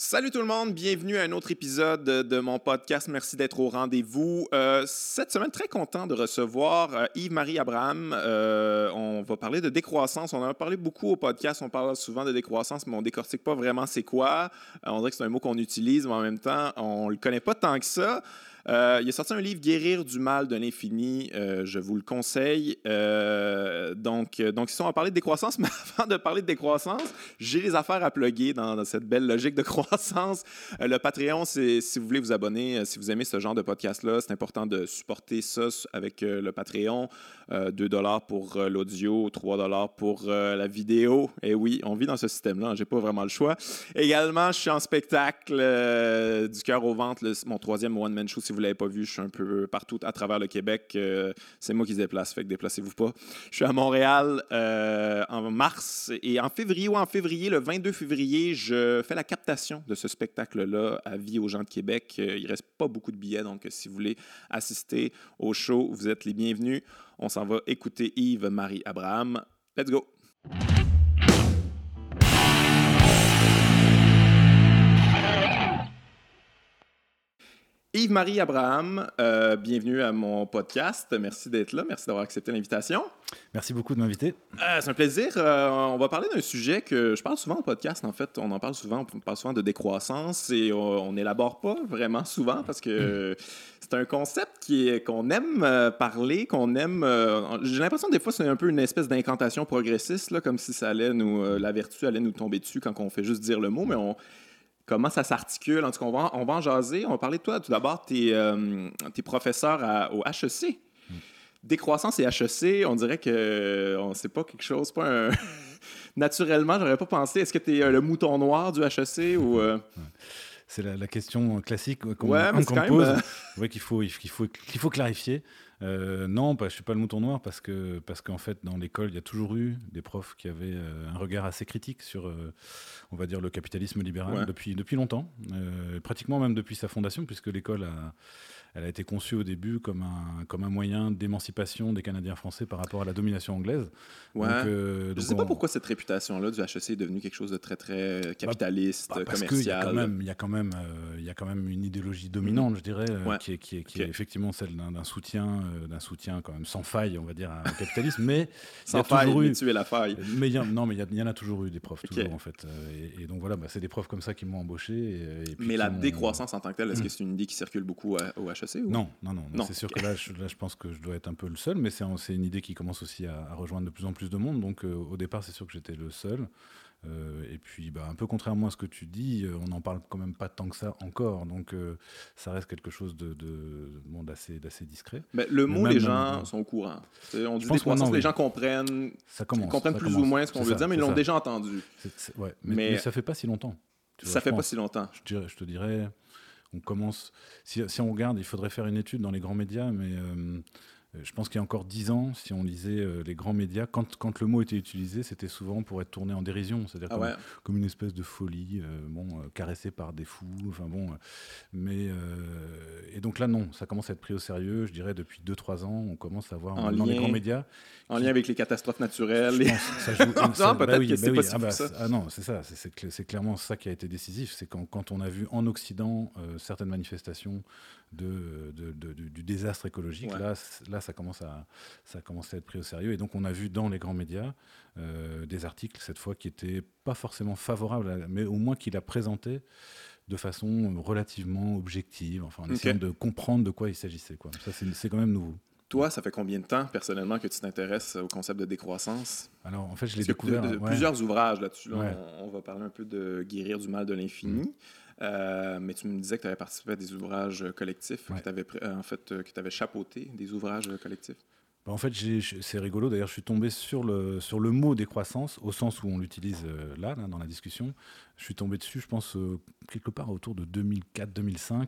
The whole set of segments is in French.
Salut tout le monde, bienvenue à un autre épisode de mon podcast. Merci d'être au rendez-vous. Euh, cette semaine, très content de recevoir euh, Yves-Marie Abraham. Euh, on va parler de décroissance. On en a parlé beaucoup au podcast. On parle souvent de décroissance, mais on décortique pas vraiment c'est quoi. on dirait que c'est un mot qu'on utilise, mais en même temps, on le connaît pas tant que ça. Euh, il a sorti un livre Guérir du mal de l'infini. Euh, je vous le conseille. Euh, donc, donc, si on va parler de décroissance, mais avant de parler de décroissance, j'ai les affaires à plugger dans, cette belle logique de croissance. le Patreon, si vous voulez vous abonner, si vous aimez ce genre de podcast-là, c'est important de supporter ça avec le Patreon. 2 dollars pour l'audio, 3 dollars pour la vidéo. Et oui, on vit dans ce système-là. J'ai pas vraiment le choix. Également, je suis en spectacle du cœur au ventre, mon troisième one-man show. Si vous l'avez pas vu, je suis un peu partout à travers le Québec. Euh, c'est moi qui se déplace, fait que déplacez-vous pas. Je suis à Montréal euh, en mars et en février ou en février, le 22 février, je fais la captation de ce spectacle-là à vie aux gens de Québec. Euh, il reste pas beaucoup de billets, donc si vous voulez assister au show, vous êtes les bienvenus. On s'en va écouter Yves-Marie Abraham. Let's go! Yves-Marie Abraham, euh, bienvenue à mon podcast. Merci d'être là. Merci d'avoir accepté l'invitation. Merci beaucoup de m'inviter. Euh, c'est un plaisir. Euh, on va parler d'un sujet que je parle souvent au podcast. En fait, on en parle souvent. On parle souvent de décroissance et on n'élabore pas vraiment souvent parce que c'est un concept qui est, qu'on aime parler, qu'on aime. j'ai l'impression des fois c'est un peu une espèce d'incantation progressiste, là, comme si ça allait nous, la vertu allait nous tomber dessus quand on fait juste dire le mot, mais on comment ça s'articule. En tout cas, on va, on va en jaser. On va parler de toi. Tout d'abord, tu es, euh, professeur au HEC. Décroissance et HEC, on dirait que on sait pas quelque chose, pas un... Naturellement, j'aurais pas pensé. Est-ce que tu es euh, le mouton noir du HEC ou... Euh? C'est la, question classique qu'on ouais, pose, ouais, qu'il faut, il faut, qu'il faut clarifier. Non, je ne suis pas le mouton noir parce que parce qu'en fait dans l'école il y a toujours eu des profs qui avaient un regard assez critique sur on va dire, le capitalisme libéral depuis, depuis longtemps, euh, pratiquement même depuis sa fondation, puisque l'école a, elle a été conçue au début comme un, comme un moyen d'émancipation des Canadiens français par rapport à la domination anglaise. Ouais. Euh, je ne sais pas pourquoi cette réputation-là du HEC est devenue quelque chose de très, très bah, capitaliste, bah, parce commercial. Il y, a quand même, euh, y a quand même une idéologie dominante, je dirais, qui, est, qui, est, qui est, effectivement celle d'un soutien, d'un soutien quand même sans faille, on va dire, au capitalisme. Mais sans faille, mais tu es la faille. Mais non, mais il y, en a toujours eu des profs, toujours, en fait. Et, donc voilà, bah, c'est des profs comme ça qui m'ont embauché. Et, mais la décroissance en tant que telle, est-ce que c'est une idée qui circule beaucoup au HEC ou... Non, non, non. non. C'est sûr que là je, là je, pense que je dois être un peu le seul, mais c'est une idée qui commence aussi à, rejoindre de plus en plus de monde. Donc euh, au départ, c'est sûr que j'étais le seul. Euh, et puis, bah, un peu contrairement à ce que tu dis, euh, on n'en parle quand même pas tant que ça encore. Donc, ça reste quelque chose de, de, d'assez, discret. Mais le mot, les gens sont au courant. on dit des les gens comprennent, ça commence, comprennent plus ou moins ce qu'on veut dire, mais ils l'ont déjà entendu. ouais, mais, mais, ça fait pas si longtemps. ça fait pas si longtemps. Je, dirais, je te dirais, on commence. Si, on regarde, il faudrait faire une étude dans les grands médias, mais euh, je pense qu'il y a encore dix ans, si on lisait euh, les grands médias, quand, quand, le mot était utilisé, c'était souvent pour être tourné en dérision, c'est-à-dire ah comme, une espèce de folie, euh, bon, caressée par des fous, enfin bon. mais et donc là, non, ça commence à être pris au sérieux. Je dirais depuis 2-3 ans, on commence à voir dans les grands médias. En lien avec les catastrophes naturelles. ça joue, non, peut-être que c'est pas ah, bah, ça. Ah non, c'est ça, c'est clairement ça qui a été décisif. C'est quand, quand, on a vu en Occident certaines manifestations de, du désastre écologique, là, là ça, commence à, ça commence à être pris au sérieux. Et donc, on a vu dans les grands médias euh, des articles, cette fois, qui n'étaient pas forcément favorables, mais au moins qui la présentaient de façon relativement objective, enfin, en essayant de comprendre de quoi il s'agissait. Quoi. Ça, c'est quand même nouveau. Toi, ça fait combien de temps, personnellement, que tu t'intéresses au concept de décroissance? Alors, en fait, je l'ai découvert... De, Plusieurs ouvrages là-dessus. on, va parler un peu de guérir du mal de l'infini. Mm. Euh, mais tu me disais que tu avais participé à des ouvrages collectifs, que tu avais, en fait, euh, que avais chapeauté des ouvrages collectifs. Bah, en fait, c'est rigolo. D'ailleurs, je suis tombé sur le, sur le mot décroissance, au sens où on l'utilise euh, là, là, dans la discussion. Je suis tombé dessus, je pense, quelque part autour de 2004-2005.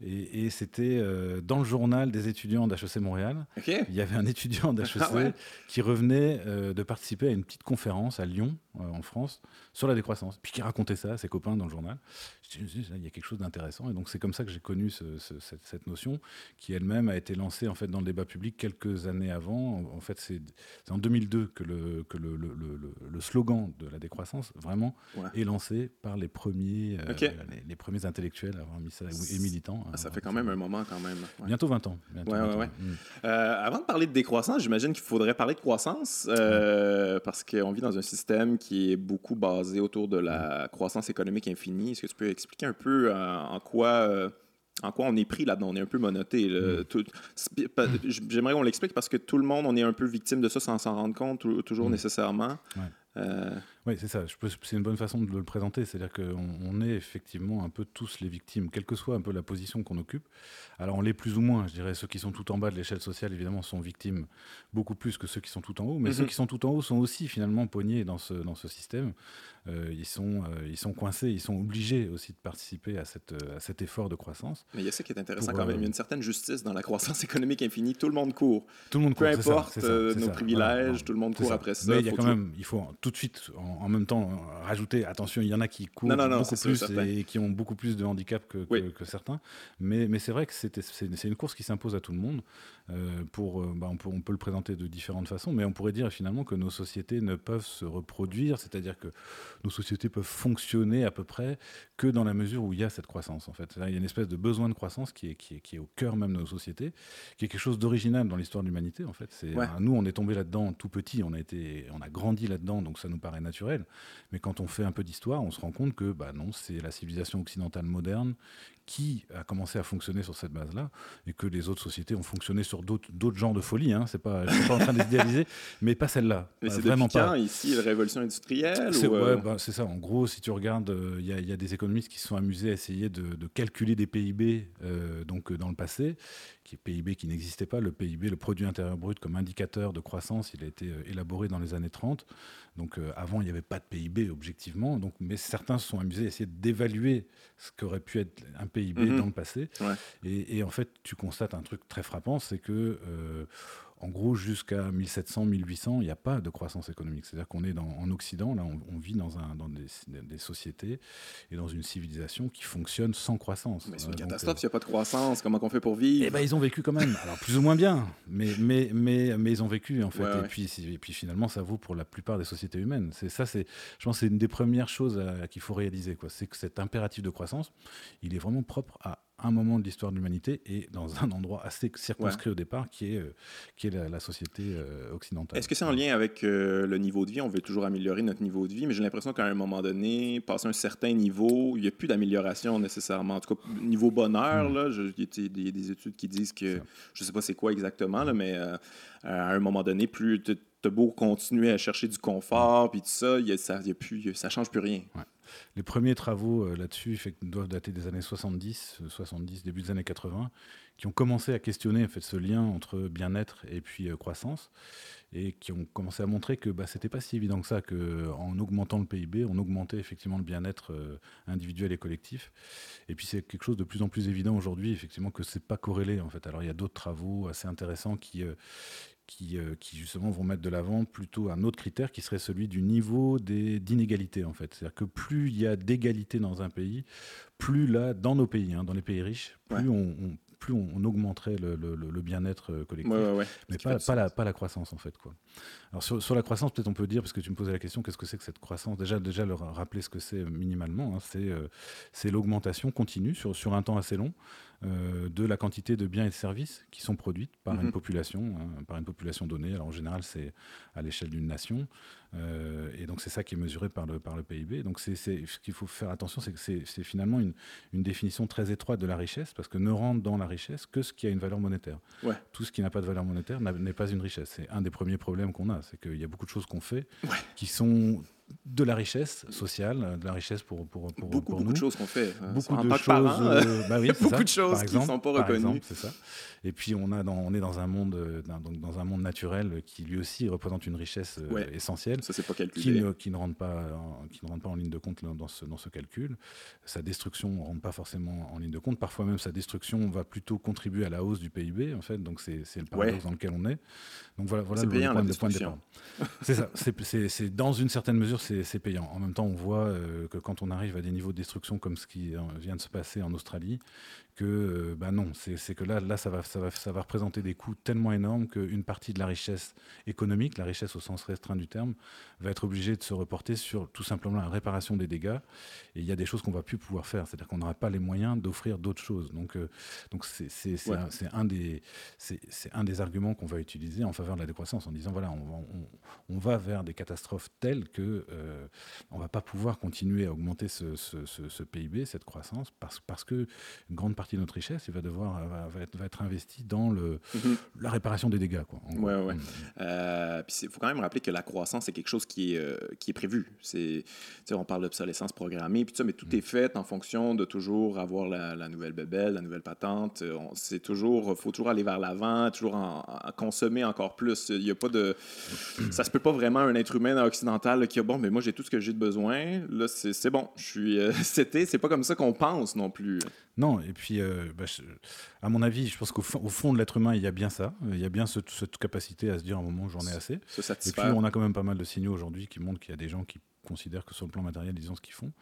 Et, c'était dans le journal des étudiants d'HEC Montréal. Il y avait un étudiant d'HEC ah qui revenait de participer à une petite conférence à Lyon, en France, sur la décroissance. Puis qui racontait ça à ses copains dans le journal il y a quelque chose d'intéressant. Et donc, c'est comme ça que j'ai connu cette, notion qui elle-même a été lancée en fait dans le débat public quelques années avant. En fait, c'est en 2002 que, le, que le, le, le, slogan de la décroissance, vraiment, est lancé par les premiers, euh, les, premiers intellectuels à avoir mis ça, et militants. Ah, ça fait quand même un moment, quand même. Bientôt 20 ans. Bientôt mm. euh, avant de parler de décroissance, j'imagine qu'il faudrait parler de croissance, euh, parce qu'on vit dans un système qui est beaucoup basé autour de la croissance économique infinie. Est-ce que tu peux expliquer un peu en quoi en quoi on est pris là-dedans? On est un peu monoté. Mm. J'aimerais qu'on l'explique parce que tout le monde, on est un peu victime de ça sans s'en rendre compte toujours mm. nécessairement. Euh, oui, c'est ça. C'est une bonne façon de le présenter. C'est-à-dire qu'on on est effectivement un peu tous les victimes, quelle que soit un peu la position qu'on occupe. Alors on l'est plus ou moins. Je dirais ceux qui sont tout en bas de l'échelle sociale, évidemment, sont victimes beaucoup plus que ceux qui sont tout en haut. Mais ceux mhm. qui sont tout en haut sont aussi finalement poignés dans ce, dans ce système. Euh, ils, sont, euh, ils sont coincés, ils sont obligés aussi de participer à, cette, à cet effort de croissance. Mais il y a ça qui est intéressant quand même. Il y a une certaine justice dans la croissance économique infinie. Tout le monde court. Tout le monde Peu court. Peu importe nos privilèges, tout le monde court après ça. Mais il y a quand même, il faut tout de suite, en, même temps, rajouter attention, il y en a qui courent beaucoup plus et qui ont beaucoup plus de handicap que, que, certains. Mais, mais c'est vrai que c'est une course qui s'impose à tout le monde. Euh, pour, euh, bah, on, peut, on, peut, le présenter de différentes façons, mais on pourrait dire finalement que nos sociétés ne peuvent se reproduire, c'est-à-dire que nos sociétés peuvent fonctionner à peu près que dans la mesure où il y a cette croissance. En fait, il y a une espèce de besoin de croissance qui est, qui est, qui est au cœur même de nos sociétés, qui est quelque chose d'original dans l'histoire de l'humanité. En fait, nous, on est tombé là-dedans tout petit, on a été, on a grandi là-dedans, donc ça nous paraît naturel. Mais quand on fait un peu d'histoire, on se rend compte que bah non, c'est la civilisation occidentale moderne qui a commencé à fonctionner sur cette base-là et que les autres sociétés ont fonctionné sur d'autres genres de folie. Hein. C'est pas, je suis pas en train d'idéaliser, mais pas celle-là. Mais c'est vraiment pas. ici, la révolution industrielle C'est euh? bah, ça. En gros, si tu regardes, euh, il y, a des économistes qui se sont amusés à essayer de, calculer des PIB euh, donc dans le passé, qui est PIB qui n'existait pas. Le PIB, le produit intérieur brut comme indicateur de croissance, il a été élaboré dans les années 30. Donc avant, il n'y avait pas de PIB objectivement. Donc, mais certains se sont amusés à essayer d'évaluer ce qu'aurait pu être un PIB mhm. dans le passé. Et, en fait, tu constates un truc très frappant, c'est que euh, en gros, jusqu'à 1700, 1800, il n'y a pas de croissance économique. C'est-à-dire qu'on est, en Occident, là, on, vit dans, un, dans des, sociétés et dans une civilisation qui fonctionne sans croissance. Mais c'est une catastrophe s'il n'y a pas de croissance. Comment on fait pour vivre? Eh ben, ils ont vécu quand même. Alors, plus ou moins bien, mais, mais, mais, mais ils ont vécu, en fait. et, Puis, et puis, finalement, ça vaut pour la plupart des sociétés humaines. C'est ça, c'est, je pense c'est une des premières choses qu'il faut réaliser. C'est que cet impératif de croissance, il est vraiment propre à un moment de l'histoire de l'humanité et dans un endroit assez circonscrit au départ qui est, euh, qui est la, société euh, occidentale. Est-ce que c'est en lien avec euh, le niveau de vie? On veut toujours améliorer notre niveau de vie, mais j'ai l'impression qu'à un moment donné, passer un certain niveau, il n'y a plus d'amélioration nécessairement. En tout cas, niveau bonheur, mm. là, il y a des études qui disent que, je ne sais pas c'est quoi exactement, là, mais à un moment donné, plus tu as beau continuer à chercher du confort, puis tout ça, y a, ça, ça change plus rien. Les premiers travaux euh, là-dessus doivent dater des années 70, 70, euh, début des années 80, qui ont commencé à questionner en fait, ce lien entre bien-être et puis euh, croissance, et qui ont commencé à montrer que bah, c'était pas si évident que ça, qu'en augmentant le PIB, on augmentait effectivement le bien-être individuel et collectif. Et puis c'est quelque chose de plus en plus évident aujourd'hui, effectivement, que c'est pas corrélé en fait. Alors il y a d'autres travaux assez intéressants qui, euh, qui, justement vont mettre de l'avant plutôt un autre critère qui serait celui du niveau d'inégalité en fait. C'est-à-dire que plus il y a d'égalité dans un pays, plus là, dans nos pays, hein, dans les pays riches, plus on, plus on, augmenterait le, bien-être euh, collectif, mais pas, pas, la, pas, la, croissance en fait. Quoi. Alors sur, la croissance, peut-être on peut dire, parce que tu me posais la question, qu'est-ce que c'est que cette croissance? Déjà, déjà leur rappeler ce que c'est minimalement, hein, euh, c'est l'augmentation continue sur, sur un temps assez long euh, de la quantité de biens et de services qui sont produits par une mhm. population, hein, par une population donnée. Alors en général, c'est à l'échelle d'une nation, euh, et donc c'est ça qui est mesuré par le, par le PIB. Donc c'est, ce qu'il faut faire attention, c'est que c'est, finalement une, une, définition très étroite de la richesse, parce que ne rentre dans la richesse que ce qui a une valeur monétaire. Tout ce qui n'a pas de valeur monétaire n'est pas une richesse. C'est un des premiers problèmes qu'on a, c'est qu'il y a beaucoup de choses qu'on fait qui sont de la richesse sociale, de la richesse pour, pour, pour, beaucoup, pour beaucoup de choses qu'on fait. Euh, beaucoup de choses, euh, bah oui, beaucoup de choses qui ne sont pas reconnues. C'est ça. Et puis on, a dans, on est dans un monde, euh, dans, dans, un monde naturel qui lui aussi représente une richesse essentielle. Ça c'est pas calculé. Qui ne, qui ne rentre pas, en, qui ne rentre pas en ligne de compte dans ce, dans ce calcul. Sa destruction ne rentre pas forcément en ligne de compte. Parfois même sa destruction va plutôt contribuer à la hausse du PIB en fait. Donc c'est le paradoxe dans lequel on est. Donc voilà, voilà le, point, de, point de départ. c'est ça. C'est dans une certaine mesure c'est payant. En même temps, on voit que quand on arrive à des niveaux de destruction comme ce qui vient de se passer en Australie, que bah non, c'est que là, là ça, va, ça, va, ça va représenter des coûts tellement énormes qu'une partie de la richesse économique, la richesse au sens restreint du terme, va être obligée de se reporter sur tout simplement la réparation des dégâts. Et il y a des choses qu'on va plus pouvoir faire, c'est-à-dire qu'on n'aura pas les moyens d'offrir d'autres choses. Donc, donc c'est un, un, des, un des arguments qu'on va utiliser en faveur de la décroissance, en disant voilà, on, on, va vers des catastrophes telles que on va pas pouvoir continuer à augmenter ce, ce, ce, PIB, cette croissance, parce, parce que une grande partie de notre richesse il va devoir va, être, va être investie dans le, mhm. la réparation des dégâts. Quoi, ouais, ouais. Euh, il faut quand même rappeler que la croissance, c'est quelque chose qui est, euh, qui est prévu. C'est, on parle d'obsolescence programmée, puis ça, mais tout mhm. est fait en fonction de toujours avoir la, nouvelle bébelle, la nouvelle patente. C'est toujours, faut toujours aller vers l'avant, toujours en, consommer encore plus. Il y a pas de, ça se peut pas vraiment un être humain occidental qui a bon, mais moi j'ai tout ce que j'ai de besoin. Là, c'est bon, je suis, euh, c'était, c'est pas comme ça qu'on pense non plus. Non, et puis, euh, bah, à mon avis, je pense qu'au fond, au fond de l'être humain, il y a bien ça. Il y a bien cette capacité à se dire à un moment, j'en ai assez. et puis, on a quand même pas mal de signaux aujourd'hui qui montrent qu'il y a des gens qui considèrent que sur le plan matériel, ils ont ce qu'ils font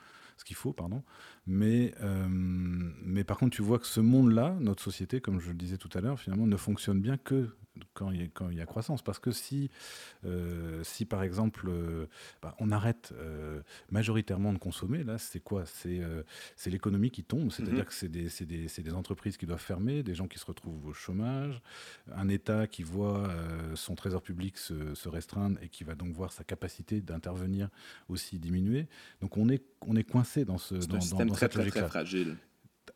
ce qu'il faut, pardon. Mais, euh, mais par contre, tu vois que ce monde-là, notre société, comme je le disais tout à l'heure, finalement, ne fonctionne bien que quand il y a, quand il y a croissance. Parce que si, euh, si par exemple, euh, bah, on arrête euh, majoritairement de consommer, là, c'est quoi? C'est c'est l'économie qui tombe, c'est-à-dire mm-hmm. que c'est des, des, des, entreprises qui doivent fermer, des gens qui se retrouvent au chômage, un État qui voit son trésor public se, se, restreindre et qui va donc voir sa capacité d'intervenir aussi diminuer. Donc on est, on est coincé dans ce dans, un système dans, très, très, très fragile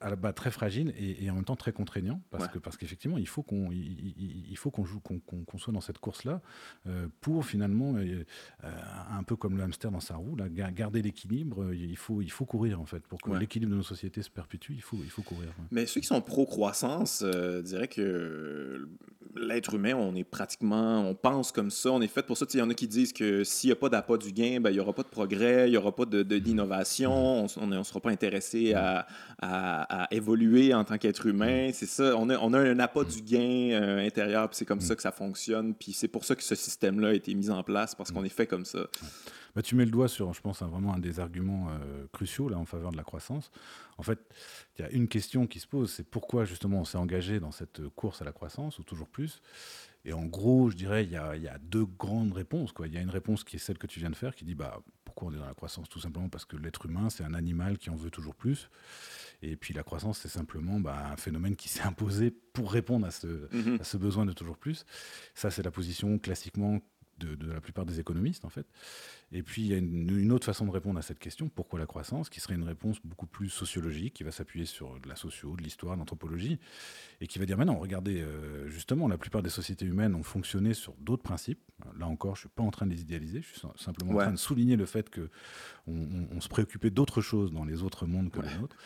à très fragile et, en même temps très contraignant parce que parce qu'effectivement il faut qu'on il, faut qu'on joue qu'on soit dans cette course là euh, pour finalement euh, euh, un peu comme le hamster dans sa roue là, garder l'équilibre il faut il faut courir en fait. Pour que l'équilibre de nos sociétés se perpétue il faut il faut courir mais ceux qui sont pro croissance diraient que l'être humain on est pratiquement on pense comme ça on est fait pour ça. Il y en a qui disent que s'il n'y a pas d'appât du gain ben, il n'y aura pas de progrès il n'y aura pas d'innovation de, on ne sera pas intéressé à à, évoluer en tant qu'être humain. Mm. C'est ça, on a, on a un appât du gain euh, intérieur, puis c'est comme mm. ça que ça fonctionne. Puis c'est pour ça que ce système-là a été mis en place, parce mm. qu'on est fait comme ça. Bah, tu mets le doigt sur, je pense, vraiment un des arguments euh, cruciaux là, en faveur de la croissance. En fait, il y a une question qui se pose, c'est pourquoi justement on s'est engagé dans cette course à la croissance, ou toujours plus? Et en gros, je dirais, il y a, y a, deux grandes réponses. Quoi. Il y a une réponse qui est celle que tu viens de faire, qui dit bah, pourquoi on est dans la croissance? Tout simplement parce que l'être humain, c'est un animal qui en veut toujours plus. Et puis la croissance, c'est simplement bah, un phénomène qui s'est imposé pour répondre à ce, mhm. à ce, besoin de toujours plus. Ça, c'est la position classiquement de, de, la plupart des économistes, en fait. Et puis, il y a une, autre façon de répondre à cette question, pourquoi la croissance, qui serait une réponse beaucoup plus sociologique, qui va s'appuyer sur de la socio, de l'histoire, de l'anthropologie, et qui va dire, maintenant, regardez, euh, justement, la plupart des sociétés humaines ont fonctionné sur d'autres principes. Là encore, je ne suis pas en train de les idéaliser, je suis simplement en train de souligner le fait qu'on on, se préoccupait d'autres choses dans les autres mondes que les nôtres,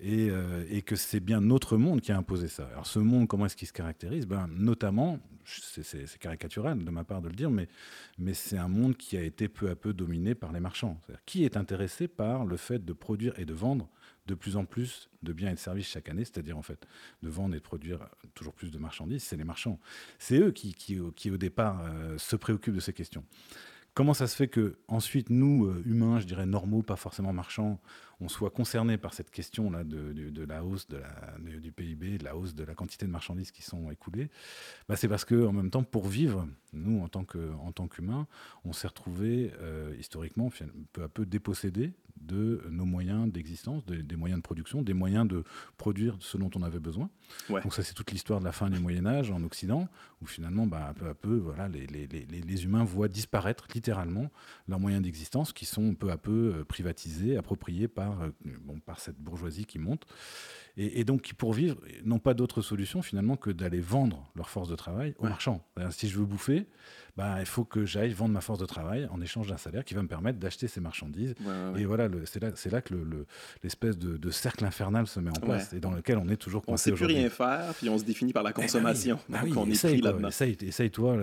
et, euh, et que c'est bien notre monde qui a imposé ça. Alors, ce monde, comment est-ce qu'il se caractérise? Ben, Notamment, c'est caricatural de ma part de le dire, mais, mais c'est un monde qui a été peu à peu dominé par les marchands. qui est intéressé par le fait de produire et de vendre de plus en plus de biens et de services chaque année, c'est-à-dire en fait de vendre et de produire toujours plus de marchandises, c'est les marchands. C'est eux qui, qui, au départ, euh, se préoccupent de ces questions. Comment ça se fait que ensuite nous, euh, humains, je dirais normaux, pas forcément marchands, on soit concerné par cette question-là de, la hausse de la, du PIB, de la hausse de la quantité de marchandises qui sont écoulées, bah c'est parce que en même temps, pour vivre, nous, en tant qu'humains, on s'est retrouvé euh, historiquement peu à peu dépossédés de nos moyens d'existence, des moyens de production, des moyens de produire ce dont on avait besoin. Donc ça, c'est toute l'histoire de la fin du Moyen Âge en Occident, où finalement, bah, peu à peu, voilà, les, les, les, les, humains voient disparaître littéralement leurs moyens d'existence, qui sont peu à peu euh, privatisés, appropriés par, euh, par cette bourgeoisie qui monte et, donc qui, pour vivre, n'ont pas d'autre solution finalement que d'aller vendre leur force de travail aux marchands. Si je veux bouffer, bah, il faut que j'aille vendre ma force de travail en échange d'un salaire qui va me permettre d'acheter ces marchandises. et voilà, c'est là, là que l'espèce de, cercle infernal se met en place et dans lequel on est toujours coincé. On ne sait plus rien faire, puis on se définit par la eh consommation. Oui, on essaye, essaye, essaye, toi,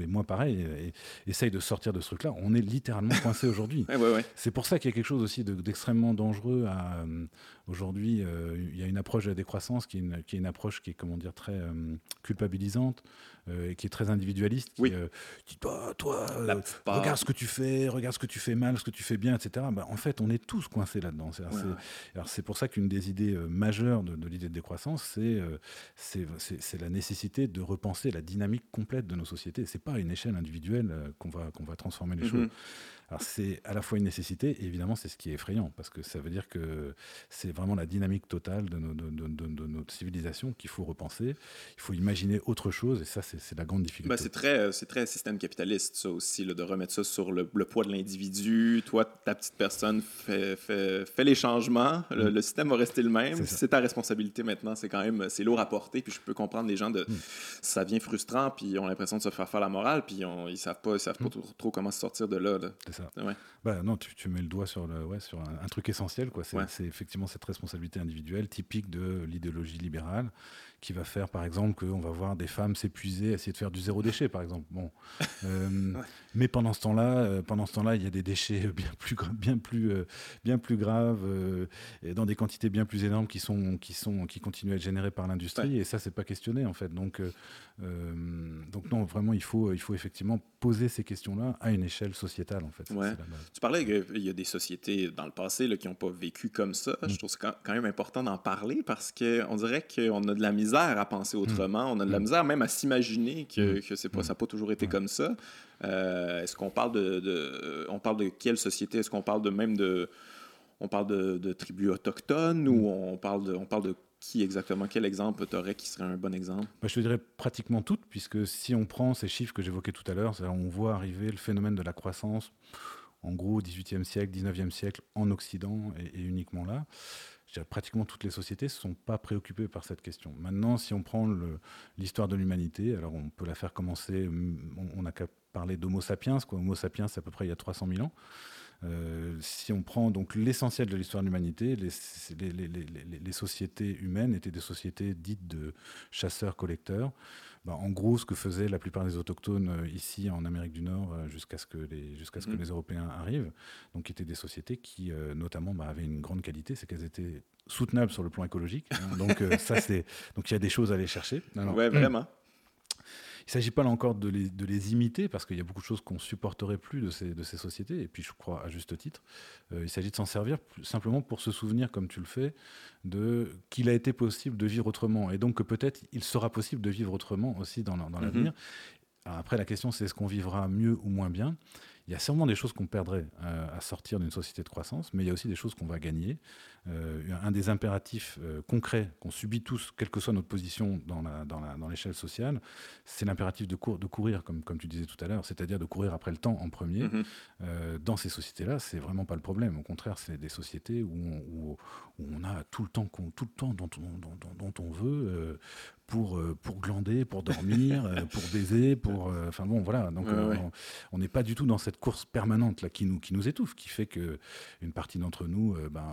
et moi pareil, et, essaye de sortir de ce truc-là. On est littéralement coincé aujourd'hui. c'est pour ça qu'il y a quelque chose aussi d'extrêmement dangereux à euh, aujourd'hui. Euh, il y a une approche de la décroissance qui est une, qui est une approche qui est comment dire très euh, culpabilisante et qui est très individualiste, qui dit toi, toi regarde ce que tu fais, regarde ce que tu fais mal, ce que tu fais bien, etc. Bah, en fait, on est tous coincés là-dedans. Alors c'est pour ça qu'une des idées majeures de, de l'idée de décroissance, c'est c'est la nécessité de repenser la dynamique complète de nos sociétés. C'est pas à une échelle individuelle qu'on va, qu'on va transformer les mm-hmm. choses. Alors c'est à la fois une nécessité, et évidemment c'est ce qui est effrayant, parce que ça veut dire que c'est vraiment la dynamique totale de, de, notre civilisation qu'il faut repenser. Il faut imaginer autre chose, et ça c'est la grande difficulté. Ben, c'est très, très système capitaliste ça aussi, de remettre ça sur le, poids de l'individu. Toi, ta petite personne fait, fait, les changements, le, mm. système va rester le même. C'est ta responsabilité maintenant, c'est quand même c'est lourd à porter. Puis je peux comprendre les gens de mm. ça vient frustrant, puis ils ont l'impression de se faire faire la morale, puis ils, savent pas, ils savent pas mm. trop, comment sortir de là. là ça. Bah, non, tu, tu, mets le doigt sur, le, ouais, sur un, truc essentiel. C'est, c'est effectivement cette responsabilité individuelle typique de l'idéologie libérale qui va faire, par exemple, qu'on va voir des femmes s'épuiser, essayer de faire du zéro déchet, par exemple. Bon. Euh, mais pendant ce temps-là, euh, pendant ce temps-là, il y a des déchets bien plus, bien plus, euh, bien plus graves et dans des quantités bien plus énormes qui sont, qui sont, qui continuent à être générées par l'industrie. Et ça, c'est pas questionné, en fait. Donc, donc non, vraiment, il faut, il faut effectivement poser ces questions-là à une échelle sociétale, en fait. Tu parlais qu'il y a des sociétés dans le passé là, qui n'ont pas vécu comme ça. Je mm. trouve c'est quand même important d'en parler parce qu'on dirait qu'on a de la misère à penser autrement. On a de la mm. misère même à s'imaginer que, mm. que c'est pas, ça n'a pas toujours été comme ça. Euh, est-ce qu'on parle de, on parle de quelle société? Est-ce qu'on parle de même de, on parle de, tribus autochtones ou mm. on parle de, on parle de qui exactement? Quel exemple tu aurais qui serait un bon exemple? Bah, Je te dirais pratiquement toutes, puisque si on prend ces chiffres que j'évoquais tout à l'heure, on voit arriver le phénomène de la croissance, en gros, 18e siècle, 19e siècle, en Occident et uniquement là pratiquement toutes les sociétés ne sont pas préoccupées par cette question. Maintenant, si on prend l'histoire de l'humanité, alors on peut la faire commencer, on n'a qu'à parler d'Homo sapiens, quoi. Homo sapiens, c'est à peu près il y a 300 000 ans. Euh, si on prend donc l'essentiel de l'histoire de l'humanité, les, les, sociétés humaines étaient des sociétés dites de chasseurs-collecteurs. Ben, en gros, ce que faisaient la plupart des autochtones euh, ici en Amérique du Nord euh, jusqu'à ce que les, jusqu'à ce que mm. les Européens arrivent, donc étaient des sociétés qui notamment bah, avaient une grande qualité, c'est qu'elles étaient soutenables sur le plan écologique. Hein. donc ça c'est donc il y a des choses à aller chercher. ouais, vraiment. Il ne s'agit pas là encore de les, de les imiter, parce qu'il y a beaucoup de choses qu'on supporterait plus de ces, de ces sociétés, et puis je crois à juste titre. Euh, il s'agit de s'en servir simplement pour se souvenir, comme tu le fais, de qu'il a été possible de vivre autrement, et donc que peut-être il sera possible de vivre autrement aussi dans, dans l'avenir. Après, la question, c'est est-ce qu'on vivra mieux ou moins bien? Il y a sûrement des choses qu'on perdrait euh, à sortir d'une société de croissance, mais il y a aussi des choses qu'on va gagner. Euh, un des impératifs euh, concrets qu'on subit tous, quelle que soit notre position dans, l'échelle dans sociale, c'est l'impératif de, de, courir, comme, comme tu disais tout à l'heure, c'est-à-dire de courir après le temps en premier. Mm-hmm. dans ces sociétés-là, c'est vraiment pas le problème. Au contraire, c'est des sociétés où on, où, on, a tout le temps, tout le temps dont, dont, dont on veut pour, pour glander, pour dormir, pour baiser, pour. Enfin bon, voilà. Donc on n'est pas du tout dans cette course permanente là qui nous, qui nous étouffe, qui fait que une partie d'entre nous, ben,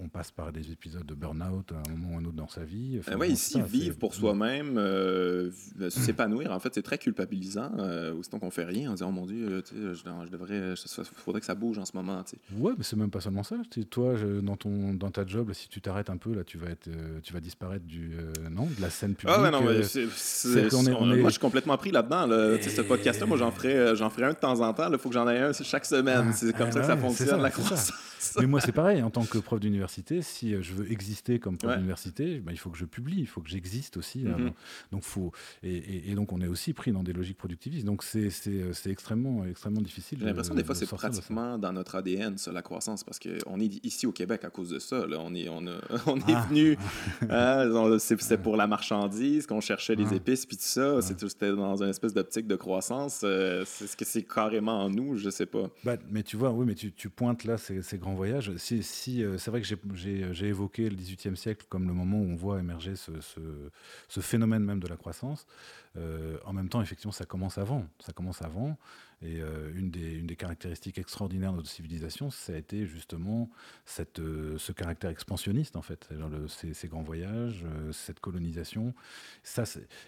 on, passe par des épisodes de burn-out à un moment ou un autre dans sa vie. Enfin, oui, ici, vivre pour soi-même, s'épanouir, en fait, c'est très culpabilisant. aussitôt qu'on fait rien, en disant, oh mon Dieu, je, je, devrais, il faudrait que ça bouge en ce moment. sais. Ouais, mais c'est même pas seulement ça. Toi, je, dans, ton, dans ta job, si tu t'arrêtes un peu, là, tu vas, être, tu vas disparaître du, non, de la scène publique. Ah non, mais c'est, Moi, je suis complètement pris là-dedans. Là. Ce podcast-là, moi, j'en ferai, euh, j'en ferai un de temps en temps. Il faut que j'en un chaque semaine. Ah, c'est comme ça que ça fonctionne, la croissance. Mais moi, c'est pareil. En tant que prof d'université, si euh, je veux exister comme prof d'université, ben, il faut que je publie, il faut que j'existe aussi. Mm-hmm. donc, faut, et, donc, on est aussi pris dans des logiques productivistes. Donc, c'est, euh, extrêmement, extrêmement difficile. J'ai l'impression, des fois, c'est pratiquement dans notre ADN, ça, la croissance, parce qu'on est ici au Québec à cause de ça. Là. On est, on, on est ah. venu, hein, c'est, pour la marchandise qu'on cherchait les épices, puis tout ça. C'était dans une espèce d'optique de croissance. Euh, c'est ce que c'est carrément en nous, je sais pas. Bah, mais tu vois, oui, mais tu, pointes là ces, grands voyage. Si, si euh, c'est vrai que j'ai évoqué le XVIIIe siècle comme le moment où on voit émerger ce, ce, phénomène même de la croissance. Euh, en même temps, effectivement, ça commence avant. Ça commence avant. Et euh, une, des, une, des, caractéristiques extraordinaires de notre civilisation, ça a été justement cette, ce caractère expansionniste, en fait. ces, grands voyages, cette colonisation. Ça,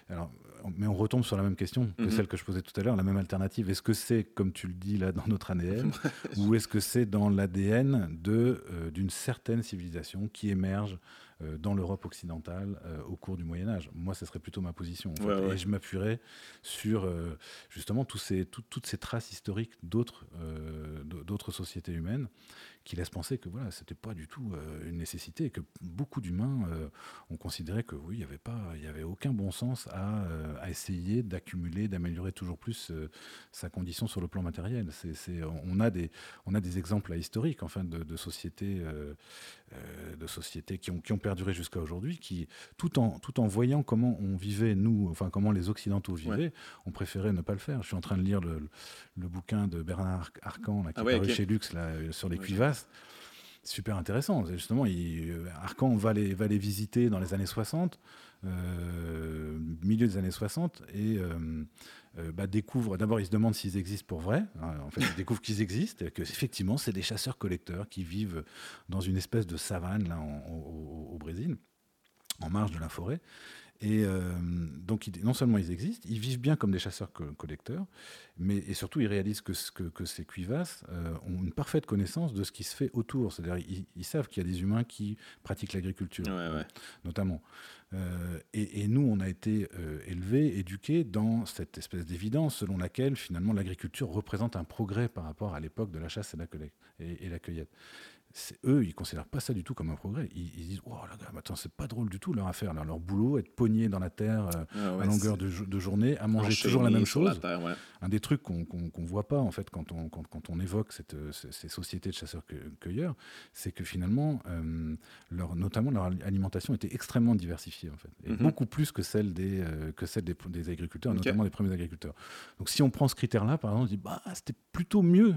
alors, mais on retombe sur la même question que mm-hmm. celle que je posais tout à l'heure, la même alternative. Est-ce que c'est, comme tu le dis là, dans notre ADN, ou est-ce que c'est dans l'ADN euh, d'une certaine civilisation qui émerge dans l'Europe occidentale au cours du Moyen Âge. Moi, ce serait plutôt ma position. Et je m'appuierais sur justement tous ces, toutes ces traces historiques d'autres sociétés humaines qui laisse penser que voilà, c'était pas du tout euh, une nécessité et que beaucoup d'humains euh, ont considéré que oui, il n'y avait pas, il y avait aucun bon sens à, euh, à essayer d'accumuler, d'améliorer toujours plus sa condition sur le plan matériel. C'est, on a des, on a des exemples historiques, enfin, de, de sociétés, de sociétés qui ont, qui ont perduré jusqu'à aujourd'hui, qui tout en, tout en voyant comment on vivait nous, enfin comment les occidentaux vivaient, on préférait ne pas le faire. Je suis en train de lire le, le bouquin de Bernard Arcan là, qui ah est paru chez Lux là, sur les cuivasses super intéressant. Justement, euh, Arcan va les, visiter dans les années 60, euh, milieu des années 60, et euh, bah, découvre, d'abord il se demande s'ils existent pour vrai, hein. en fait il découvre qu'ils existent, que effectivement c'est des chasseurs-collecteurs qui vivent dans une espèce de savane au, Brésil, en marge de la forêt, et euh, donc, non seulement ils existent, ils vivent bien comme des chasseurs-collecteurs, mais et surtout ils réalisent que, que, que ces cuivasses euh, ont une parfaite connaissance de ce qui se fait autour. C'est-à-dire, ils, savent qu'il y a des humains qui pratiquent l'agriculture, notamment. Euh, et, nous, on a été élevés, éduqués dans cette espèce d'évidence selon laquelle finalement l'agriculture représente un progrès par rapport à l'époque de la chasse et la, collecte, et la cueillette eux, ils considèrent pas ça du tout comme un progrès. Ils, disent, oh là, attends, c'est pas drôle du tout leur affaire. Leur boulot, être pogné dans la terre euh, ah à longueur de, journée, à manger toujours la même chose. Un des trucs qu'on ne voit pas en fait quand on, quand, quand on évoque cette, ces sociétés de chasseurs-cueilleurs, c'est que finalement, euh, leur, notamment leur alimentation était extrêmement diversifiée en fait, et mhm. beaucoup plus que celle des, euh, que celle des, des agriculteurs, notamment des premiers agriculteurs. Donc si on prend ce critère-là, par exemple, on dit, bah, c'était plutôt mieux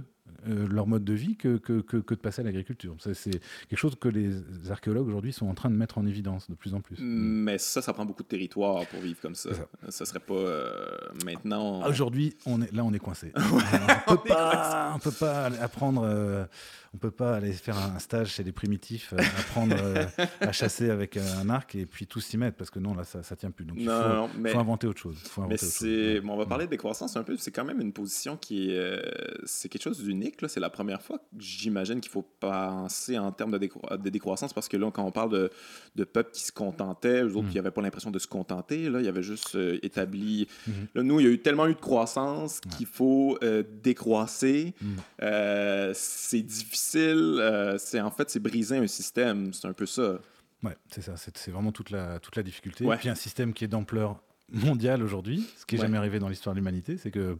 euh, leur mode de vie que, que, que, de passer à l'agriculture. C'est quelque chose que les archéologues aujourd'hui sont en train de mettre en évidence de plus en plus. Mais ça, ça prend beaucoup de territoire pour vivre comme ça. Ça, serait pas euh, maintenant. Aujourd'hui, on est là, on est coincé. on peut pas, on peut pas apprendre. Euh, on peut pas aller faire un stage chez les primitifs, apprendre à chasser avec un arc et puis tout s'y mettre parce que non, là, ça, ça tient plus. Donc il faut, inventer autre chose. mais c'est, on va parler de décroissance un peu. C'est quand même une position qui est, c'est quelque chose c'est la première fois que j'imagine qu'il faut penser en termes de, décroissance parce que là, quand on parle de, de peuples qui se contentaient, eux autres, qui n'avaient mm. pas l'impression de se contenter, là, il y avait juste euh, établi. Mm-hmm. Là, nous, il y a eu tellement eu de croissance qu'il faut euh, décroisser. Mm. Euh, c'est difficile. c'est en fait, c'est briser un système. C'est un peu ça. Ouais, c'est ça. C'est vraiment toute la, toute la difficulté. Et puis un système qui est d'ampleur mondiale aujourd'hui, ce qui n'est jamais arrivé dans l'histoire de l'humanité, c'est que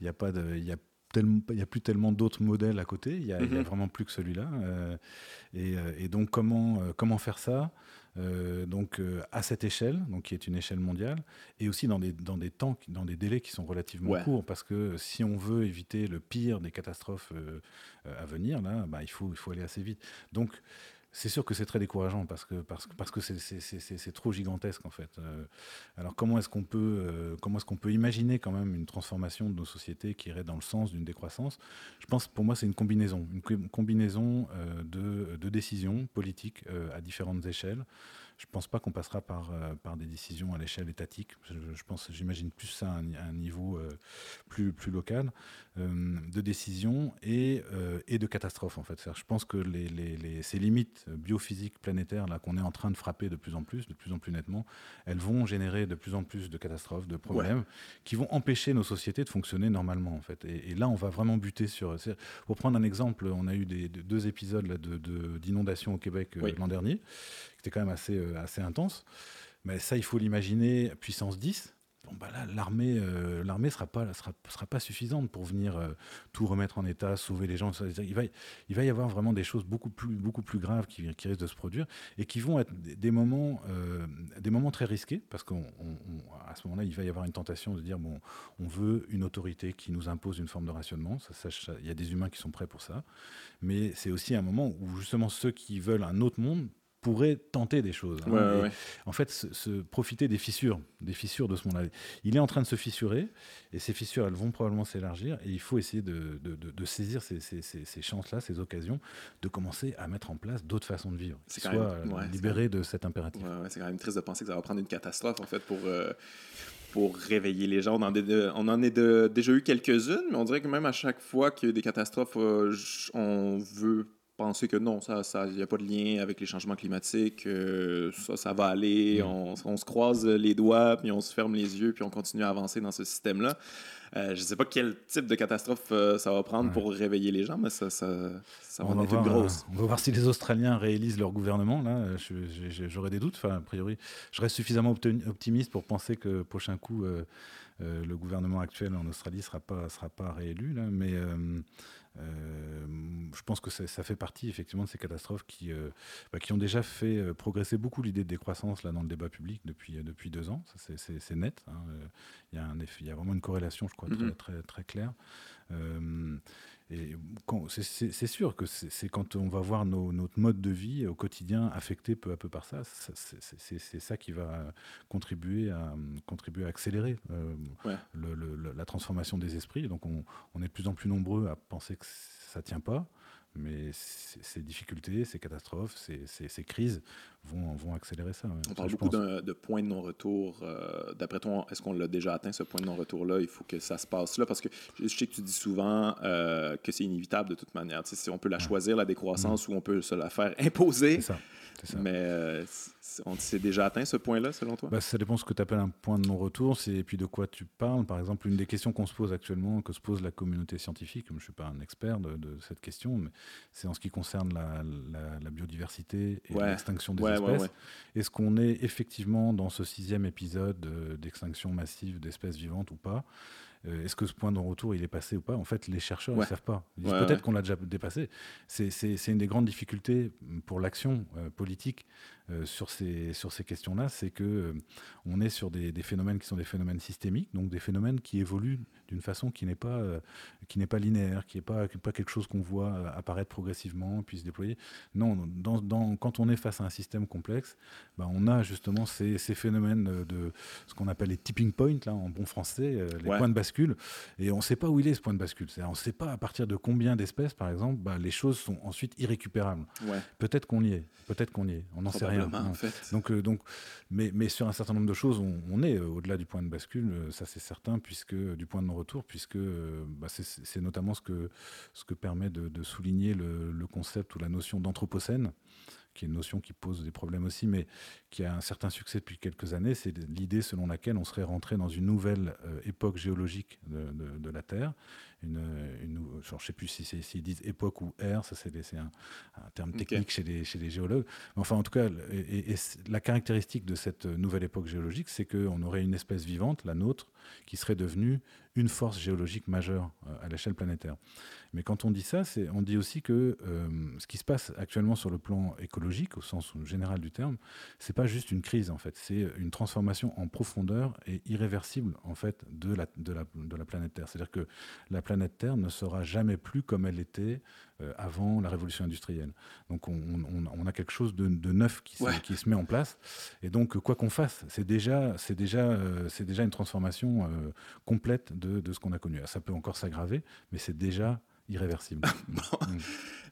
il n'y a pas de, y a il n'y a plus tellement d'autres modèles à côté, il n'y a, mhm. vraiment plus que celui-là. Euh, euh, et, donc, comment, euh, comment faire ça donc, à cette échelle, donc, qui est une échelle mondiale, et aussi dans des, dans des temps, dans des délais qui sont relativement courts, parce que si on veut éviter le pire des catastrophes à venir, là, bah, il, faut, il faut aller assez vite. Donc, c'est sûr que c'est très décourageant parce que parce, que c'est trop gigantesque en fait. Euh, alors comment est-ce qu'on peut euh, comment est-ce qu'on peut imaginer quand même une transformation de nos sociétés qui irait dans le sens d'une décroissance? Je pense pour moi c'est une combinaison, une combinaison euh, de, de, décisions politiques à différentes échelles. Je ne pense pas qu'on passera par, par des décisions à l'échelle étatique. Je, pense, j'imagine plus ça à un, niveau euh, plus, plus local de décision et, et de catastrophe en fait. Je pense que les, les, ces limites biophysiques planétaires là qu'on est en train de frapper de plus en plus, de plus en plus nettement, elles vont générer de plus en plus de catastrophes, de problèmes qui vont empêcher nos sociétés de fonctionner normalement en fait. Et, là, on va vraiment buter sur. Pour prendre un exemple, on a eu des, deux épisodes de, d'inondations au Québec l'an dernier c'était quand même assez, euh, assez intense. Mais ça, il faut l'imaginer puissance 10. Bon, bah là, l'armée euh, l'armée sera pas sera, pas suffisante pour venir euh, tout remettre en état, sauver les gens. Il va, y avoir vraiment des choses beaucoup plus, graves qui, risquent de se produire et qui vont être des moments, des moments très risqués parce qu'à ce moment-là, il va y avoir une tentation de dire bon, on veut une autorité qui nous impose une forme de rationnement. Il y a des humains qui sont prêts pour ça, mais c'est aussi un moment où justement ceux qui veulent un autre monde pourrait tenter des choses. Hein. En fait, se, profiter des fissures, des fissures de ce monde-là. Il est en train de se fissurer, et ces fissures, elles vont probablement s'élargir, et il faut essayer de, de, saisir ces, ces, ces, chances-là, ces occasions, de commencer à mettre en place d'autres façons de vivre, qui soient libérés de cet impératif. c'est quand même triste de penser que ça va prendre une catastrophe, en fait, pour... Euh, pour réveiller les gens. On en, on en est déjà eu quelques-unes, mais on dirait que même à chaque fois qu'il y a des catastrophes, euh, on veut penser que non, ça, ça, il n'y a pas de lien avec les changements climatiques, ça, ça va aller, mm. on, on, se croise les doigts, puis on se ferme les yeux, puis on continue à avancer dans ce système-là. Euh, je ne sais pas quel type de catastrophe euh, ça va prendre pour réveiller les gens, mais ça, ça, ça va, être une grosse. Euh, on va voir si les Australiens réélisent leur gouvernement. Là, j'aurais des doutes. Enfin, a priori, je reste suffisamment optimiste pour penser que prochain coup, le gouvernement actuel en Australie ne sera pas, sera pas réélu. Là, mais euh, je pense que ça, fait partie effectivement de ces catastrophes qui, euh, bah, qui ont déjà fait euh, progresser beaucoup l'idée de décroissance là, dans le débat public depuis, depuis deux ans. C'est net. Hein. Il, y a un effet, il y a vraiment une corrélation, je crois, très, très, très, claire. Et c'est sûr que c'est quand on va voir notre mode de vie au quotidien affecté peu à peu par ça, c'est ça qui va contribuer à, contribuer à accélérer euh, la transformation des esprits. Donc on, on, est de plus en plus nombreux à penser que ça tient pas. Mais ces difficultés, ces catastrophes, ces, crises vont, vont, accélérer ça. On parle beaucoup de points de non-retour. Euh, d'après toi, est-ce qu'on l'a déjà atteint, ce point de non-retour-là? Il faut que ça se passe là, parce que je sais que tu dis souvent euh, que c'est inévitable de toute manière. si on peut la choisir, la décroissance, mm. ou on peut se la faire imposer. Ça. Mais euh, on s'est déjà atteint ce point-là, selon toi? Bah, Ça dépend de ce que tu appelles un point de non-retour, et puis de quoi tu parles. Par exemple, une des questions qu'on se pose actuellement, que se pose la communauté scientifique, comme je ne suis pas un expert de, cette question, mais c'est en ce qui concerne la, biodiversité et l'extinction des espèces. Est-ce qu'on est effectivement dans ce sixième épisode euh, d'extinction massive d'espèces vivantes ou pas? Euh, est-ce que ce point de retour il est passé ou pas? En fait, les chercheurs ne savent pas. peut-être qu'on l'a déjà dépassé. C'est une des grandes difficultés pour l'action euh, politique euh, sur ces, sur ces questions-là, c'est que on est sur des, phénomènes qui sont des phénomènes systémiques, donc des phénomènes qui évoluent d'une façon qui n'est pas, qui n'est pas linéaire, qui n'est pas, pas quelque chose qu'on voit apparaître progressivement puis se déployer. Non, dans, quand on est face à un système complexe, bah, on a justement ces, ces phénomènes de ce qu'on appelle les tipping points, là, en bon français, les points de bascule et on ne sait pas où il est ce point de bascule. On ne sait pas à partir de combien d'espèces, par exemple, bah, les choses sont ensuite irrécupérables. Peut-être qu'on y est, peut-être qu'on y est, on n'en sait rien. Hein. Donc, euh, donc, mais, mais, sur un certain nombre de choses, on, est euh, au-delà du point de bascule, euh, ça c'est certain, puisque du point de non-retour, puisque bah, c'est notamment ce que, ce que permet de, souligner le, le, concept ou la notion d'anthropocène qui est une notion qui pose des problèmes aussi, mais qui a un certain succès depuis quelques années. C'est l'idée selon laquelle on serait rentré dans une nouvelle euh, époque géologique de, la Terre. Une, je ne sais plus s'ils si, disent époque ou ère, ça c'est un, un, terme technique chez, les, chez les géologues. Mais enfin, en tout cas, et, la caractéristique de cette nouvelle époque géologique, c'est qu'on aurait une espèce vivante, la nôtre, qui serait devenue une force géologique majeure euh, à l'échelle planétaire. Mais quand on dit ça, on dit aussi que euh, ce qui se passe actuellement sur le plan écologique, au sens général du terme, c'est pas juste une crise en fait, c'est une transformation en profondeur et irréversible en fait de la, planète Terre. C'est-à-dire que la planète Terre ne sera jamais plus comme elle était avant la révolution industrielle. Donc on, on, a quelque chose de, de neuf qui, se, qui se met en place. Et donc quoi qu'on fasse, c'est déjà, c'est déjà, euh, c'est déjà une transformation complète de, de ce qu'on a connu. Ça peut encore s'aggraver, mais c'est déjà irréversible. Mm.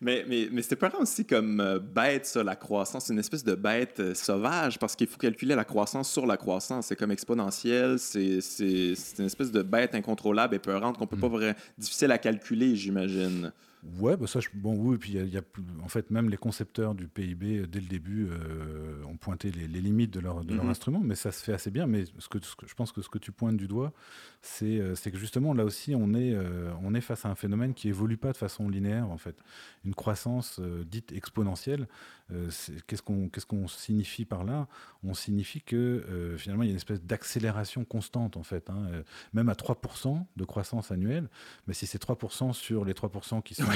Mais, mais, mais c'était pas aussi comme euh, bête, ça, la croissance. C'est une espèce de bête euh, sauvage parce qu'il faut calculer la croissance sur la croissance. C'est comme exponentiel. C'est une espèce de bête incontrôlable et peurante qu'on peut mm. pas vraiment. difficile à calculer, j'imagine. Ouais, bah ça, bon, oui, et puis il y, a, en fait, même les concepteurs du PIB, euh, dès le début, euh, ont pointé les, limites de leur, de leur mhm. instrument, mais ça se fait assez bien. Mais ce que, je pense que ce que tu pointes du doigt, c'est euh, que justement, là aussi, on est, on est face à un phénomène qui évolue pas de façon linéaire, en fait. Une croissance dite exponentielle, qu'est-ce qu'on qu'est-ce qu'on signifie par là? On signifie que finalement, il y a une espèce d'accélération constante, en fait, hein, même à 3% de croissance annuelle, mais si c'est 3% sur les 3% qui sont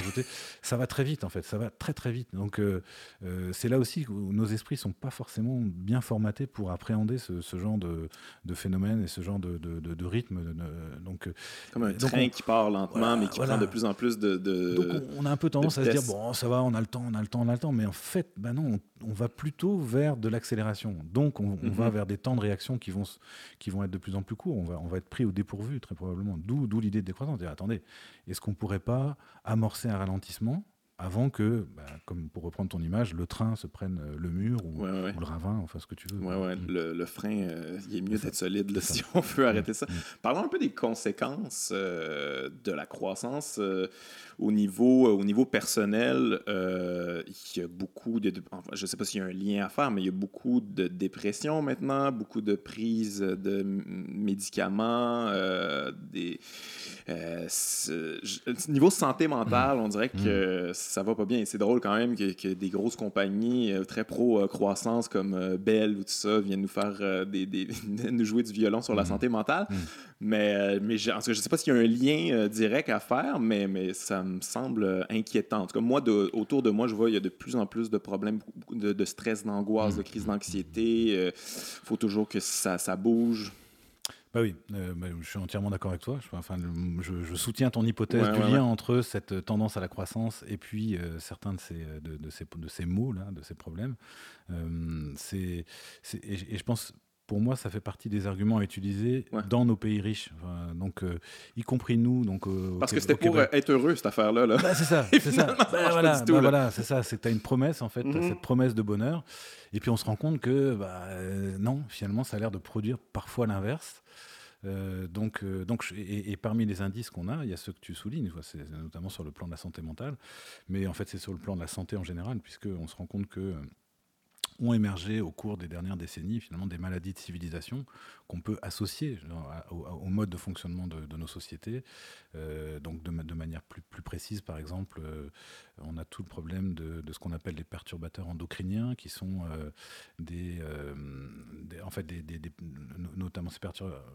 ça va très vite en fait, ça va très très vite. Donc euh, euh, c'est là aussi où nos esprits sont pas forcément bien formatés pour appréhender ce, genre de, de, phénomène et ce genre de, de, rythme. donc, euh, Comme un train qui part lentement mais qui prend de plus en plus de... donc on, a un peu tendance à se dire, bon ça va, on a le temps, on a le temps, on a le temps, mais en fait, ben non, on, va plutôt vers de l'accélération. Donc on, on va mhm. vers des temps de réaction qui vont, qui vont être de plus en plus courts, on va, on va être pris au dépourvu très probablement. D'où l'idée de décroissance. Dire, attendez, est-ce qu'on pourrait pas amorcer un ralentissement avant que, bah, comme pour reprendre ton image, le train se prenne euh, le mur ou, le ravin, enfin ce que tu veux. Ouais. Mm. Le, le, frein, euh, il est mieux d'être solide si on veut arrêter ça. Mm. Parlons un peu des conséquences euh, de la croissance au, niveau, au niveau personnel. il y a beaucoup de. je ne sais pas s'il y a un lien à faire, mais il y a beaucoup de dépression maintenant, beaucoup de prise de médicaments, des. niveau santé mentale, on dirait que ça va pas bien. C'est drôle quand même que, des grosses compagnies euh, très pro-croissance comme euh, Bell ou tout ça viennent nous faire des, nous jouer du violon sur la mm. santé mentale. Mm. Mais, mais je, ne sais pas s'il y a un lien direct à faire, mais, mais ça me semble inquiétant. En tout cas, moi, de, autour de moi, je vois il y a de plus en plus de problèmes de, de stress, d'angoisse, de mm. crise d'anxiété. Il faut toujours que ça, ça bouge. Bah oui, euh, bah, je suis entièrement d'accord avec toi. Je, enfin, je, soutiens ton hypothèse du lien entre cette tendance à la croissance et puis euh, certains de ces, de, de, ces, de ces mots, là, de ces problèmes. Euh, c'est, et, je pense pour moi, ça fait partie des arguments à utiliser dans nos pays riches, donc y compris nous. Donc parce que c'était pour être heureux cette affaire-là. Là. Bah, c'est ça, c'est ça. Bah, voilà, voilà c'est ça. C'est que tu as une promesse en fait, mm-hmm. cette promesse de bonheur, et puis on se rend compte que non, finalement, ça a l'air de produire parfois l'inverse. Euh, donc, euh, donc, et, parmi les indices qu'on a, il y a ceux que tu soulignes, c'est notamment sur le plan de la santé mentale, mais en fait c'est sur le plan de la santé en général, puisqu'on se rend compte que euh, ont émergé au cours des dernières décennies finalement des maladies de civilisation qu'on peut associer au, mode de fonctionnement de, nos sociétés. donc de, de, manière plus, plus, précise, par exemple, on a tout le problème de, ce qu'on appelle les perturbateurs endocriniens, qui sont euh, euh, des, en fait, des, notamment ces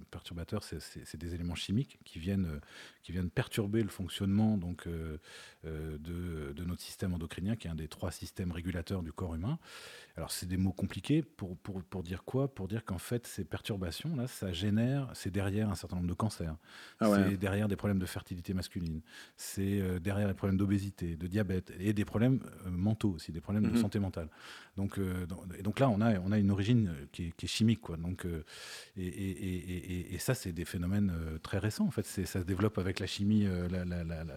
perturbateurs, c'est des éléments chimiques qui viennent, qui viennent perturber le fonctionnement donc euh, de, notre système endocrinien, qui est un des trois systèmes régulateurs du corps humain. Alors c'est des mots compliqués pour, pour, pour dire quoi? Pour dire qu'en fait ces perturbations là, ça génère, c'est derrière un certain nombre de cancers, ah c'est derrière des problèmes de fertilité masculine, c'est derrière les problèmes d'obésité, de diabète et des problèmes euh, mentaux aussi, des problèmes de mhm. santé mentale. Donc, euh, et donc là, on a, on a une origine euh, qui est, chimique. Quoi. Donc, et, et, et, ça, c'est des phénomènes très récents. En fait, ça se développe avec la chimie,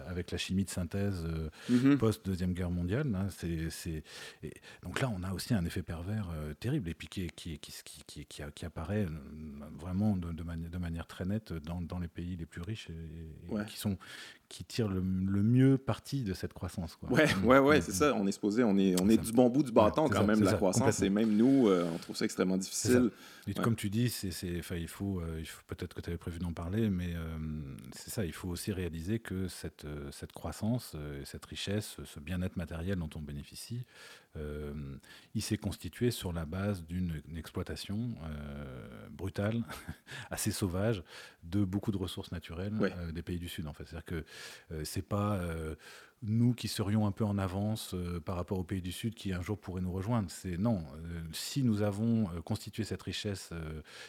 avec la chimie de synthèse mhm. post-deuxième guerre mondiale. Hein. c'est, donc là, on a aussi un effet pervers terrible et puis qui, qui, qui, qui, qui apparaît vraiment de, de, manière très nette dans, dans, les pays les plus riches et, qui sont qui tirent le, mieux parti de cette croissance. Quoi. Ouais, ouais, ouais, c'est ça. On est supposé, on est, on est du bon bout du bâton quand même, la croissance. Et même nous, euh, on trouve ça extrêmement difficile. Comme tu dis, c'est, il faut, euh, il faut peut-être que tu avais prévu d'en parler, mais euh, c'est ça, il faut aussi réaliser que cette, cette croissance, cette richesse, ce bien-être matériel dont on bénéficie, il s'est constitué sur la base d'une exploitation brutale, assez sauvage, de beaucoup de ressources naturelles des pays du Sud. En fait, c'est-à-dire que c'est pas nous qui serions un peu en avance euh, par rapport aux pays du Sud qui un jour pourraient nous rejoindre. C'est non. Euh, si nous avons euh, constitué cette richesse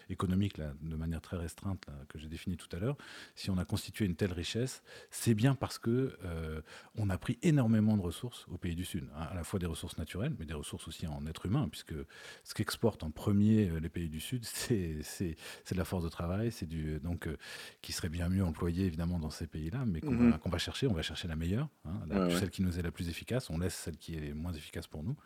économique là, de manière très restreinte que j'ai définie tout à l'heure, si on a constitué une telle richesse, c'est bien parce que on a pris énormément de ressources aux pays du Sud, hein, à la fois des ressources naturelles, mais des ressources aussi en être humain, puisque ce qu'exportent en premier les pays du Sud, c'est de la force de travail, c'est du donc qui serait bien mieux employé évidemment dans ces pays-là, mais qu'on mm-hmm. va, va, chercher, on va chercher la meilleure. Hein, celle qui nous est la plus efficace, on laisse celle qui est moins efficace pour nous.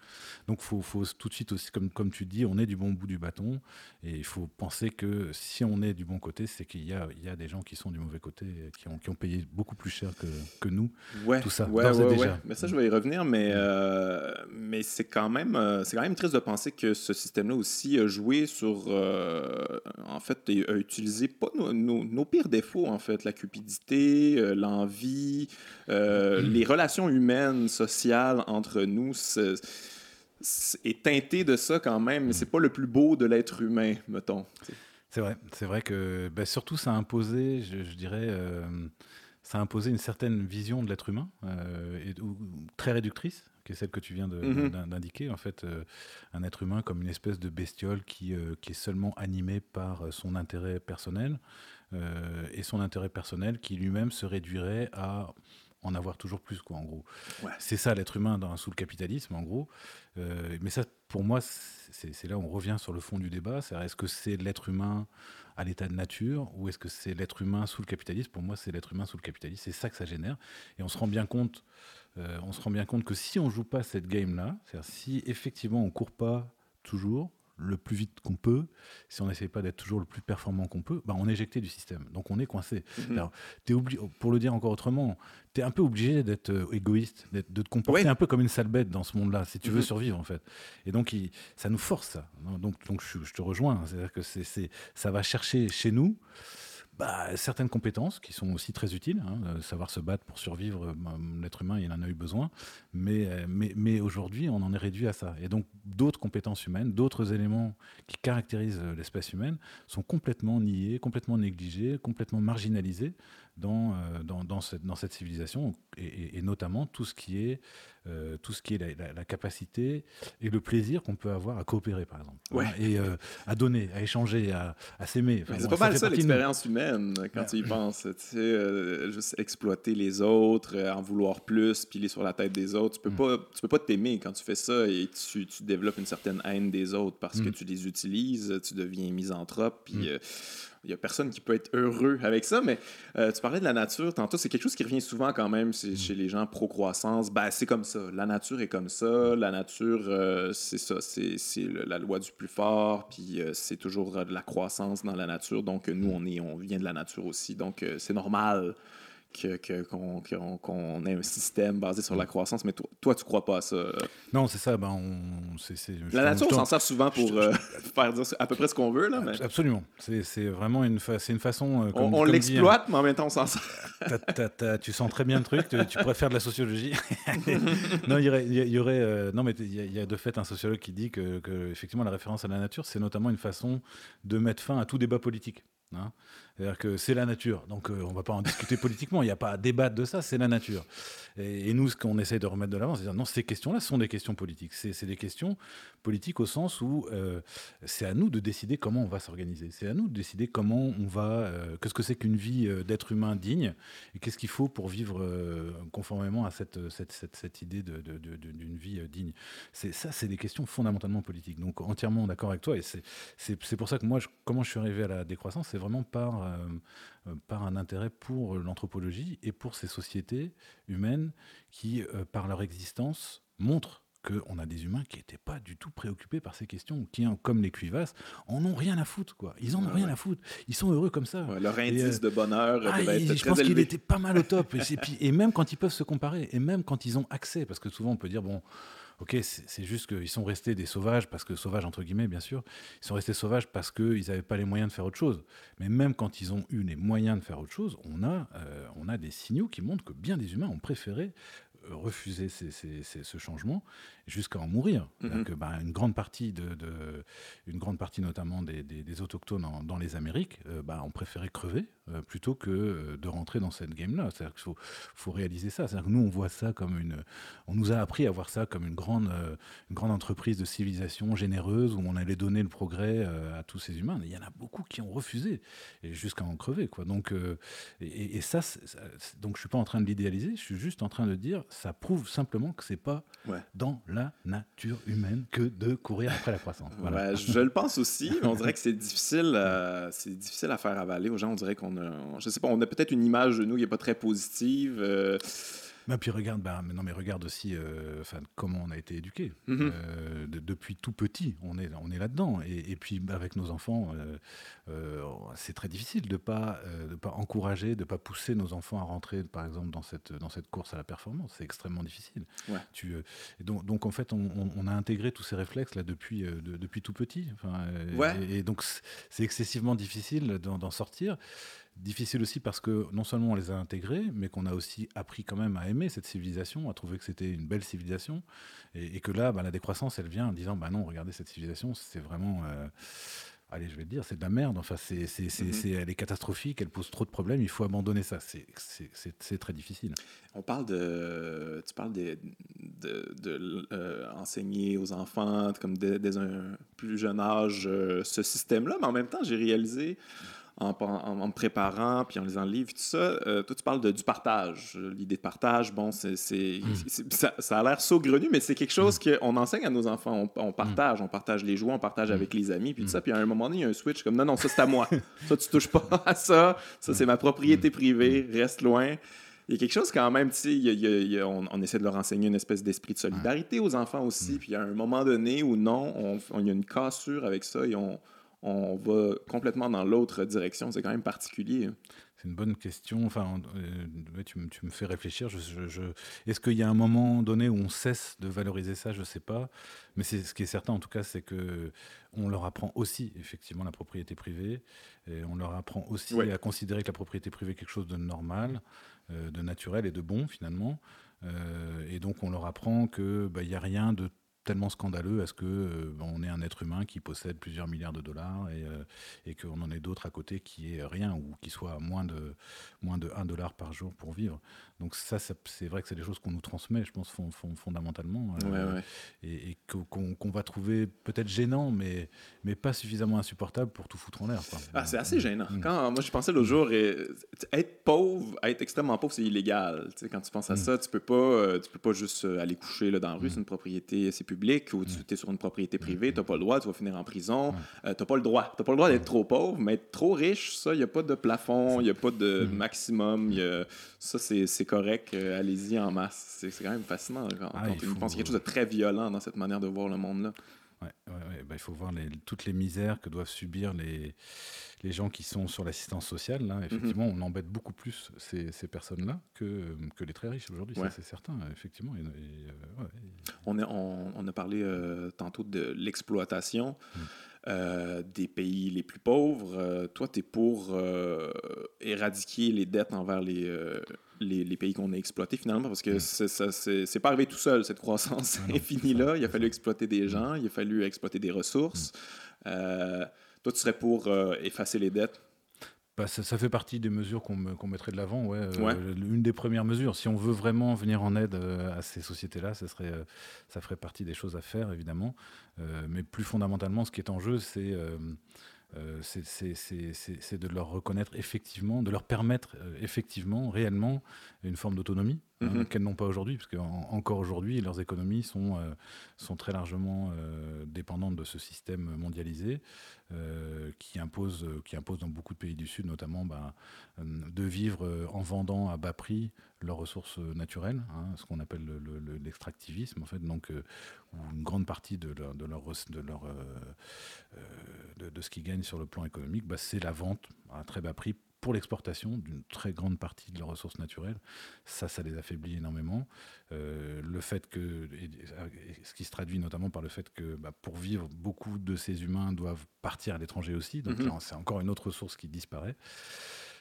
Donc il faut, tout de suite aussi, comme, comme tu dis, on est du bon bout du bâton, et il faut penser que si on est du bon côté, c'est qu'il y a, il y a des gens qui sont du mauvais côté, qui ont, qui ont payé beaucoup plus cher que, que nous. Ouais, tout ça, ouais, déjà. Mais ça, je vais y revenir, mais, euh, mais c'est quand, même, euh, c'est quand même triste de penser que ce système-là aussi a joué sur, euh, en fait, a utilisé pas nos, nos, pires défauts, en fait, la cupidité, l'envie, les relations humaines, sociales entre nous est teintée de ça quand même, mais c'est pas le plus beau de l'être humain, mettons. C'est vrai, c'est vrai que ben, surtout ça a imposé, je, dirais, euh, ça a imposé une certaine vision de l'être humain, euh, et, très réductrice, qui est celle que tu viens mm-hmm. d'indiquer. En fait, euh, un être humain comme une espèce de bestiole qui, qui est seulement animé par son intérêt personnel, et son intérêt personnel qui lui-même se réduirait à en avoir toujours plus, quoi, en gros. C'est ça l'être humain dans, sous le capitalisme, en gros. Euh, mais ça, pour moi, c'est là où on revient sur le fond du débat. C'est est-ce que c'est l'être humain à l'état de nature ou est-ce que c'est l'être humain sous le capitalisme? Pour moi, c'est l'être humain sous le capitalisme. C'est ça que ça génère. Et on se rend bien compte, euh, on se rend bien compte que si on joue pas cette game-là, c'est-à-dire si effectivement on court pas toujours, le plus vite qu'on peut, si on n'essaye pas d'être toujours le plus performant qu'on peut, bah on est éjecté du système. Donc on est coincé. Mhm. es pour le dire encore autrement, tu es un peu obligé d'être euh, égoïste, de te comporter un peu comme une sale bête dans ce monde-là, si tu veux mhm. survivre en fait. Et donc ça nous force ça. Donc, donc je, je te rejoins. C'est-à-dire que c'est, ça va chercher chez nous bah, certaines compétences qui sont aussi très utiles. Hein, euh, savoir se battre pour survivre, euh, l'être humain, il en a eu besoin. Mais, euh, mais, aujourd'hui, on en est réduit à ça. Et donc, d'autres compétences humaines, d'autres éléments qui caractérisent l'espèce humaine sont complètement niés, complètement négligés, complètement marginalisés dans, dans, cette, civilisation, et, notamment tout ce qui est euh, tout ce qui est la, capacité et le plaisir qu'on peut avoir à coopérer, par exemple. Et euh, à donner, à échanger, à, s'aimer. c'est pas mal ça l'expérience humaine quand tu y penses. Tu sais, euh, juste exploiter les autres, en vouloir plus, piler sur la tête des autres. Tu peux, mm. pas, tu peux pas t'aimer quand tu fais ça et tu, tu, développes une certaine haine des autres parce que mm. tu les utilises, tu deviens misanthrope. Puis, mm. Il n'y a personne qui peut être heureux avec ça, mais euh, tu parlais de la nature tantôt. C'est quelque chose qui revient souvent quand même mm. chez les gens pro-croissance. Ben, c'est comme ça. La nature est comme ça. La nature, euh, c'est ça. C'est la loi du plus fort. Puis euh, c'est toujours de la croissance dans la nature. Donc nous, on, est, on vient de la nature aussi. Donc c'est normal qu'on que, ait un système basé sur la croissance, mais toi, toi tu crois pas à ça. Non, c'est ça. Ben, on, la nature, on s'en sert souvent pour euh, faire dire à peu près ce qu'on veut. Là, mais... Absolument. C'est vraiment une, une façon... Euh, on, l'exploite, mais en même temps, on s'en sert. tu sens très bien le truc. Tu, pourrais faire de la sociologie. non, il y aurait... y aurait euh, non, mais il y, a de fait un sociologue qui dit que, que effectivement, la référence à la nature, c'est notamment une façon de mettre fin à tout débat politique. Hein. C'est-à-dire que c'est la nature. Donc euh, on ne va pas en discuter politiquement, il n'y a pas à débattre de ça, c'est la nature. Et, nous, ce qu'on essaie de remettre de l'avant, c'est dire non, ces questions-là sont des questions politiques. C'est des questions politiques au sens où euh, c'est à nous de décider comment on va s'organiser. C'est à nous de décider comment on va. Euh, qu'est-ce que c'est qu'une vie d'être humain digne et qu'est-ce qu'il faut pour vivre conformément à cette, cette, cette, idée d'une de, vie digne. Ça, c'est des questions fondamentalement politiques. Donc entièrement d'accord avec toi. Et c'est pour ça que moi, comment je suis arrivé à la décroissance, c'est vraiment par, euh, euh, par un intérêt pour l'anthropologie et pour ces sociétés humaines qui, euh, par leur existence, montrent qu'on a des humains qui n'étaient pas du tout préoccupés par ces questions, qui, comme les cuivasses, en ont rien à foutre. Quoi. Ils en ont rien à foutre. Ils sont heureux comme ça. leur indice de bonheur ah, devait être Je pense qu'il était pas mal au top. et, puis, et même quand ils peuvent se comparer, et même quand ils ont accès, parce que souvent on peut dire, bon, Ok, c'est juste qu'ils sont restés des sauvages, parce que sauvages entre guillemets, bien sûr, ils sont restés sauvages parce qu'ils n'avaient pas les moyens de faire autre chose. Mais même quand ils ont eu les moyens de faire autre chose, on a, euh, on a des signaux qui montrent que bien des humains ont préféré euh, refuser ce changement jusqu'à en mourir. Que, bah, une grande partie de, une grande partie notamment des, autochtones dans les Amériques euh, bah, ont préféré crever euh, plutôt que de rentrer dans cette game-là. C'est-à-dire qu'il faut, faut, réaliser ça. C'est-à-dire que nous on voit ça comme une, on nous a appris à voir ça comme une grande, une grande entreprise de civilisation généreuse où on allait donner le progrès à tous ces humains. il y en a beaucoup qui ont refusé et jusqu'à en crever quoi. Donc et, ça, donc je suis pas en train de l'idéaliser. Je suis juste en train de dire ça prouve simplement que c'est pas dans la nature humaine que de courir après la croissance. Voilà. je le pense aussi, on dirait que c'est difficile, euh, difficile à faire avaler aux gens. On dirait qu'on a, je sais pas, on a peut-être une image de nous qui est pas très positive. Euh, mais puis regarde, bah, non, mais regarde aussi euh, comment on a été éduqué. Mhm. Euh, depuis tout petit, on est, on est là-dedans. Et, puis bah, avec nos enfants, euh, c'est très difficile de ne pas, de pas encourager, de ne pas pousser nos enfants à rentrer, par exemple, dans cette, dans cette course à la performance. C'est extrêmement difficile. Tu, donc, donc, en fait, on, a intégré tous ces réflexes là depuis, depuis tout petit. Et, donc c'est excessivement difficile d'en sortir. Difficile aussi parce que non seulement on les a intégrés, mais qu'on a aussi appris quand même à aimer cette civilisation, à trouver que c'était une belle civilisation, et, que là, bah, la décroissance, elle vient en disant, bah non, regardez cette civilisation, c'est vraiment, euh, allez, je vais le dire, c'est de la merde. Enfin, c'est, c'est, mm-hmm. elle est catastrophique, elle pose trop de problèmes, il faut abandonner ça. C'est, très difficile. On parle de, tu parles de, de, euh, enseigner aux enfants comme dès, un plus jeune âge euh, ce système-là, mais en même temps, j'ai réalisé en, me préparant, puis en lisant le livre, tout ça, euh, toi, tu parles de, du partage. L'idée de partage, bon, c'est, mm. ça, ça, a l'air saugrenu, mais c'est quelque chose mm. qu'on enseigne à nos enfants. On, partage, on partage les joies, on partage avec les amis, puis tout ça. Puis à un moment donné, il y a un switch comme non, non, ça, c'est à moi. ça, tu touches pas à ça. Ça, c'est ma propriété privée. Reste loin. Il y a quelque chose quand même, tu sais, on, essaie de leur enseigner une espèce d'esprit de solidarité aux enfants aussi. Puis à un moment donné où non, il y a une cassure avec ça et on on va complètement dans l'autre direction. C'est quand même particulier. Hein. C'est une bonne question. Enfin, euh, tu, me fais réfléchir. Est-ce qu'il y a un moment donné où on cesse de valoriser ça? Je ne sais pas. Mais ce qui est certain, en tout cas, c'est que on leur apprend aussi effectivement la propriété privée. Et on leur apprend aussi à considérer que la propriété privée est quelque chose de normal, euh, de naturel et de bon finalement. Euh, et donc on leur apprend qu'il bah, n'y a rien de tellement scandaleux à ce que euh, on est un être humain qui possède plusieurs milliards de dollars et, euh, qu'on en ait d'autres à côté qui est rien ou qui soit moins de moins de 1 dollar par jour pour vivre. Donc ça, c'est vrai que c'est des choses qu'on nous transmet, je pense fondamentalement, euh, et, qu'on va trouver peut-être gênant, mais mais pas suffisamment insupportable pour tout foutre en l'air. Ah, c'est assez gênant. Mm. Quand moi je pensais l'autre jour, être pauvre, être extrêmement pauvre, c'est illégal. quand tu penses à mm. ça, tu peux pas tu peux pas juste aller coucher là, dans la rue, mm. c'est une propriété, c'est public ou tu es sur une propriété privée, tu n'as pas le droit, tu vas finir en prison. Euh, tu n'as pas le droit. Tu pas le droit d'être trop pauvre, mais être trop riche, ça, il n'y a pas de plafond, il n'y a pas de maximum. Ça, c'est correct. Euh, allez-y en masse. C'est quand même fascinant quand, ah, il pense qu'il y a quelque chose de très violent dans cette manière de voir le monde-là. Ouais, ouais, bah, il faut voir toutes les misères que doivent subir les, les gens qui sont sur l'assistance sociale. Là, effectivement, mhm. on embête beaucoup plus ces, ces personnes-là que, que les très riches aujourd'hui, c'est certain, effectivement. Euh, on, on, a parlé euh, tantôt de l'exploitation. Mm. Euh, des pays les plus pauvres. toi, tu es pour éradiquer les dettes envers les, les, pays qu'on a exploités finalement, parce que mm. c'est pas arrivé tout seul, cette croissance ah infinie-là. Il a fallu exploiter des gens, il a fallu exploiter des ressources. Mm. toi, tu serais pour euh, effacer les dettes? Bah, ça, fait partie des mesures qu'on mettrait de l'avant. Ouais. Euh, une des premières mesures, si on veut vraiment venir en aide euh, à ces sociétés-là, ça, serait, ça ferait partie des choses à faire, évidemment. mais plus fondamentalement, ce qui est en jeu, c'est euh, c'est de leur reconnaître effectivement, de leur permettre euh, effectivement, réellement, une forme d'autonomie hein, mhm. qu'elles n'ont pas aujourd'hui, parce qu'encore aujourd'hui, leurs économies sont, euh, sont très largement dépendantes de ce système mondialisé qui, impose, qui impose dans beaucoup de pays du Sud, notamment, bah, de vivre en vendant à bas prix leurs ressources naturelles, hein, ce qu'on appelle l'extractivisme, en fait, donc, où une grande partie de leur, de leur, de leur de, ce qu'ils gagnent sur le plan économique, bah, c'est la vente à très bas prix pour l'exportation d'une très grande partie de leurs ressources naturelles. Ça, ça les affaiblit énormément. Euh, le fait que, ce qui se traduit notamment par le fait que bah, pour vivre, beaucoup de ces humains doivent partir à l'étranger aussi. Donc mm-hmm. c'est encore une autre ressource qui disparaît.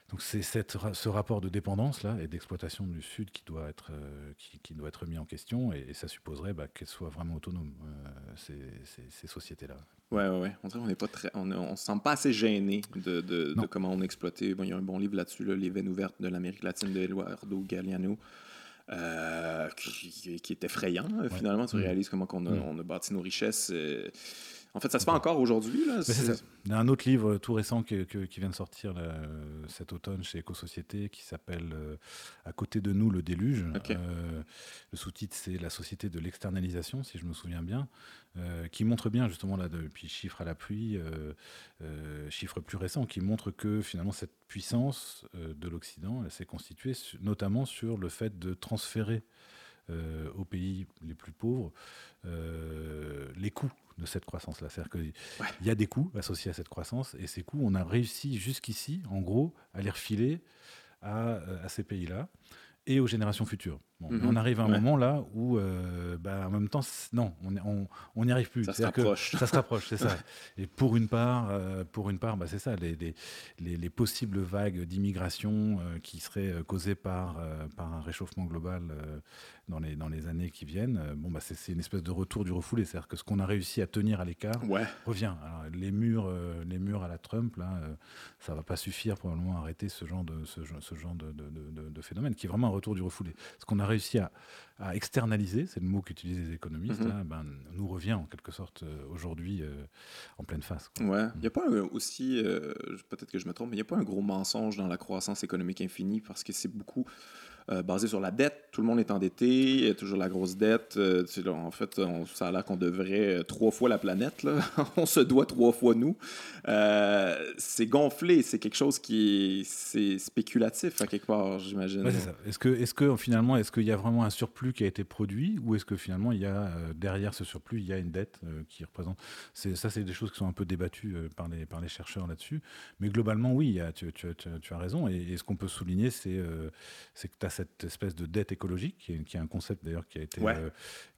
Donc c'est ce rapport de dépendance là et d'exploitation du Sud qui doit être, euh, qui, doit être mis en question et, ça supposerait bah, qu'elles soient vraiment autonomes, euh, ces, sociétés-là. Ouais, ouais, ouais. On n'est pas très, on, on, se sent pas assez gêné de, de, comment on exploitait. Bon, il y a un bon livre là-dessus, Les veines ouvertes de l'Amérique latine de Eduardo Galliano. Euh, qui, qui, est effrayant, finalement. Tu mm. réalises comment on a, mm. on a bâti nos richesses. En fait, ça se fait encore aujourd'hui. Il y a un autre livre tout récent qui, vient de sortir cet automne chez Éco-Société qui s'appelle euh, À côté de nous, le déluge. Euh, le sous-titre, c'est La société de l'externalisation, si je me souviens bien, euh, qui montre bien, justement, là, depuis chiffres à la pluie, chiffres plus récents, qui montrent que finalement, cette puissance de l'Occident, s'est constituée notamment sur le fait de transférer aux pays les plus pauvres les coûts de cette croissance-là. C'est-à-dire qu'il y a des coûts associés à cette croissance, et ces coûts, on a réussi jusqu'ici, en gros, à les refiler à, à ces pays-là et aux générations futures. Mhm. On arrive à un moment là où, euh, bah, en même temps, non, on n'y arrive plus. Ça se rapproche. Ça se rapproche, c'est ça. Et pour une part, euh, pour une part, bah, c'est ça, les, les, possibles vagues d'immigration euh, qui seraient causées par, par un réchauffement global dans, les, dans les années qui viennent, bon, bah, c'est une espèce de retour du refoulé. C'est-à-dire que ce qu'on a réussi à tenir à l'écart revient. Alors, les murs, les murs à la Trump, là, ça va pas suffire probablement à arrêter ce genre de, ce, genre de, de, phénomène, qui est vraiment un retour du refoulé. Ce qu'on a réussi à, à externaliser, c'est le mot qu'utilisent les économistes, mhm. ben, nous revient en quelque sorte aujourd'hui en pleine face. Ouais, il n'y a pas aussi, peut-être que je me trompe, mais il n'y a pas un gros mensonge dans la croissance économique infinie parce que c'est beaucoup euh, basé sur la dette. Tout le monde est endetté, il y a toujours la grosse dette. Euh, en fait, ça a l'air qu'on devrait euh, trois fois la planète. On se doit trois fois nous. c'est gonflé, c'est quelque chose qui est, spéculatif à quelque part, j'imagine. Est-ce que, finalement, est-ce qu'il y a vraiment un surplus qui a été produit ou est-ce que finalement, il y a derrière ce surplus, il y a une dette qui représente Ça, c'est des choses qui sont un peu débattues par, les, chercheurs là-dessus. Mais globalement, oui, tu, as raison. Et, ce qu'on peut souligner, c'est que tu as cette espèce de dette écologique, qui est, qui est un concept d'ailleurs qui a été euh,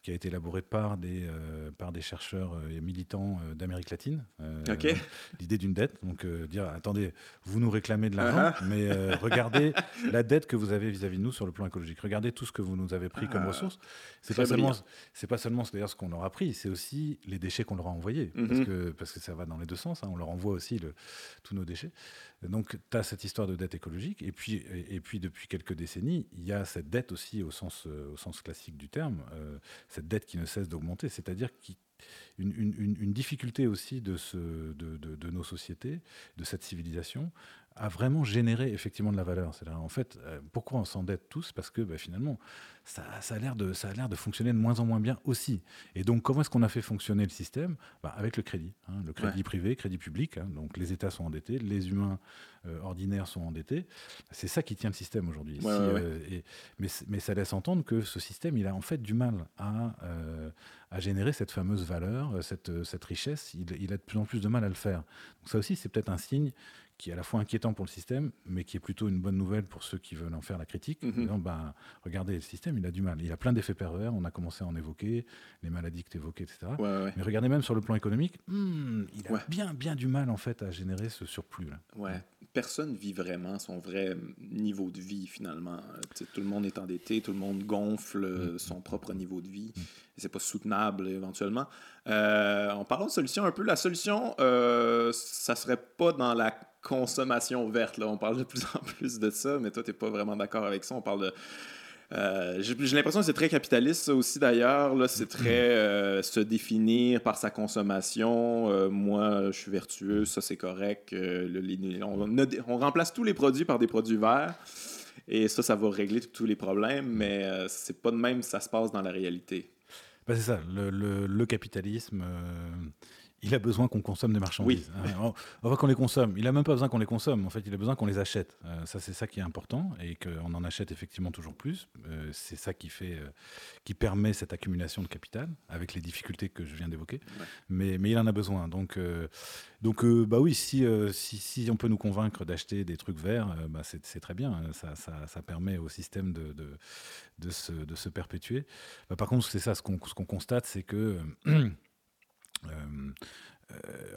qui a été élaboré par des euh, par des chercheurs euh, et militants d'Amérique latine. L'idée d'une dette, donc dire attendez, vous nous réclamez de l'argent, uh-huh. mais regardez la dette que vous avez vis-à-vis de nous sur le plan écologique. Regardez tout ce que vous nous avez pris comme ah. ressources. C'est pas seulement c'est pas seulement d'ailleurs ce qu'on leur a pris, c'est aussi les déchets qu'on leur a envoyés, parce mm-hmm. que parce que ça va dans les deux sens. Hein. on leur envoie aussi le, tous nos déchets. Donc, tu as cette histoire de dette écologique. Et puis, et, puis, depuis quelques décennies, il y a cette dette aussi au sens, euh, au sens classique du terme, euh, cette dette qui ne cesse d'augmenter, c'est-à-dire une, difficulté aussi de, nos sociétés, de cette civilisation, a vraiment généré effectivement de la valeur. C'est en fait, euh, pourquoi on s'endette tous? Parce que bah, finalement, ça, ça a l'air de, ça a l'air de fonctionner de moins en moins bien aussi. Et donc, comment est-ce qu'on a fait fonctionner le système? Bah, Avec le crédit, hein, le crédit privé, crédit public. Hein. donc, les États sont endettés, les humains euh, ordinaires sont endettés. C'est ça qui tient le système aujourd'hui. Euh, mais, mais, ça laisse entendre que ce système, il a en fait du mal à, à générer cette fameuse valeur, cette, cette richesse. Il, il, a de plus en plus de mal à le faire. Donc, ça aussi, c'est peut-être un signe qui est à la fois inquiétant pour le système, mais qui est plutôt une bonne nouvelle pour ceux qui veulent en faire la critique. Mhm. ben, regardez, le système, il a du mal. Il a plein d'effets pervers. On a commencé à en évoquer, les maladies que tu évoquais, etc. Mais regardez même sur le plan économique, hmm, il a bien, bien du mal en fait à générer ce surplus. Là. Ouais. Personne vit vraiment son vrai niveau de vie finalement. tout le monde est endetté, tout le monde gonfle mm. son propre niveau de vie. Mm. Et c'est pas soutenable éventuellement. Euh, en parlant de solution un peu, la solution, euh, ça serait pas dans la consommation verte. Là. On parle de plus en plus de ça, mais toi, tu n'es pas vraiment d'accord avec ça. On parle de. Euh, j'ai l'impression que c'est très capitaliste, ça aussi d'ailleurs. C'est très euh, se définir par sa consommation. Euh, moi, je suis vertueux, ça c'est correct. on, remplace tous les produits par des produits verts. Et ça, ça va régler tous les problèmes, mais c'est pas de même ça se passe dans la réalité. Ben, c'est ça, le, le capitalisme il a besoin qu'on consomme des marchandises. Oui. Hein, on, qu'on les consomme. Il n'a même pas besoin qu'on les consomme. En fait, il a besoin qu'on les achète. Euh, ça, c'est ça qui est important et qu'on en achète effectivement toujours plus. Euh, c'est ça qui fait, euh, qui permet cette accumulation de capital avec les difficultés que je viens d'évoquer. Mais, mais il en a besoin. Donc, donc, bah oui, si, si, si, on peut nous convaincre d'acheter des trucs verts, bah c'est très bien. Ça, ça, ça, permet au système de, de, de, se, de se, perpétuer. Bah, par contre, c'est ça, ce qu'on qu'on constate, c'est que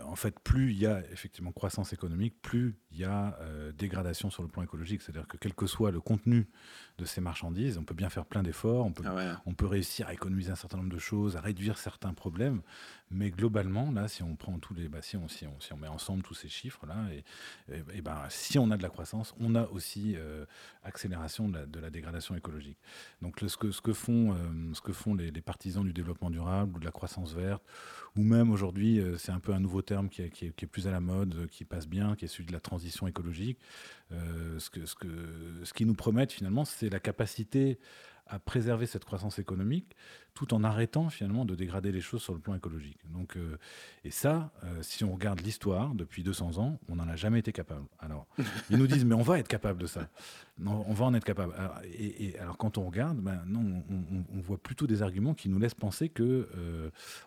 en fait, plus il y a effectivement croissance économique, plus il y a euh, dégradation sur le plan écologique. C'est-à-dire que quel que soit le contenu de ces marchandises, on peut bien faire plein d'efforts, on peut, ah on peut réussir à économiser un certain nombre de choses, à réduire certains problèmes, mais globalement, là, si on prend tous les, bah, si, on, met ensemble tous ces chiffres-là, et, et, ben, si on a de la croissance, on a aussi euh, accélération de la, dégradation écologique. Donc ce, que, font, ce que font les, partisans du développement durable ou de la croissance verte, ou même aujourd'hui, c'est un peu un nouveau terme qui est, plus à la mode, qui passe bien, qui est celui de la transition écologique. Euh, ce, que, ce, que, ce qui nous promettent finalement, c'est la capacité à préserver cette croissance économique tout en arrêtant finalement de dégrader les choses sur le plan écologique. Donc, euh, et ça, euh, si on regarde l'histoire, depuis 200 ans, on n'en a jamais été capable. Alors, ils nous disent, mais on va être capable de ça. Non, on va en être capable. Alors, et, alors quand on regarde, ben, non, on, voit plutôt des arguments qui nous laissent penser que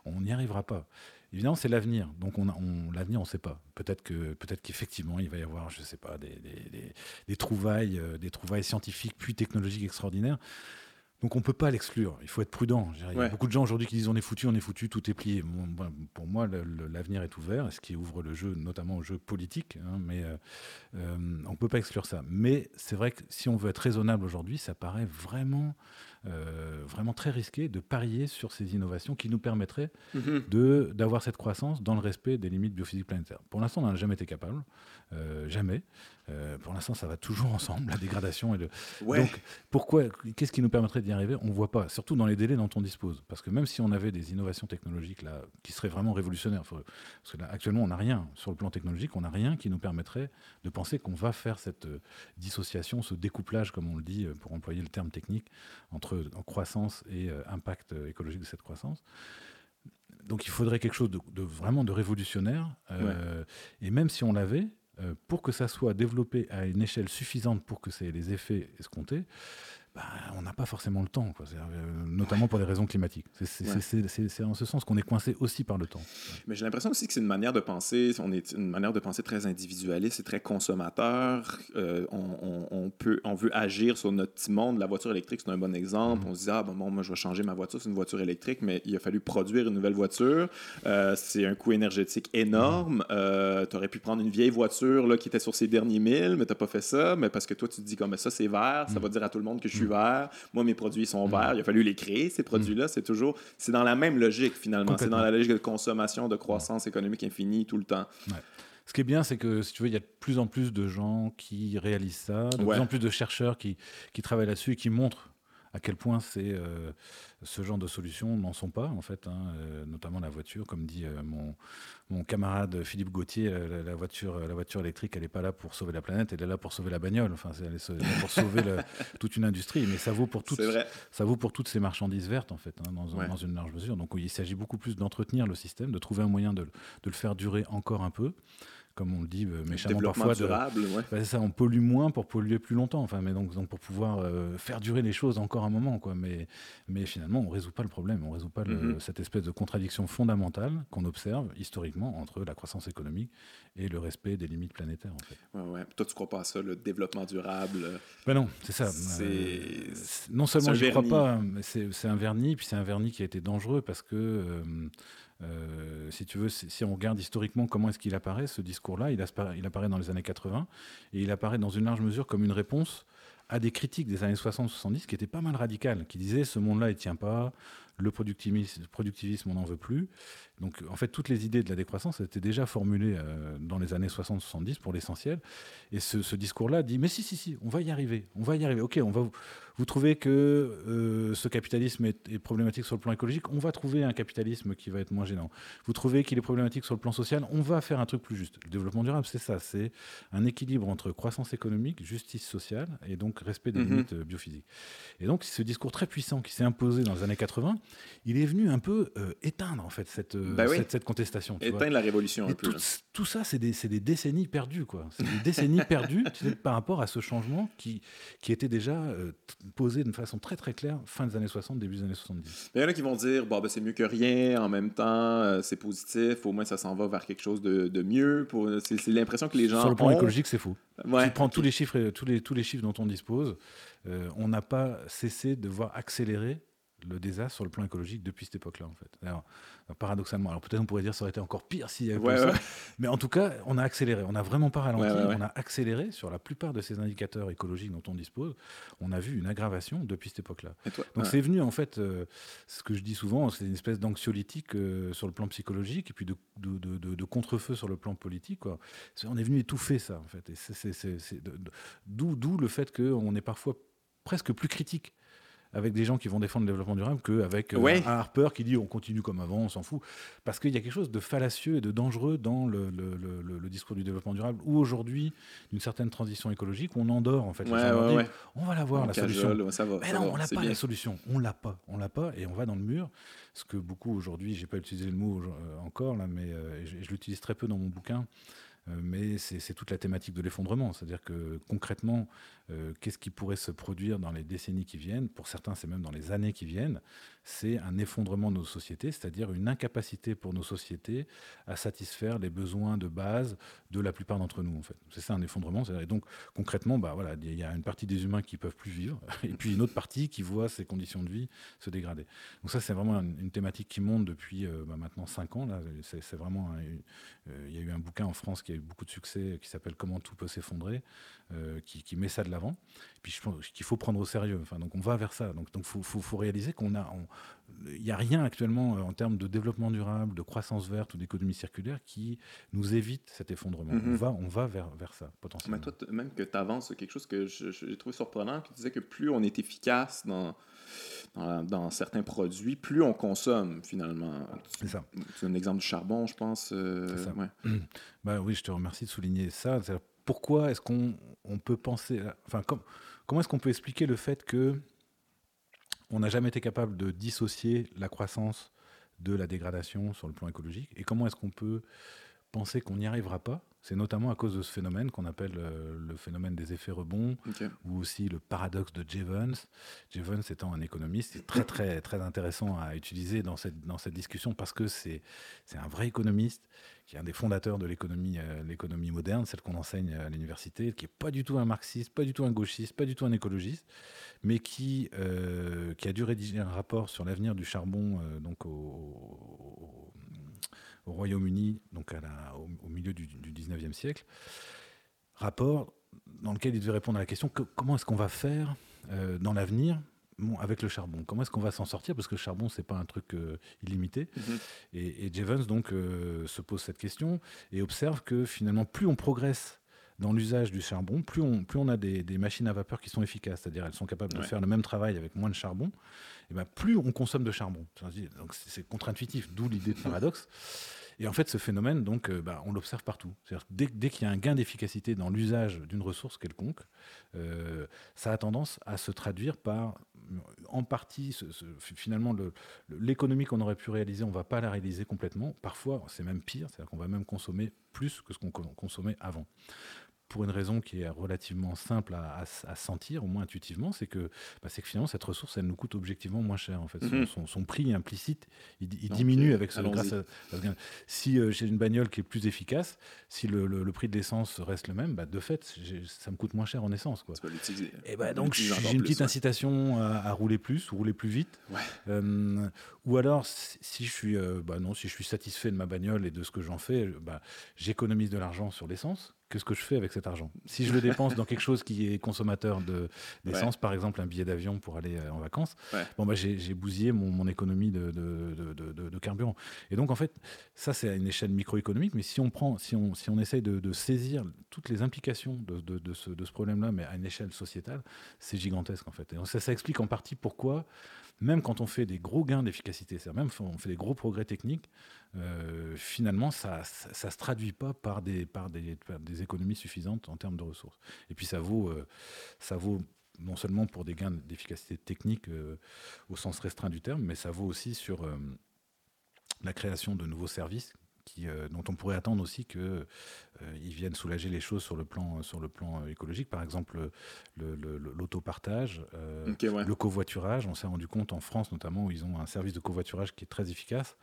on n'y arrivera pas. Évidemment, c'est l'avenir. Donc, on, on l'avenir, on ne sait pas. Peut-être que, peut-être qu'effectivement, il va y avoir, je ne sais pas, des, des, des, trouvailles, euh, des trouvailles scientifiques puis technologiques extraordinaires. Donc on ne peut pas l'exclure, il faut être prudent. Il y a beaucoup de gens aujourd'hui qui disent on est foutu, on est foutu, tout est plié. Ben, pour moi, l'avenir est ouvert, ce qui ouvre le jeu, notamment au jeu politique, hein, mais euh, euh, on ne peut pas exclure ça. Mais c'est vrai que si on veut être raisonnable aujourd'hui, ça paraît vraiment euh, vraiment très risqué de parier sur ces innovations qui nous permettraient mhm. de d'avoir cette croissance dans le respect des limites biophysiques planétaires. Pour l'instant, on n'en a jamais été capable, euh, jamais. Euh, pour l'instant, ça va toujours ensemble, la dégradation et le. Donc, pourquoi Qu'est-ce qui nous permettrait d'y arriver? On ne voit pas, surtout dans les délais dont on dispose. Parce que même si on avait des innovations technologiques là qui seraient vraiment révolutionnaires, parce que là, actuellement, on n'a rien sur le plan technologique, on n'a rien qui nous permettrait de penser qu'on va faire cette dissociation, ce découplage, comme on le dit, pour employer le terme technique, entre en croissance et euh, impact euh, écologique de cette croissance. Donc il faudrait quelque chose de, vraiment de révolutionnaire. Euh, et même si on l'avait, pour que ça soit développé à une échelle suffisante pour que ça ait les effets escomptés, bah, on n'a pas forcément le temps, euh, notamment pour des raisons climatiques. C'est en ce sens qu'on est coincé aussi par le temps. Mais j'ai l'impression aussi que c'est une manière de penser, on est une manière de penser très individualiste et très consommateur. Euh, on, peut, on veut agir sur notre petit monde. La voiture électrique, c'est un bon exemple. Mm. On se dit, ah bon, moi je vais changer ma voiture, c'est une voiture électrique, mais il a fallu produire une nouvelle voiture. Euh, c'est un coût énergétique énorme. Mm. tu aurais pu prendre une vieille voiture là, qui était sur ses derniers milles, mais tu n'as pas fait ça. Mais parce que toi, tu te dis, comme ça, c'est vert, ça mm. va dire à tout le monde que je suis vert. Moi, mes produits sont verts. Il a fallu les créer, ces produits-là. Mm. C'est toujours, c'est dans la même logique, finalement. C'est dans la logique de consommation, de croissance économique infinie tout le temps. Ce qui est bien, c'est que si tu veux, il y a de plus en plus de gens qui réalisent ça, de plus en plus de chercheurs qui, qui travaillent là-dessus et qui montrent à quel point c'est euh, ce genre de solutions n'en sont pas en fait, hein, euh, notamment la voiture, comme dit euh, mon, mon, camarade Philippe Gauthier, la, voiture, la voiture électrique, elle n'est pas là pour sauver la planète, elle est là pour sauver la bagnole. Enfin, elle est là pour sauver toute une industrie, mais ça vaut pour toutes, ça vaut pour toutes ces marchandises vertes en fait, hein, dans, dans, une large mesure. Donc il s'agit beaucoup plus d'entretenir le système, de trouver un moyen de, de le faire durer encore un peu comme on le dit euh, méchamment parfois. Durable, bah, ça, on pollue moins pour polluer plus longtemps. Enfin, mais donc, donc pour pouvoir euh, faire durer les choses encore un moment, quoi. Mais, mais finalement, on résout pas le problème. On résout pas mm-hmm. cette espèce de contradiction fondamentale qu'on observe historiquement entre la croissance économique et le respect des limites planétaires. En fait. Ouais, ouais. Toi, tu crois pas à ça, le développement durable euh, Ben non, c'est ça. non seulement je crois pas, mais c'est un vernis, puis c'est un vernis qui a été dangereux parce que euh, si tu veux, si, on regarde historiquement comment est-ce qu'il apparaît, ce discours-là, il, apparaît dans les années 80 et il apparaît dans une large mesure comme une réponse à des critiques des années 60-70 qui étaient pas mal radicales, qui disaient ce monde-là, il tient pas, le productivisme, le productivisme on n'en veut plus. Donc en fait, toutes les idées de la décroissance étaient déjà formulées euh, dans les années 60-70 pour l'essentiel. Et ce, ce discours-là dit, mais si, si, si, on va y arriver, on va y arriver. Ok, on va, vous trouvez que euh, ce capitalisme est, problématique sur le plan écologique, on va trouver un capitalisme qui va être moins gênant. Vous trouvez qu'il est problématique sur le plan social, on va faire un truc plus juste. Le développement durable, c'est ça, c'est un équilibre entre croissance économique, justice sociale et donc respect des mhm. limites euh, biophysiques. Et donc ce discours très puissant qui s'est imposé dans les années 80, il est venu un peu euh, éteindre en fait cette, bah cette, contestation. Éteindre la révolution un peu. Tout, ça, c'est des, des, décennies perdues, quoi. C'est des décennies perdues par rapport à ce changement qui, qui était déjà posé d'une façon très très claire fin des années 60, début des années 70. Il y en a qui vont dire bon, ben, c'est mieux que rien, en même temps, euh, c'est positif, au moins ça s'en va vers quelque chose de, de mieux. Pour... C'est, l'impression que les gens. Sur le plan écologique, c'est fou. tu prends tous les chiffres, tous les, tous les chiffres dont on dispose, euh, on n'a pas cessé de voir accélérer le désastre sur le plan écologique depuis cette époque-là, en fait. Alors, paradoxalement, alors peut-être on pourrait dire que ça aurait été encore pire s'il y avait ça, mais en tout cas, on a accéléré. On n'a vraiment pas ralenti, on a accéléré sur la plupart de ces indicateurs écologiques dont on dispose. On a vu une aggravation depuis cette époque-là. Donc c'est venu, en fait, euh, ce que je dis souvent, c'est une espèce d'anxiolytique euh, sur le plan psychologique et puis de, de, de, contre-feu sur le plan politique. Quoi. on est venu étouffer ça, en fait. Et c'est, d'où le fait qu'on est parfois presque plus critique avec des gens qui vont défendre le développement durable qu'avec euh, un Harper qui dit on continue comme avant, on s'en fout. Parce qu'il y a quelque chose de fallacieux et de dangereux dans le, le, discours du développement durable, ou aujourd'hui, d'une certaine transition écologique, où on endort en fait. on va la voir, la solution. Mais non, on n'a pas la solution. On l'a pas. On l'a pas et on va dans le mur. Ce que beaucoup aujourd'hui, j'ai pas utilisé le mot euh, encore, là, mais euh, je, je l'utilise très peu dans mon bouquin. Mais c'est toute la thématique de l'effondrement. C'est-à-dire que concrètement, qu'est-ce qui pourrait se produire dans les décennies qui viennent? Pour certains, c'est même dans les années qui viennent. C'est un effondrement de nos sociétés, c'est-à-dire une incapacité pour nos sociétés à satisfaire les besoins de base de la plupart d'entre nous. En fait, c'est ça un effondrement. Et donc concrètement, bah voilà, il y a une partie des humains qui peuvent plus vivre, et puis une autre partie qui voit ses conditions de vie se dégrader. Donc ça, c'est vraiment une, thématique qui monte depuis bah, maintenant cinq ans. Là, c'est vraiment, euh, il y a eu un bouquin en France qui a eu beaucoup de succès qui s'appelle Comment tout peut s'effondrer, euh, qui, met ça de l'avant. Puis je pense qu'il faut prendre au sérieux. Enfin, donc on va vers ça. Donc, donc faut, faut, réaliser qu'on a, il n'y a rien actuellement euh, en termes de développement durable, de croissance verte ou d'économie circulaire qui nous évite cet effondrement. On mm-hmm. va, on va vers, vers ça potentiellement. Mais toi, même que tu avances quelque chose que j'ai trouvé surprenant, tu disais que plus on est efficace dans dans, certains produits, plus on consomme finalement. C'est ça. C'est un exemple du charbon, je pense. Euh, ça. Bah oui, je te remercie de souligner ça. Pourquoi est-ce qu'on on peut penser, enfin, comment est-ce qu'on peut expliquer le fait que on n'a jamais été capable de dissocier la croissance de la dégradation sur le plan écologique. Et comment est-ce qu'on peut penser qu'on n'y arrivera pas? C'est notamment à cause de ce phénomène qu'on appelle euh, le phénomène des effets rebonds, ou aussi le paradoxe de Jevons. Jevons étant un économiste, c'est très très très intéressant à utiliser dans cette, dans cette discussion parce que c'est un vrai économiste qui est un des fondateurs de l'économie euh, l'économie moderne, celle qu'on enseigne à l'université, qui est pas du tout un marxiste, pas du tout un gauchiste, pas du tout un écologiste, mais qui euh, qui a dû rédiger un rapport sur l'avenir du charbon donc au au Royaume-Uni, au, milieu du, du, 19e siècle. Rapport dans lequel il devait répondre à la question comment est-ce qu'on va faire euh, dans l'avenir avec le charbon Comment est-ce qu'on va s'en sortir? Parce que le charbon, c'est pas un truc euh, illimité. Mm-hmm. Et, et, Jevons donc euh, se pose cette question et observe que finalement, plus on progresse dans l'usage du charbon, plus on, plus on a des, des, machines à vapeur qui sont efficaces, c'est-à-dire elles sont capables de faire le même travail avec moins de charbon, et ben plus on consomme de charbon. Donc c'est contre-intuitif, d'où l'idée de paradoxe. Et en fait, ce phénomène, donc, euh, bah, on l'observe partout. Dès, dès qu'il y a un gain d'efficacité dans l'usage d'une ressource quelconque, euh, ça a tendance à se traduire par, en partie, finalement, l'économie qu'on aurait pu réaliser, on ne va pas la réaliser complètement. Parfois, c'est même pire, c'est-à-dire qu'on va même consommer plus que ce qu'on consommait avant pour une raison qui est relativement simple à, sentir, au moins intuitivement, c'est que, bah, que finalement cette ressource, elle nous coûte objectivement moins cher. En fait, son, mhm. prix implicite, il, diminue avec ce, grâce à, Si euh, j'ai une bagnole qui est plus efficace, si le, prix de l'essence reste le même, bah, de fait, ça me coûte moins cher en essence. Quoi. Et bah, donc j'ai une petite incitation à, rouler plus, ou rouler plus vite. Euh, ou alors, si je suis, euh, bah non, si je suis satisfait de ma bagnole et de ce que j'en fais, bah, j'économise de l'argent sur l'essence qu'est-ce que je fais avec cet argent Si je le dépense dans quelque chose qui est consommateur d'essence, par exemple un billet d'avion pour aller euh, en vacances, bon bah j'ai bousillé mon, économie de, de, carburant. Et donc en fait, ça c'est à une échelle microéconomique, mais si on prend, si on, si on essaye de, saisir toutes les implications de, ce, ce problème-là, mais à une échelle sociétale, c'est gigantesque en fait. Et ça, ça explique en partie pourquoi même quand on fait des gros gains d'efficacité, c'est-à-dire même on fait des gros progrès techniques, euh, finalement, ça ne se traduit pas par des, par, des, économies suffisantes en termes de ressources. Et puis ça vaut, euh, ça vaut non seulement pour des gains d'efficacité technique euh, au sens restreint du terme, mais ça vaut aussi sur la création de nouveaux services dont on pourrait attendre aussi qu'ils euh, viennent soulager les choses sur le plan, sur le plan euh, écologique. Par exemple, l'autopartage, le, le covoiturage. On s'est rendu compte en France notamment où ils ont un service de covoiturage qui est très efficace.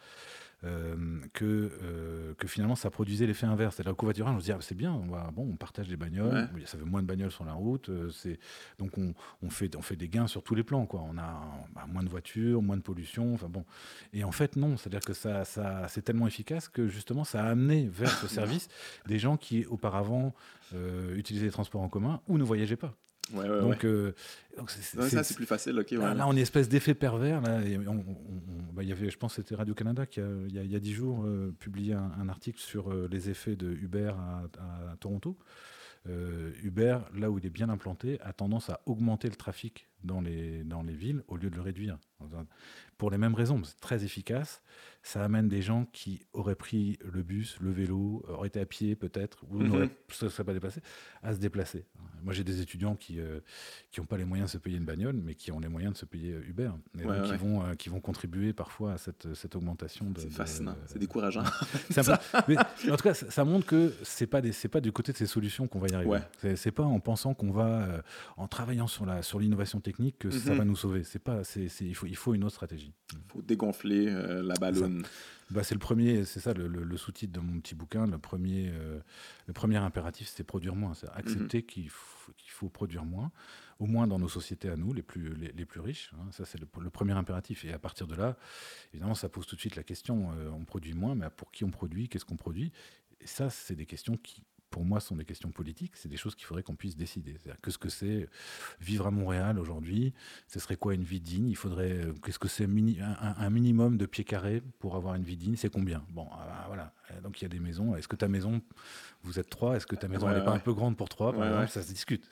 Euh, que, euh, que finalement ça produisait l'effet inverse. C'est-à-dire le covoiturage, on se dit ah, c'est bien, on, va, bon, on partage des bagnoles, ça fait moins de bagnoles sur la route, euh, c'est donc on, on, fait, on fait des gains sur tous les plans. Quoi. On a bah, moins de voitures, moins de pollution, enfin bon. Et en fait non, c'est-à-dire que ça, ça, c'est tellement efficace que justement ça a amené vers ce service des gens qui auparavant utilisaient les transports en commun ou ne voyageaient pas. Ouais, donc, euh, ça, c'est plus facile. là, on est espèce d'effet pervers. Là, bah, y avait, je pense que c'était Radio-Canada qui, a, il, y a, dix jours, euh, publié un, article sur euh, les effets de Uber à, Toronto. Uber, là où il est bien implanté, a tendance à augmenter le trafic dans les, dans les villes au lieu de le réduire. Pour les mêmes raisons, c'est très efficace ça amène des gens qui auraient pris le bus, le vélo, auraient été à pied peut-être, ou ne seraient pas déplacés, à se déplacer. Moi, j'ai des étudiants qui n'ont euh, pas les moyens de se payer une bagnole, mais qui ont les moyens de se payer euh, Uber, et donc Qui, vont, euh, qui vont contribuer parfois à cette, cette augmentation. C'est fascinant, c'est décourageant. mais, en tout cas, ça, montre que ce n'est pas, pas du côté de ces solutions qu'on va y arriver. C'est pas en pensant qu'on va, en travaillant sur l'innovation sur technique, que ça mhm. va nous sauver. Pas, il, faut, il faut une autre stratégie. Il faut dégonfler la ballonne bah, c'est le premier, c'est ça le, le, sous-titre de mon petit bouquin. Le premier, euh, le premier impératif, c'est produire moins. C'est accepter mhm. qu'il faut produire moins, au moins dans nos sociétés à nous, les plus, les, plus riches. Hein. Ça, c'est le, premier impératif. Et à partir de là, évidemment, ça pose tout de suite la question euh, on produit moins, mais pour qui on produit Qu'est-ce qu'on produit? Et ça, c'est des questions qui pour moi, sont des questions politiques. C'est des choses qu'il faudrait qu'on puisse décider. C'est-à-dire, qu'est-ce que c'est vivre à Montréal aujourd'hui Ce serait quoi une vie digne? Il faudrait. Euh, qu'est-ce que c'est un, minimum de pieds carrés pour avoir une vie digne C'est combien? Bon, ah, bah, voilà. Donc il y a des maisons. Est-ce que ta maison, vous êtes trois? Est-ce que ta maison n'est pas un peu grande pour trois? Par exemple, ça se discute.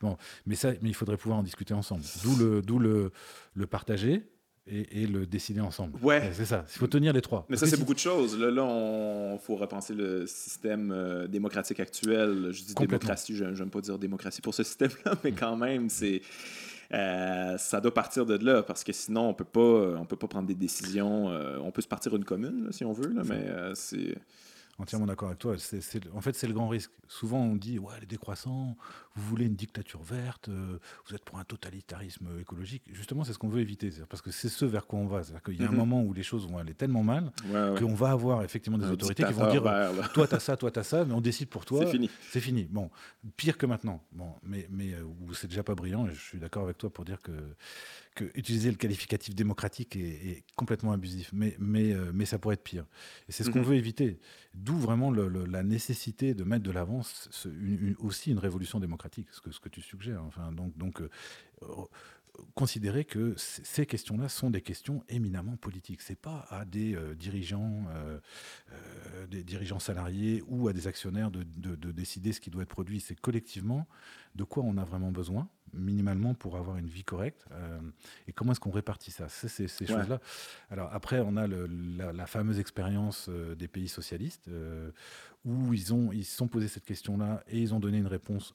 bon, mais ça, mais il faudrait pouvoir en discuter ensemble. D'où le, d'où le, le partager et, le décider ensemble. Ouais. C'est ça. Il faut tenir les trois. Mais ça, c'est beaucoup de choses. Là, là il faut repenser le système euh, démocratique actuel. Je dis démocratie, je n'aime pas dire démocratie pour ce système-là, mais quand même, c'est. Euh, ça doit partir de là parce que sinon on peut pas on peut pas prendre des décisions euh, on peut se partir une commune si on veut là, mais c'est Entièrement d'accord avec toi. en fait, c'est le grand risque. Souvent, on dit ouais, les décroissants, vous voulez une dictature verte, euh, vous êtes pour un totalitarisme écologique. Justement, c'est ce qu'on veut éviter. Parce que c'est ce vers quoi on va. C'est-à-dire qu'il y a un mhm. moment où les choses vont aller tellement mal qu'on va avoir effectivement des autorités qui vont dire toi, t'as ça, toi, t'as ça, mais on décide pour toi. C'est fini. C'est fini. Bon, pire que maintenant. Bon, mais, mais euh, c'est déjà pas brillant. Et je suis d'accord avec toi pour dire que que utiliser le qualificatif démocratique est, complètement abusif, mais, mais, euh, mais ça pourrait être pire. Et c'est ce qu'on mhm. veut éviter. D'où vraiment la nécessité de mettre de l'avant aussi une révolution démocratique, ce que, ce que tu suggères. Enfin, donc, donc euh, considérer que ces questions-là sont des questions éminemment politiques. C'est pas à des euh, dirigeants, euh, euh, des dirigeants salariés ou à des actionnaires de, décider ce qui doit être produit. C'est collectivement de quoi on a vraiment besoin, minimalement pour avoir une vie correcte. et comment est-ce qu'on répartit ça? C'est ces, choses-là. Alors après, on a la, la, fameuse expérience des pays socialistes où ils ont ils se sont posés cette question-là et ils ont donné une réponse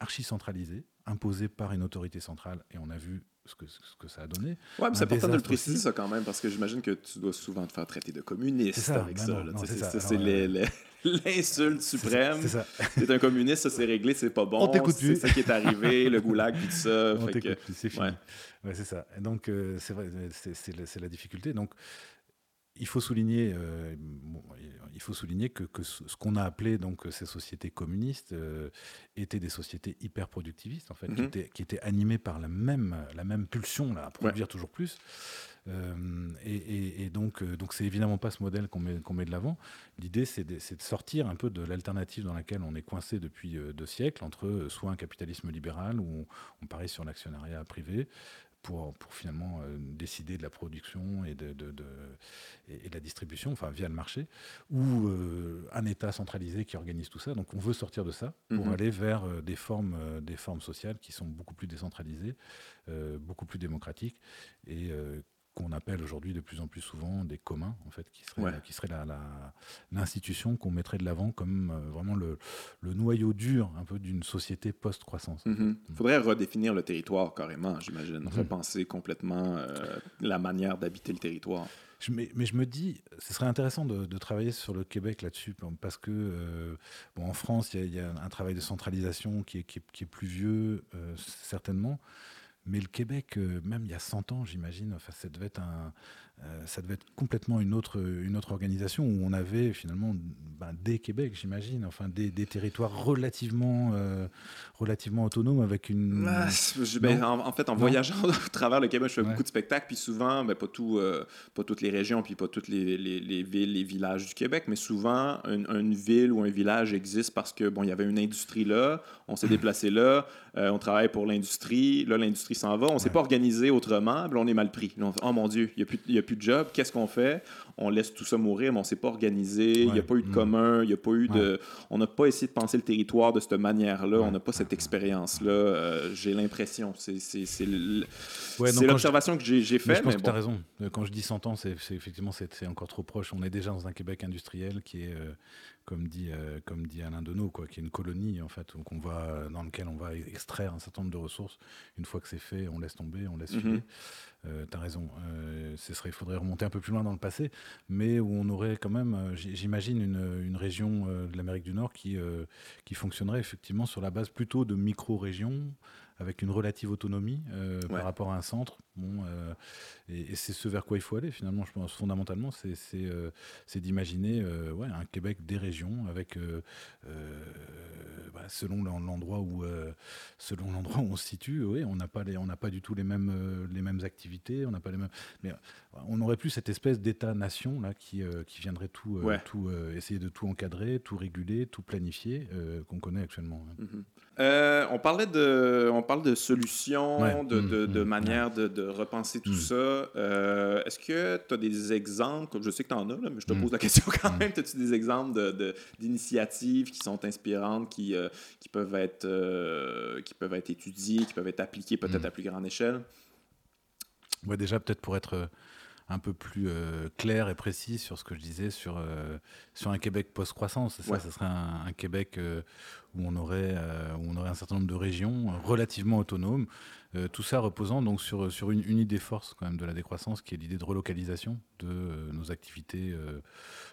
archi centralisée imposé par une autorité centrale, et on a vu ce que, ce que ça a donné. Oui, mais c'est important de le préciser, ça, quand même, parce que j'imagine que tu dois souvent te faire traiter de communiste ça, avec ben ça. C'est l'insulte suprême. C'est ça. T'es un communiste, ça c'est réglé, c'est pas bon. C'est ça qui est arrivé, le goulag, tout ça. On c'est fini. Ouais. c'est ça. Donc, euh, c'est vrai, c'est la difficulté. Donc, il faut souligner, euh, il faut souligner que, ce qu'on a appelé donc ces sociétés communistes euh, étaient des sociétés hyper productivistes en fait, qui, mhm. étaient, qui, étaient, animées par la même, la même pulsion là, à produire toujours plus. Euh, et, donc, donc c'est évidemment pas ce modèle qu'on met, qu'on met de l'avant. L'idée, c'est de, de, sortir un peu de l'alternative dans laquelle on est coincé depuis deux siècles entre soit un capitalisme libéral où on, on parie sur l'actionnariat privé, pour, pour finalement euh, décider de la production et de, de, et, de la distribution, enfin via le marché, ou euh, un État centralisé qui organise tout ça. Donc on veut sortir de ça pour mhm. aller vers euh, des, formes, des formes sociales qui sont beaucoup plus décentralisées, beaucoup plus démocratiques et qu'on appelle aujourd'hui de plus en plus souvent des communs, en fait, qui serait, qui serait l'institution qu'on mettrait de l'avant comme euh, vraiment le, le, noyau dur un peu d'une société post-croissance. Il mm-hmm. faudrait redéfinir le territoire carrément, j'imagine. Mm-hmm. Repenser complètement euh, la manière d'habiter le territoire. Je, mais, mais, je me dis, ce serait intéressant de, de travailler sur le Québec là-dessus, parce que euh, bon, en France, il y, y, a un travail de centralisation qui est, qui est, qui est plus vieux, certainement. Mais le Québec, euh, même il y a 100 ans, j'imagine, enfin, ça devait être un, euh, ça devait être complètement une autre, une autre organisation où on avait finalement ben, des Québec, j'imagine, enfin des, des, territoires relativement, euh, relativement autonomes avec une. Ah, ben, en, fait, en voyageant à travers le Québec, je fais beaucoup de spectacles, puis souvent, ben, pas, tout, pas toutes les régions, puis pas toutes les, les, les, villes, les villages du Québec, mais souvent, une, une, ville ou un village existe parce que bon, il y avait une industrie là, on s'est déplacé là, on travaille pour l'industrie, là, l'industrie s'en va, on s'est pas organisé autrement, on est mal pris. oh mon Dieu, il n'y a plus plus de job, qu'est-ce qu'on fait? On laisse tout ça mourir, mais on ne s'est pas organisé, il n'y a pas eu de mm. commun, il y a pas eu de... On n'a pas essayé de penser le territoire de cette manière-là, on n'a pas cette expérience-là, euh, j'ai l'impression. C'est l'observation que j'ai faite. Je pense que tu as raison. Quand je dis 100 ans, c'est effectivement c'est encore trop proche. On est déjà dans un Québec industriel qui est comme dit, euh, comme dit Alain Deneau, quoi, qui est une colonie en fait, on va, dans lequel on va extraire un certain nombre de ressources. Une fois que c'est fait, on laisse tomber, on laisse mhm. filer. Euh, tu as raison. Euh, il faudrait remonter un peu plus loin dans le passé, mais où on aurait quand même, euh, j'imagine, une, région de l'Amérique du Nord qui, qui fonctionnerait effectivement sur la base plutôt de micro-régions avec une relative autonomie euh, par rapport à un centre. Bon, euh, et, c'est ce vers quoi il faut aller finalement, je pense fondamentalement, c'est euh, d'imaginer ouais, un Québec des régions avec, bah, selon l'endroit où, selon l'endroit où on se situe, oui, on n'a pas, les, on pas du tout les mêmes, les mêmes activités, on n'a pas les mêmes, mais on n'aurait plus cette espèce d'État-nation là qui, qui viendrait tout, tout essayer de tout encadrer, tout réguler, tout planifier qu'on connaît actuellement. Hein. Mm-hmm. Euh, on parlait de, on parle de solutions, de, mm, de, mm, manières de, repenser tout mm. ça. Euh, est-ce que tu as des exemples, je sais que tu en as, mais je te pose la question quand même, as-tu des exemples d'initiatives qui sont inspirantes, qui, euh, qui, peuvent être, qui peuvent être étudiées, qui peuvent être appliquées peut-être à plus grande échelle? Ouais, déjà, peut-être pour être un peu plus clair et précis sur ce que je disais sur, sur un Québec post-croissance. Ça, ce serait un, Québec où on aurait, euh, où on aurait un certain nombre de régions euh, relativement autonomes. Euh, tout ça reposant donc sur, sur une, une, idée force quand même de la décroissance, qui est l'idée de relocalisation de nos activités,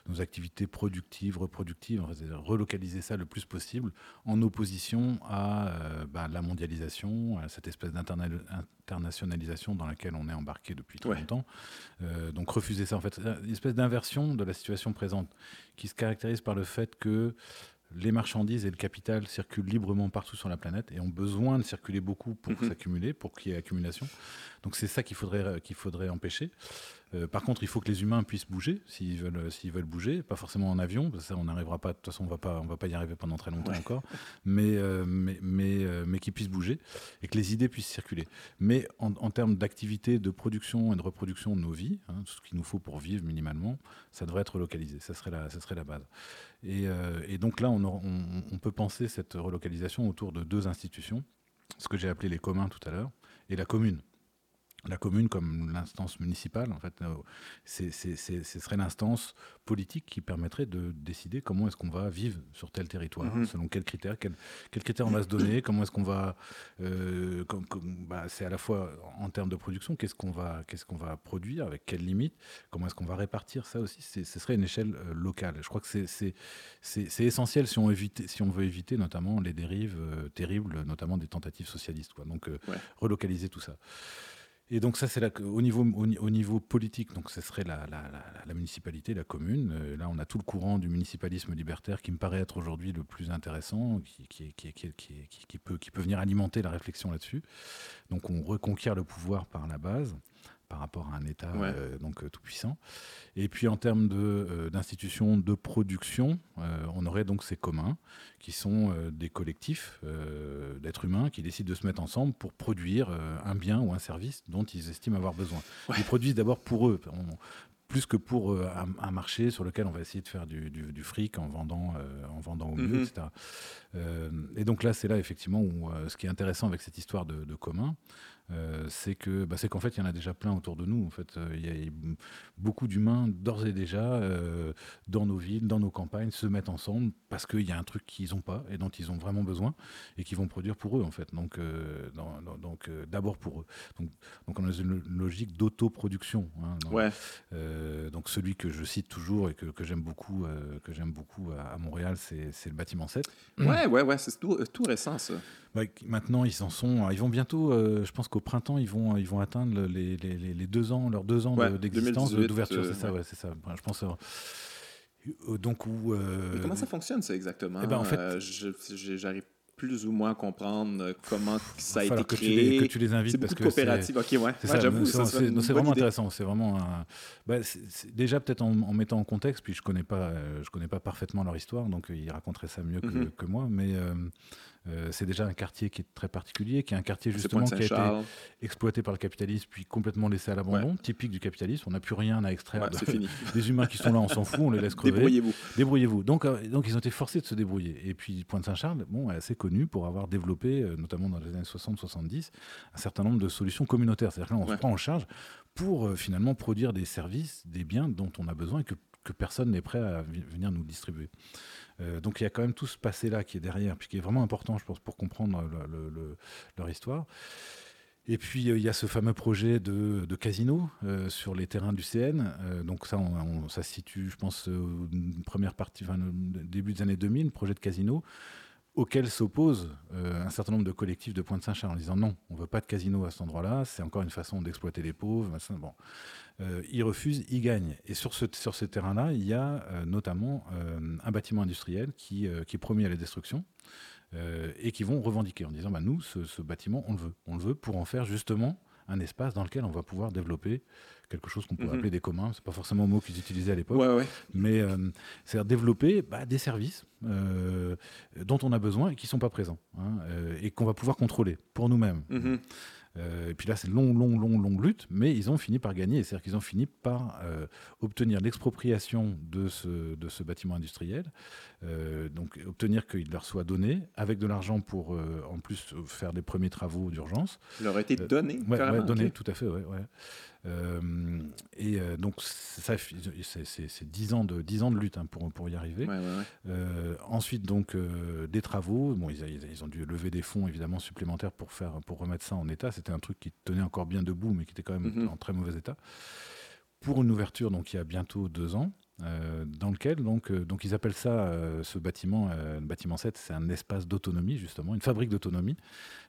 nos activités productives, reproductives, relocaliser ça le plus possible en opposition à bah, la mondialisation, à cette espèce d'internationalisation dans laquelle on est embarqué depuis très longtemps. donc refuser ça en fait, une espèce d'inversion de la situation présente qui se caractérise par le fait que les marchandises et le capital circulent librement partout sur la planète et ont besoin de circuler beaucoup pour mhm. s'accumuler, pour qu'il y ait accumulation. Donc c'est ça qu'il faudrait, qu'il faudrait empêcher. Euh, par contre, il faut que les humains puissent bouger s'ils veulent, s'ils veulent bouger, pas forcément en avion, parce que ça on n'arrivera pas. De toute façon, on va pas, on va pas y arriver pendant très longtemps encore, mais euh, mais mais, euh, mais qu'ils puissent bouger et que les idées puissent circuler. Mais en, termes d'activité, de production et de reproduction de nos vies, hein, tout ce qu'il nous faut pour vivre minimalement, ça devrait être localisé. Ça serait la, ça serait la base. Et, et donc là, on, on, on peut penser cette relocalisation autour de deux institutions, ce que j'ai appelé les communs tout à l'heure, et la commune la commune comme l'instance municipale, en fait, euh, c'est, ce serait l'instance politique qui permettrait de décider comment est-ce qu'on va vivre sur tel territoire, mhm. selon quels critères, quels, critères on va se donner, comment est-ce qu'on va, euh, bah, c'est à la fois en termes de production, qu'est-ce qu'on va, qu'est-ce qu'on va produire, avec quelles limites, comment est-ce qu'on va répartir ça aussi, ce serait une échelle euh, locale. Je crois que c'est, c'est, essentiel si on, évite, si on veut éviter notamment les dérives terribles, notamment des tentatives socialistes. Quoi. Donc relocaliser tout ça. Et donc ça, c'est au niveau, au, niveau politique, donc ce serait la, municipalité, la commune. Euh, là, on a tout le courant du municipalisme libertaire qui me paraît être aujourd'hui le plus intéressant, qui peut venir alimenter la réflexion là-dessus. Donc on reconquiert le pouvoir par la base par rapport à un État euh, donc euh, tout puissant. Et puis en termes euh, d'institutions de, production, on aurait donc ces communs qui sont des collectifs d'êtres humains qui décident de se mettre ensemble pour produire un bien ou un service dont ils estiment avoir besoin. Ils produisent d'abord pour eux. plus que pour un, marché sur lequel on va essayer de faire du, fric en vendant, en vendant au mieux, mhm. etc. et donc là, c'est là effectivement où ce qui est intéressant avec cette histoire de, de commun, euh, c'est que bah, c'est qu'en fait il y en a déjà plein autour de nous en fait euh, il y a beaucoup d'humains d'ores et déjà euh, dans nos villes dans nos campagnes se mettent ensemble parce qu'il y a un truc qu'ils n'ont pas et dont ils ont vraiment besoin et qui vont produire pour eux en fait donc donc d'abord pour eux donc, donc on a une logique d'autoproduction hein, ouais. donc celui que je cite toujours et que, que j'aime beaucoup que j'aime beaucoup à, Montréal c'est le bâtiment 7 ouais ouais ouais c'est tout, tout récent ça maintenant, ils en sont. Ils vont bientôt, je pense qu'au printemps, ils vont, ils vont atteindre les, les, les deux ans, leurs deux ans d'existence, d'ouverture. Euh, c'est ça, ouais, c'est ça. Je pense. Euh, donc où. comment ça fonctionne, ça exactement? Eh ben, en fait, j'arrive plus ou moins comprendre comment ça a été créé. Que tu, les, invites parce que coopérative. Ok, ouais. C'est vraiment intéressant. C'est vraiment bah, déjà peut-être en, mettant en contexte. Puis je connais pas, je connais pas parfaitement leur histoire, donc ils raconteraient ça mieux que, mm-hmm. que moi. Mais euh, c'est déjà un quartier qui est très particulier, qui est un quartier justement qui a été exploité par le capitalisme puis complètement laissé à l'abandon, typique du capitalisme. On n'a plus rien à extraire des humains qui sont là, on s'en fout, on les laisse crever. Débrouillez-vous. Débrouillez-vous. Donc, euh, donc ils ont été forcés de se débrouiller. Et puis Pointe-Saint-Charles, bon, est assez connu pour avoir développé, euh, notamment dans les années 60-70, un certain nombre de solutions communautaires. C'est-à-dire qu'on se prend en charge pour finalement produire des services, des biens dont on a besoin et que, que personne n'est prêt à venir nous distribuer. Euh, donc il y a quand même tout ce passé-là qui est derrière, puis qui est vraiment important, je pense, pour comprendre leur histoire. Et puis euh, il y a ce fameux projet de, casino euh, sur les terrains du CN. donc ça, ça se situe, je pense, une première partie, début des années 2000, projet de casino auquel s'opposent un certain nombre de collectifs de Pointe-Saint-Charles en disant non, on ne veut pas de casino à cet endroit-là, c'est encore une façon d'exploiter les pauvres. Bon. Euh, ils refusent, ils gagnent. Et sur ce, sur terrain-là, il y a euh, notamment euh, un bâtiment industriel qui, qui, est promis à la destruction et qui vont revendiquer en disant bah, nous, ce, bâtiment, on le veut. On le veut pour en faire justement un espace dans lequel on va pouvoir développer quelque chose qu'on peut mhm. appeler des communs. C'est pas forcément un mot qu'ils utilisaient à l'époque, mais c'est développer bah, des services dont on a besoin et qui sont pas présents hein, et qu'on va pouvoir contrôler pour nous-mêmes. Mhm. Euh, et puis là, c'est long, long, long, longue lutte, mais ils ont fini par gagner. C'est-à-dire qu'ils ont fini par euh, obtenir l'expropriation de ce, de ce bâtiment industriel, euh, donc obtenir qu'il leur soit donné, avec de l'argent pour en plus faire des premiers travaux d'urgence. Il leur a été donné Oui, donné, tout à fait, ouais. ouais. Euh, et euh, donc, ça, c'est 10 ans de, 10 ans de lutte hein, pour, pour y arriver. Euh, ensuite, donc, des travaux. Bon, ils, ils, ont dû lever des fonds, évidemment, supplémentaires pour, faire, pour remettre ça en état. C'était un truc qui tenait encore bien debout, mais qui était quand même mhm. en très mauvais état. Pour une ouverture, donc, il y a bientôt deux ans. Euh, dans lequel donc, euh, donc ils appellent ça euh, ce bâtiment, le bâtiment 7, c'est un espace d'autonomie justement, une fabrique d'autonomie.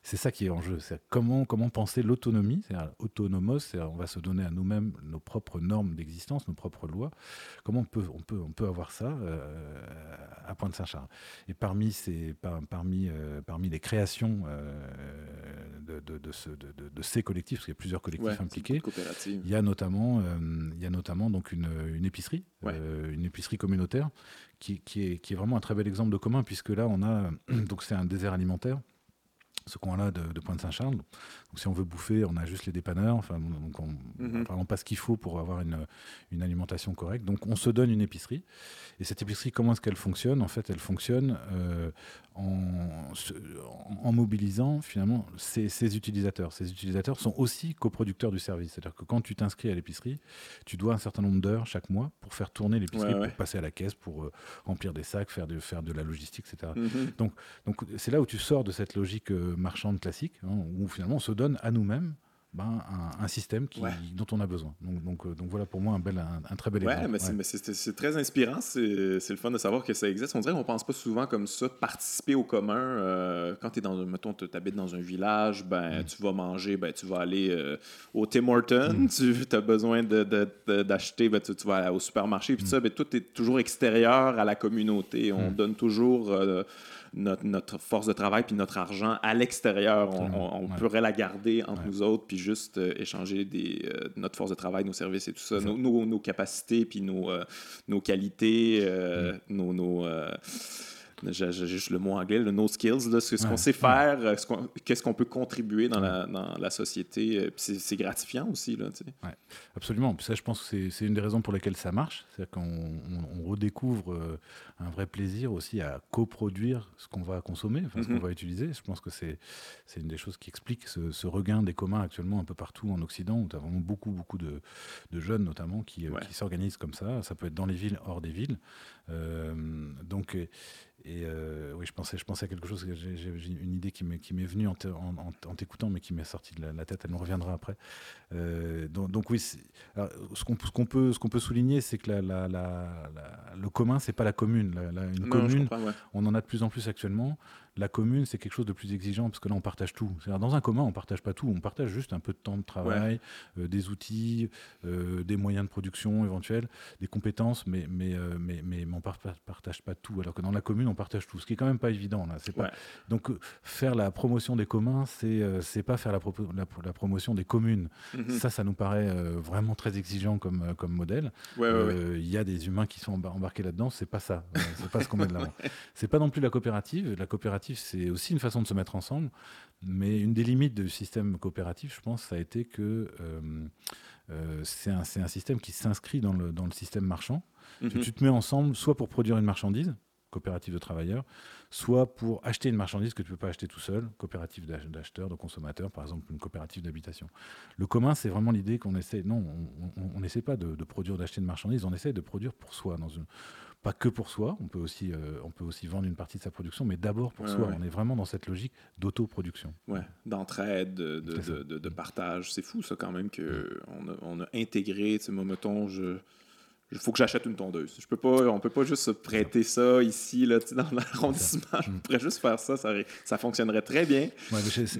C'est ça qui est en jeu. C'est comment comment penser l'autonomie, c'est autonomos, c'est on va se donner à nous-mêmes nos propres normes d'existence, nos propres lois. Comment on peut on peut on peut avoir ça à Pointe-Saint-Charles? Et parmi ces parmi parmi les créations de, de, de, de, ces collectifs, parce qu'il y a plusieurs collectifs impliqués, il y a notamment il y a notamment donc une, une épicerie. Euh, une épicerie communautaire, qui, est, qui, est, vraiment un très bel exemple de commun, puisque là, on a, donc c'est un désert alimentaire, ce coin-là de, de Pointe-Saint-Charles. Donc, si on veut bouffer, on a juste les dépanneurs. Enfin, donc on, mm pas ce qu'il faut pour avoir une, une, alimentation correcte. Donc, on se donne une épicerie. Et cette épicerie, comment est-ce qu'elle fonctionne? En fait, elle fonctionne euh, en, mobilisant finalement ces, utilisateurs. Ces utilisateurs sont aussi coproducteurs du service. C'est-à-dire que quand tu t'inscris à l'épicerie, tu dois un certain nombre d'heures chaque mois pour faire tourner l'épicerie, pour passer à la caisse, pour euh, remplir des sacs, faire de, faire de la logistique, etc. Mhm. Donc, donc c'est là où tu sors de cette logique euh, marchande classique, hein, où finalement on se donne à nous-mêmes ben, un, système qui, dont on a besoin. Donc, donc, euh, donc, voilà pour moi un, bel, un, très bel exemple. Mais ouais, c'est très inspirant. C'est le fun de savoir que ça existe. On dirait qu'on pense pas souvent comme ça, participer au commun. Euh, quand tu es dans, mettons, tu habites dans un village, ben, mm. tu vas manger, ben, tu vas aller euh, au Tim Hortons, mm. tu as besoin d'acheter, ben, tu, vas aller au supermarché, puis mm. ça, ben, tout est toujours extérieur à la communauté. On donne toujours notre, force de travail puis notre argent à l'extérieur. On, pourrait la garder entre nous autres puis juste euh, échanger des, euh, notre force de travail, nos services et tout ça, nos, nos, capacités puis nos, euh, nos qualités, mm. nos, nos j'ai juste le mot anglais, le no skills, là, ce, qu'on sait faire, euh, qu'est-ce qu'on peut contribuer dans, la, dans la, société. Euh, c'est gratifiant aussi. Là, ouais, absolument. Puis ça, je pense que c'est une des raisons pour lesquelles ça marche. C'est qu'on on, redécouvre euh, un vrai plaisir aussi à coproduire ce qu'on va consommer, enfin, ce qu'on mm-hmm. va utiliser. Je pense que c'est une des choses qui explique ce, regain des communs actuellement un peu partout en Occident, où tu as vraiment beaucoup, beaucoup de, de jeunes notamment qui, qui s'organisent comme ça. Ça peut être dans les villes, hors des villes. donc, et euh, oui, je pensais, je pensais à quelque chose, j'ai une idée qui m'est venue en t'écoutant, mais qui m'est sortie de la, tête, elle me reviendra après. Euh, donc, oui, ce qu'on peut, peut souligner, c'est que la, le commun, c'est pas la commune. une commune, on en a de plus en plus actuellement. La commune, c'est quelque chose de plus exigeant parce que là, on partage tout. Dans un commun, on partage pas tout. On partage juste un peu de temps de travail, euh, des outils, euh, des moyens de production éventuels, des compétences, mais, mais, euh, mais, mais, on ne partage pas tout. Alors que dans la commune, on partagent tous, ce qui est quand même pas évident. Là. Pas... Donc, faire la promotion des communs, c'est c'est pas faire la, la, promotion des communes. Mhm. Ça, ça nous paraît vraiment très exigeant comme, comme modèle. Il y a des humains qui sont embarqués là-dedans, c'est pas ça. c'est pas ce qu'on met de l'avant. C'est pas non plus la coopérative. La coopérative, c'est aussi une façon de se mettre ensemble. Mais une des limites du système coopératif, je pense, ça a été que euh, euh, c'est un, un, système qui s'inscrit dans le, dans le système marchand. Mhm. tu, te mets ensemble soit pour produire une marchandise, coopérative de travailleurs, soit pour acheter une marchandise que tu ne peux pas acheter tout seul, coopérative d'acheteurs, de consommateurs, par exemple une coopérative d'habitation. Le commun, c'est vraiment l'idée qu'on essaie, non, on n'essaie pas de, de produire, d'acheter une marchandise, on essaie de produire pour soi, dans une, pas que pour soi, on peut aussi, euh, on peut aussi vendre une partie de sa production, mais d'abord pour soi. On est vraiment dans cette logique d'autoproduction. Ouais, d'entraide, de, de, de, partage. C'est fou, ça, quand même, qu'on a, on a intégré, tu sais, mettons, je. Il faut que j'achète une tondeuse. Je peux pas, on peut pas juste se prêter ça ici, là, dans l'arrondissement. Je pourrais juste faire ça, ça, ça fonctionnerait très bien.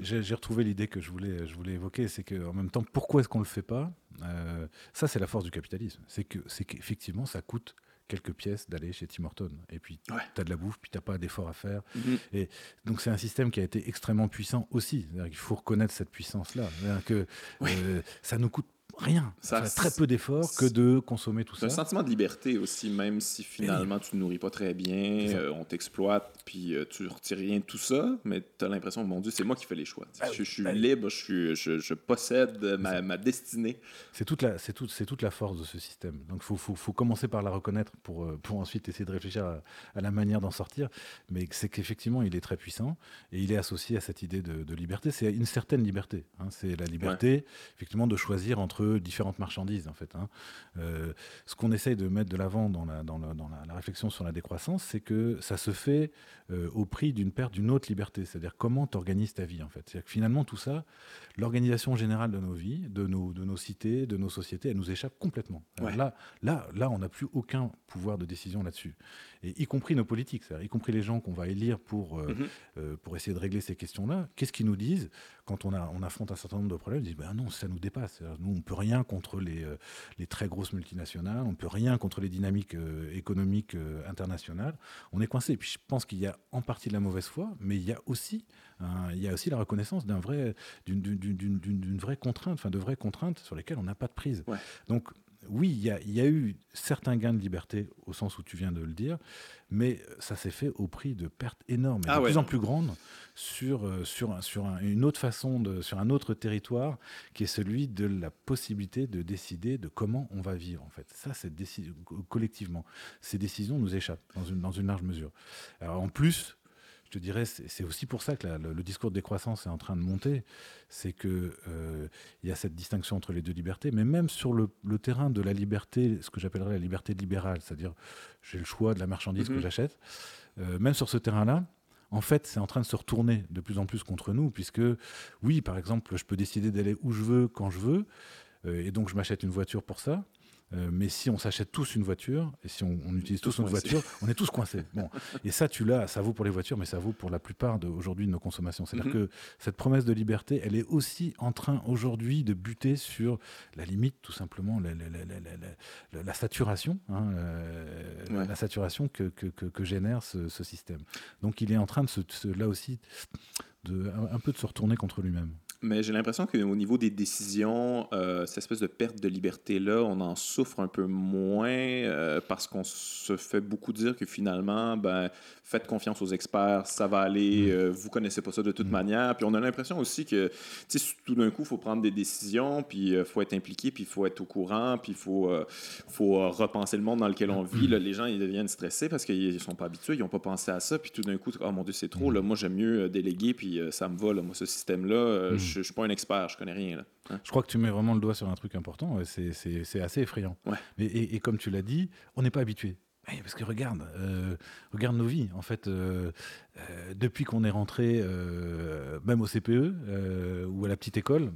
J'ai retrouvé l'idée que je voulais, je voulais évoquer, c'est qu'en même temps, pourquoi est-ce qu'on le fait pas? Euh, Ça, c'est la force du capitalisme. C'est qu'effectivement, ça coûte quelques pièces d'aller chez Tim Horton. Et puis, tu as de la bouffe, puis tu n'as pas d'effort à faire. Mhm. Et donc, c'est un système qui a été extrêmement puissant aussi. Il faut reconnaître cette puissance-là. Que euh, ça nous coûte rien. Ça, très peu d'efforts que de consommer tout ça. un sentiment de liberté aussi, même si finalement tu ne nourris pas très bien, euh, on t'exploite, puis euh, tu ne retires rien de tout ça, mais tu as l'impression, mon Dieu, c'est moi qui fais les choix. Ben je, suis ben libre, je, suis, je, possède ma, ma, destinée. C'est toute, la, tout, toute la force de ce système. Donc il faut, faut, faut, commencer par la reconnaître pour, euh, pour ensuite essayer de réfléchir à, la manière d'en sortir. Mais c'est qu'effectivement, il est très puissant et il est associé à cette idée de, liberté. C'est une certaine liberté. Hein. C'est la liberté, effectivement, de choisir entre différentes marchandises en fait. Hein. Euh, ce qu'on essaye de mettre de l'avant dans, la, dans, dans la, réflexion sur la décroissance, c'est que ça se fait euh, au prix d'une perte d'une autre liberté, c'est-à-dire comment tu organises ta vie en fait. C'est-à-dire que finalement tout ça, l'organisation générale de nos vies, de nos, de nos cités, de nos sociétés, elle nous échappe complètement. Là, là, là, on n'a plus aucun pouvoir de décision là-dessus et y compris nos politiques, y compris les gens qu'on va élire pour, euh, mhm. euh, pour essayer de régler ces questions-là, qu'est-ce qu'ils nous disent quand on, a, on affronte un certain nombre de problèmes? Ils disent ben non, ça nous dépasse. Nous, on ne peut rien contre les, euh, les très grosses multinationales, on ne peut rien contre les dynamiques économiques internationales. On est coincé. Et puis je pense qu'il y a en partie de la mauvaise foi, mais il y a aussi, il y a aussi la reconnaissance d'un vrai, d'une vraie contrainte, enfin de vraies contraintes sur lesquelles on n'a pas de prise. Donc oui, il y, a, eu certains gains de liberté au sens où tu viens de le dire, mais ça s'est fait au prix de pertes énormes, et ah de plus en plus grandes sur, euh, sur, sur une autre façon, de, sur un autre territoire, qui est celui de la possibilité de décider de comment on va vivre. En fait, ça, c'est collectivement, ces décisions nous échappent dans une, dans une large mesure. Alors en plus, je te dirais, c'est aussi pour ça que le, discours de décroissance est en train de monter. C'est qu'il euh, y a cette distinction entre les deux libertés, mais même sur le, terrain de la liberté, ce que j'appellerais la liberté libérale, c'est-à-dire j'ai le choix de la marchandise que mhm. j'achète, euh, même sur ce terrain-là, en fait, c'est en train de se retourner de plus en plus contre nous, puisque oui, par exemple, je peux décider d'aller où je veux, quand je veux, euh, et donc je m'achète une voiture pour ça. Euh, mais si on s'achète tous une voiture, et si on, utilise tous, une voiture, on est tous coincés. Bon. Et ça, tu l'as, ça vaut pour les voitures, mais ça vaut pour la plupart aujourd'hui de nos consommations. C'est-à-dire mhm. que cette promesse de liberté, elle est aussi en train aujourd'hui de buter sur la limite, tout simplement, la, saturation, hein, euh, la saturation que, que, que, génère ce, système. Donc il est en train de se, là aussi de, un peu de se retourner contre lui-même. Mais j'ai l'impression qu'au niveau des décisions, euh, cette espèce de perte de liberté-là, on en souffre un peu moins euh, parce qu'on se fait beaucoup dire que finalement, ben, faites confiance aux experts, ça va aller, mm. euh, vous connaissez pas ça de toute mm. manière. Puis on a l'impression aussi que tout d'un coup, il faut prendre des décisions, puis il faut être impliqué, puis il faut être au courant, puis il faut, faut repenser le monde dans lequel on vit. Là, les gens, ils deviennent stressés parce qu'ils sont pas habitués, ils n'ont pas pensé à ça, puis tout d'un coup, oh mon Dieu, c'est trop, là, moi j'aime mieux déléguer, puis ça me va, là, moi ce système-là, je ne suis pas un expert, je connais rien. Là. Hein. Je crois que tu mets vraiment le doigt sur un truc important. C'est assez effrayant. Et, comme tu l'as dit, on n'est pas habitué. Parce que regarde, euh, regarde nos vies. En fait, euh, euh, depuis qu'on est rentré, même au CPE ou à la petite école,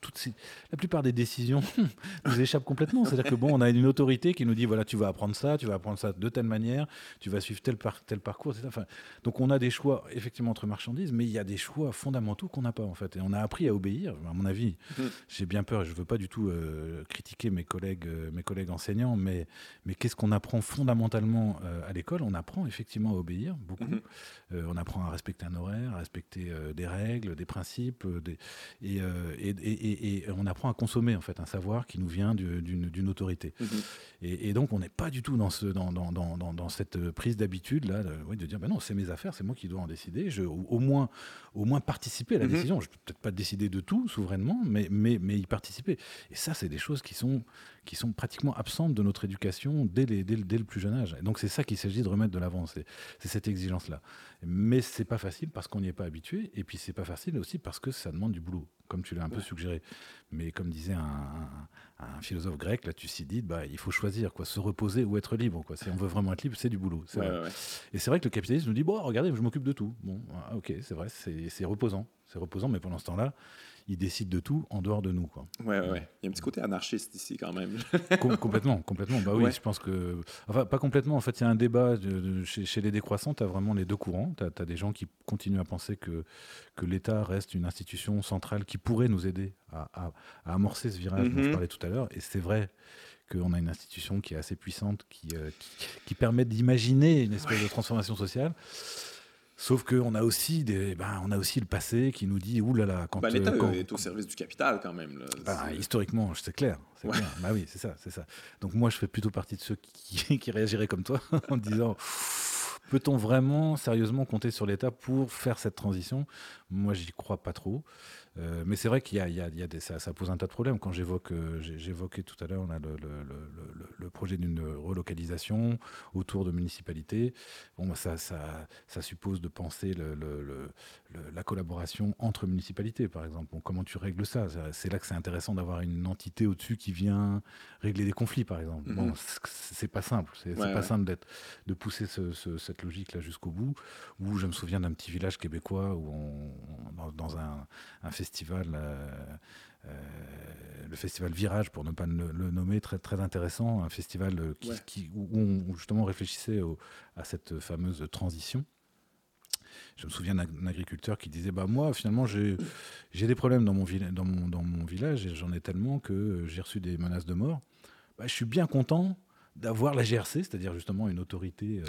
toutes ces, la plupart des décisions nous échappent complètement. C'est-à-dire que bon, on a une autorité qui nous dit voilà, tu vas apprendre ça, tu vas apprendre ça de telle manière, tu vas suivre tel, par, tel parcours, etc. Enfin, donc on a des choix effectivement entre marchandises, mais il y a des choix fondamentaux qu'on n'a pas en fait. Et on a appris à obéir. À mon avis, mmh. j'ai bien peur. Je veux pas du tout euh, critiquer mes collègues, euh, mes collègues enseignants, mais mais qu'est-ce qu'on apprend fondamentalement euh, à l'école? On apprend effectivement à obéir beaucoup. Mmh. On apprend à respecter un horaire, à respecter des règles, des principes, des, et, et et, on apprend à consommer en fait un savoir qui nous vient d'une autorité. Mhm. Et, donc on n'est pas du tout dans, ce, dans, dans, dans, dans cette prise d'habitude là, de, de dire ben non c'est mes affaires, c'est moi qui dois en décider. Je, au, moins, au moins participer à la mhm. décision. Je peux peut-être pas décider de tout souverainement, mais, mais, mais y participer. Et ça c'est des choses qui sont qui sont pratiquement absentes de notre éducation dès, les, dès, dès le plus jeune âge. Et donc c'est ça qu'il s'agit de remettre de l'avant, c'est cette exigence-là. Mais c'est pas facile parce qu'on n'y est pas habitué, et puis c'est pas facile aussi parce que ça demande du boulot, comme tu l'as un peu suggéré. Mais comme disait un, un, philosophe grec, là, Thucydide, bah, il faut choisir, quoi, se reposer ou être libre. Quoi. Si on veut vraiment être libre, c'est du boulot. Et c'est vrai que le capitalisme nous dit, bon, regardez, je m'occupe de tout. Bon, ah, ok, c'est vrai, c'est reposant. C'est reposant, mais pendant ce temps-là, il décide de tout en dehors de nous. Quoi. Ouais, ouais, Il y a un petit côté anarchiste ici quand même. complètement, complètement. Bah oui, je pense que. Enfin, pas complètement. En fait, il y a un débat chez, les décroissants. Tu as vraiment les deux courants. Tu as, des gens qui continuent à penser que, que l'État reste une institution centrale qui pourrait nous aider à, amorcer ce virage dont je mhm. parlais tout à l'heure. Et c'est vrai qu'on a une institution qui est assez puissante, qui, euh, qui, permet d'imaginer une espèce de transformation sociale. Sauf qu'on a aussi des, ben, on a aussi le passé qui nous dit oulala là là, quand bah, l'État euh, est au service du capital quand même. Ben, historiquement, c'est clair, c'est. Bah oui, c'est ça, c'est ça. Donc moi, je fais plutôt partie de ceux qui, qui réagiraient comme toi en disant peut-on vraiment sérieusement compter sur l'État pour faire cette transition? Moi, j'y crois pas trop. Euh, mais c'est vrai qu'il y a, il y a, il y a des, ça, ça, pose un tas de problèmes. Quand j'évoque, euh, j'évoquais tout à l'heure, on a le, le, le, le projet d'une relocalisation autour de municipalités. Bon, bah, ça, ça, ça suppose de penser la collaboration entre municipalités, par exemple. Bon, comment tu règles ça? C'est là que c'est intéressant d'avoir une entité au-dessus qui vient régler des conflits, par exemple. Bon, mhm. c'est pas simple. C'est pas simple d'être, de pousser ce, cette logique-là jusqu'au bout. Où je me souviens d'un petit village québécois où on, dans, un, un festival, euh, euh, le festival Virage, pour ne pas le, nommer, très, très intéressant, un festival euh, qui, où on justement réfléchissait à cette fameuse transition. Je me souviens d'un agriculteur qui disait bah moi finalement j'ai des problèmes dans mon, dans mon, dans mon village et j'en ai tellement que j'ai reçu des menaces de mort. Bah, je suis bien content d'avoir la GRC, c'est-à-dire justement une autorité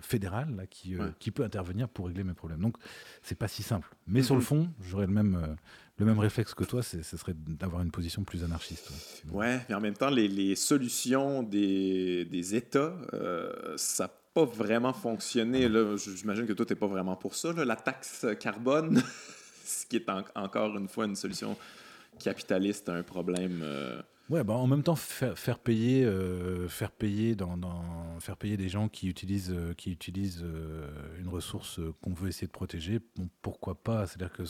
fédérale là, qui, qui peut intervenir pour régler mes problèmes. Donc c'est pas si simple. Mais sur le fond, j'aurais le même, le même réflexe que toi, ce serait d'avoir une position plus anarchiste. Ouais, mais en même temps, les, les solutions des, des États, euh, ça n'a pas vraiment fonctionné. J'imagine que toi, tu n'es pas vraiment pour ça. La taxe carbone, ce qui est encore une fois une solution capitaliste à un problème. Euh, Ouais, bah en même temps, faire, payer, euh, faire, payer dans, faire payer des gens qui utilisent, euh, qui utilisent euh, une ressource qu'on veut essayer de protéger, pourquoi pas? C'est-à-dire que,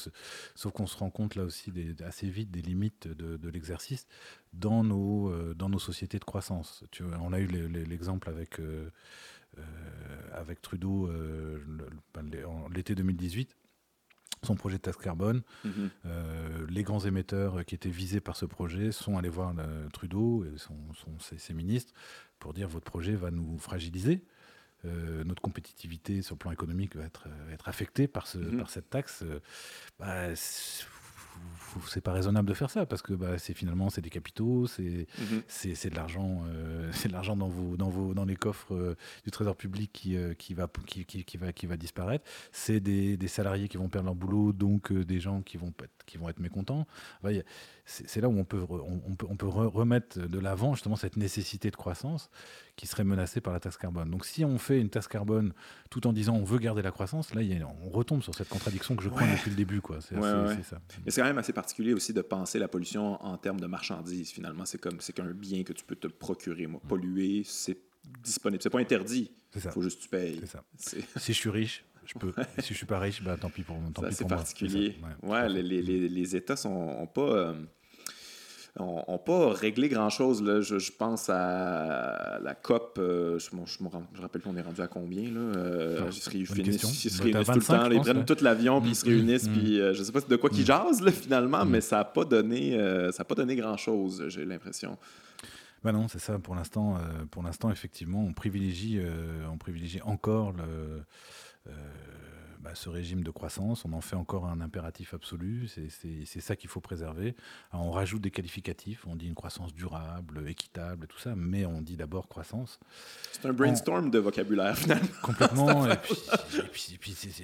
sauf qu'on se rend compte là aussi assez vite des limites de, de l'exercice dans nos, dans nos sociétés de croissance. Tu vois, on a eu l'exemple avec, avec Trudeau ben, l'été 2018 son projet de taxe carbone. Mhm. Euh, les grands émetteurs qui étaient visés par ce projet sont allés voir Trudeau et son, ses, ministres pour dire votre projet va nous fragiliser. Euh, notre compétitivité sur le plan économique va être, être affectée par, ce, mhm. par cette taxe. Euh, bah, c'est pas raisonnable de faire ça parce que bah, c'est finalement c'est des capitaux, c'est c'est de l'argent, euh, c'est de l'argent dans vos dans vos dans les coffres euh, du trésor public qui euh, qui va qui, qui, va qui va disparaître. C'est des, des, salariés qui vont perdre leur boulot, donc des gens qui vont qui vont être mécontents. C'est là où on peut on, peut on peut remettre de l'avant justement cette nécessité de croissance qui serait menacée par la taxe carbone. Donc si on fait une taxe carbone tout en disant on veut garder la croissance, là on retombe sur cette contradiction que je crois depuis le début quoi. C'est ça quand même assez particulier aussi de penser la pollution en termes de marchandises, finalement. C'est comme c'est qu'un bien que tu peux te procurer. Moi, polluer, c'est disponible. C'est pas interdit. Il faut juste que tu payes. Ça. Si je suis riche, je peux. si je suis pas riche, bah, tant pis pour, tant C'est particulier. Ouais, les, les, les, États sont pas. Euh, n'ont pas réglé grand-chose. Je, je, pense à la COP, euh, je, je, me rappelle qu'on est rendu à combien. Là, euh, ah, ils se réunissent, ils se réunissent tout le temps, ils prennent tout l'avion, puis ils se mm, mm, réunissent, mm. puis euh, je ne sais pas de quoi qu'ils jasent finalement, mais ça n'a pas donné, ça pas donné grand-chose, j'ai l'impression. Bah non, c'est ça. Pour l'instant, pour l'instant, effectivement, on privilégie, on privilégie encore le, 呃 bah, ce régime de croissance, on en fait encore un impératif absolu, c'est ça qu'il faut préserver. on rajoute des qualificatifs, on dit une croissance durable, équitable, tout ça, mais on dit d'abord croissance. C'est un brainstorm de vocabulaire finalement. Complètement, et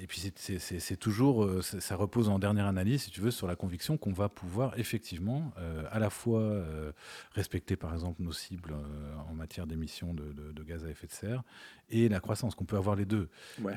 puis, c'est toujours, euh, ça repose en dernière analyse, si tu veux, sur la conviction qu'on va pouvoir effectivement euh, à la fois euh, respecter par exemple nos cibles en matière d'émissions de, de, gaz à effet de serre et la croissance, qu'on peut avoir les deux.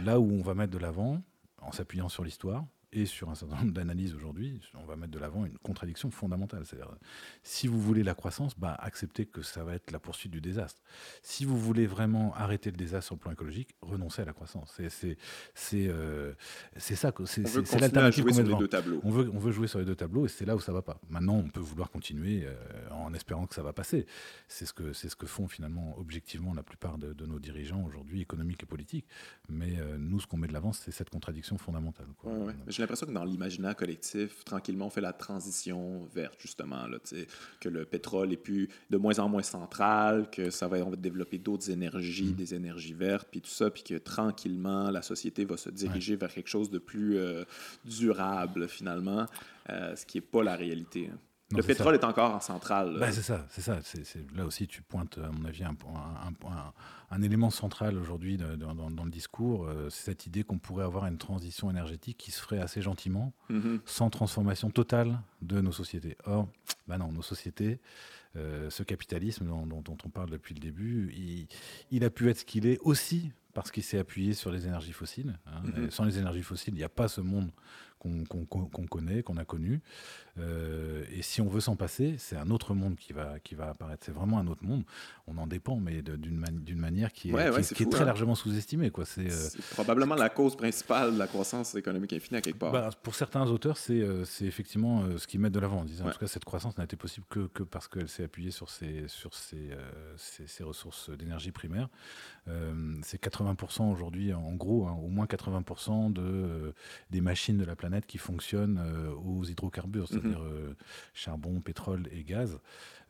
Là où on va mettre de l'avant, en s'appuyant sur l'histoire et sur un certain nombre d'analyses aujourd'hui, on va mettre de l'avant une contradiction fondamentale. C'est-à-dire, si vous voulez la croissance, bah, acceptez que ça va être la poursuite du désastre. Si vous voulez vraiment arrêter le désastre sur le plan écologique, renoncez à la croissance. C'est, c'est, euh, c'est ça, c'est, l'alternative qu'on met devant. On veut, on veut jouer sur les deux tableaux et c'est là où ça va pas. Maintenant, on peut vouloir continuer euh, en espérant que ça va passer. C'est ce que, c'est ce que font finalement objectivement la plupart de, nos dirigeants aujourd'hui, économiques et politiques. Mais euh, nous, ce qu'on met de l'avant, c'est cette contradiction fondamentale. Quoi j'ai l'impression que dans l'imaginaire collectif, tranquillement, on fait la transition verte, justement. Là, que le pétrole est plus de moins en moins central, que ça va, on va développer d'autres énergies, mm. des énergies vertes, puis tout ça, puis que tranquillement, la société va se diriger vers quelque chose de plus euh, durable, finalement, euh, ce qui n'est pas la réalité. Hein le pétrole est encore en centrale. Ben, c'est ça, c'est ça. là aussi, tu pointes, à mon avis, un, un, élément central aujourd'hui dans, le discours. Euh, c'est cette idée qu'on pourrait avoir une transition énergétique qui se ferait assez gentiment, mm-hmm. sans transformation totale de nos sociétés. Or, ben non, nos sociétés, euh, ce capitalisme dont, on parle depuis le début, il, il a pu être ce qu'il est aussi parce qu'il s'est appuyé sur les énergies fossiles. Hein. Mm-hmm. Sans les énergies fossiles, il n'y a pas ce monde qu'on connaît, qu'on a connu. Euh, et si on veut s'en passer, c'est un autre monde qui va, qui va apparaître. C'est vraiment un autre monde. On en dépend, mais d'une manière qui est, qui, est très hein. largement sous-estimée. Euh, c'est probablement la cause principale de la croissance économique infinie à quelque part. Bah, pour certains auteurs, c'est euh, effectivement ce qu'ils mettent de l'avant. En disant, en tout cas, cette croissance n'a été possible que, que parce qu'elle s'est appuyée sur ces sur ces, ces, ressources d'énergie primaire. c'est 80% aujourd'hui, en gros, hein, au moins 80% de, des machines de la planète qui fonctionne euh, aux hydrocarbures, mhm. c'est-à-dire euh, charbon, pétrole et gaz.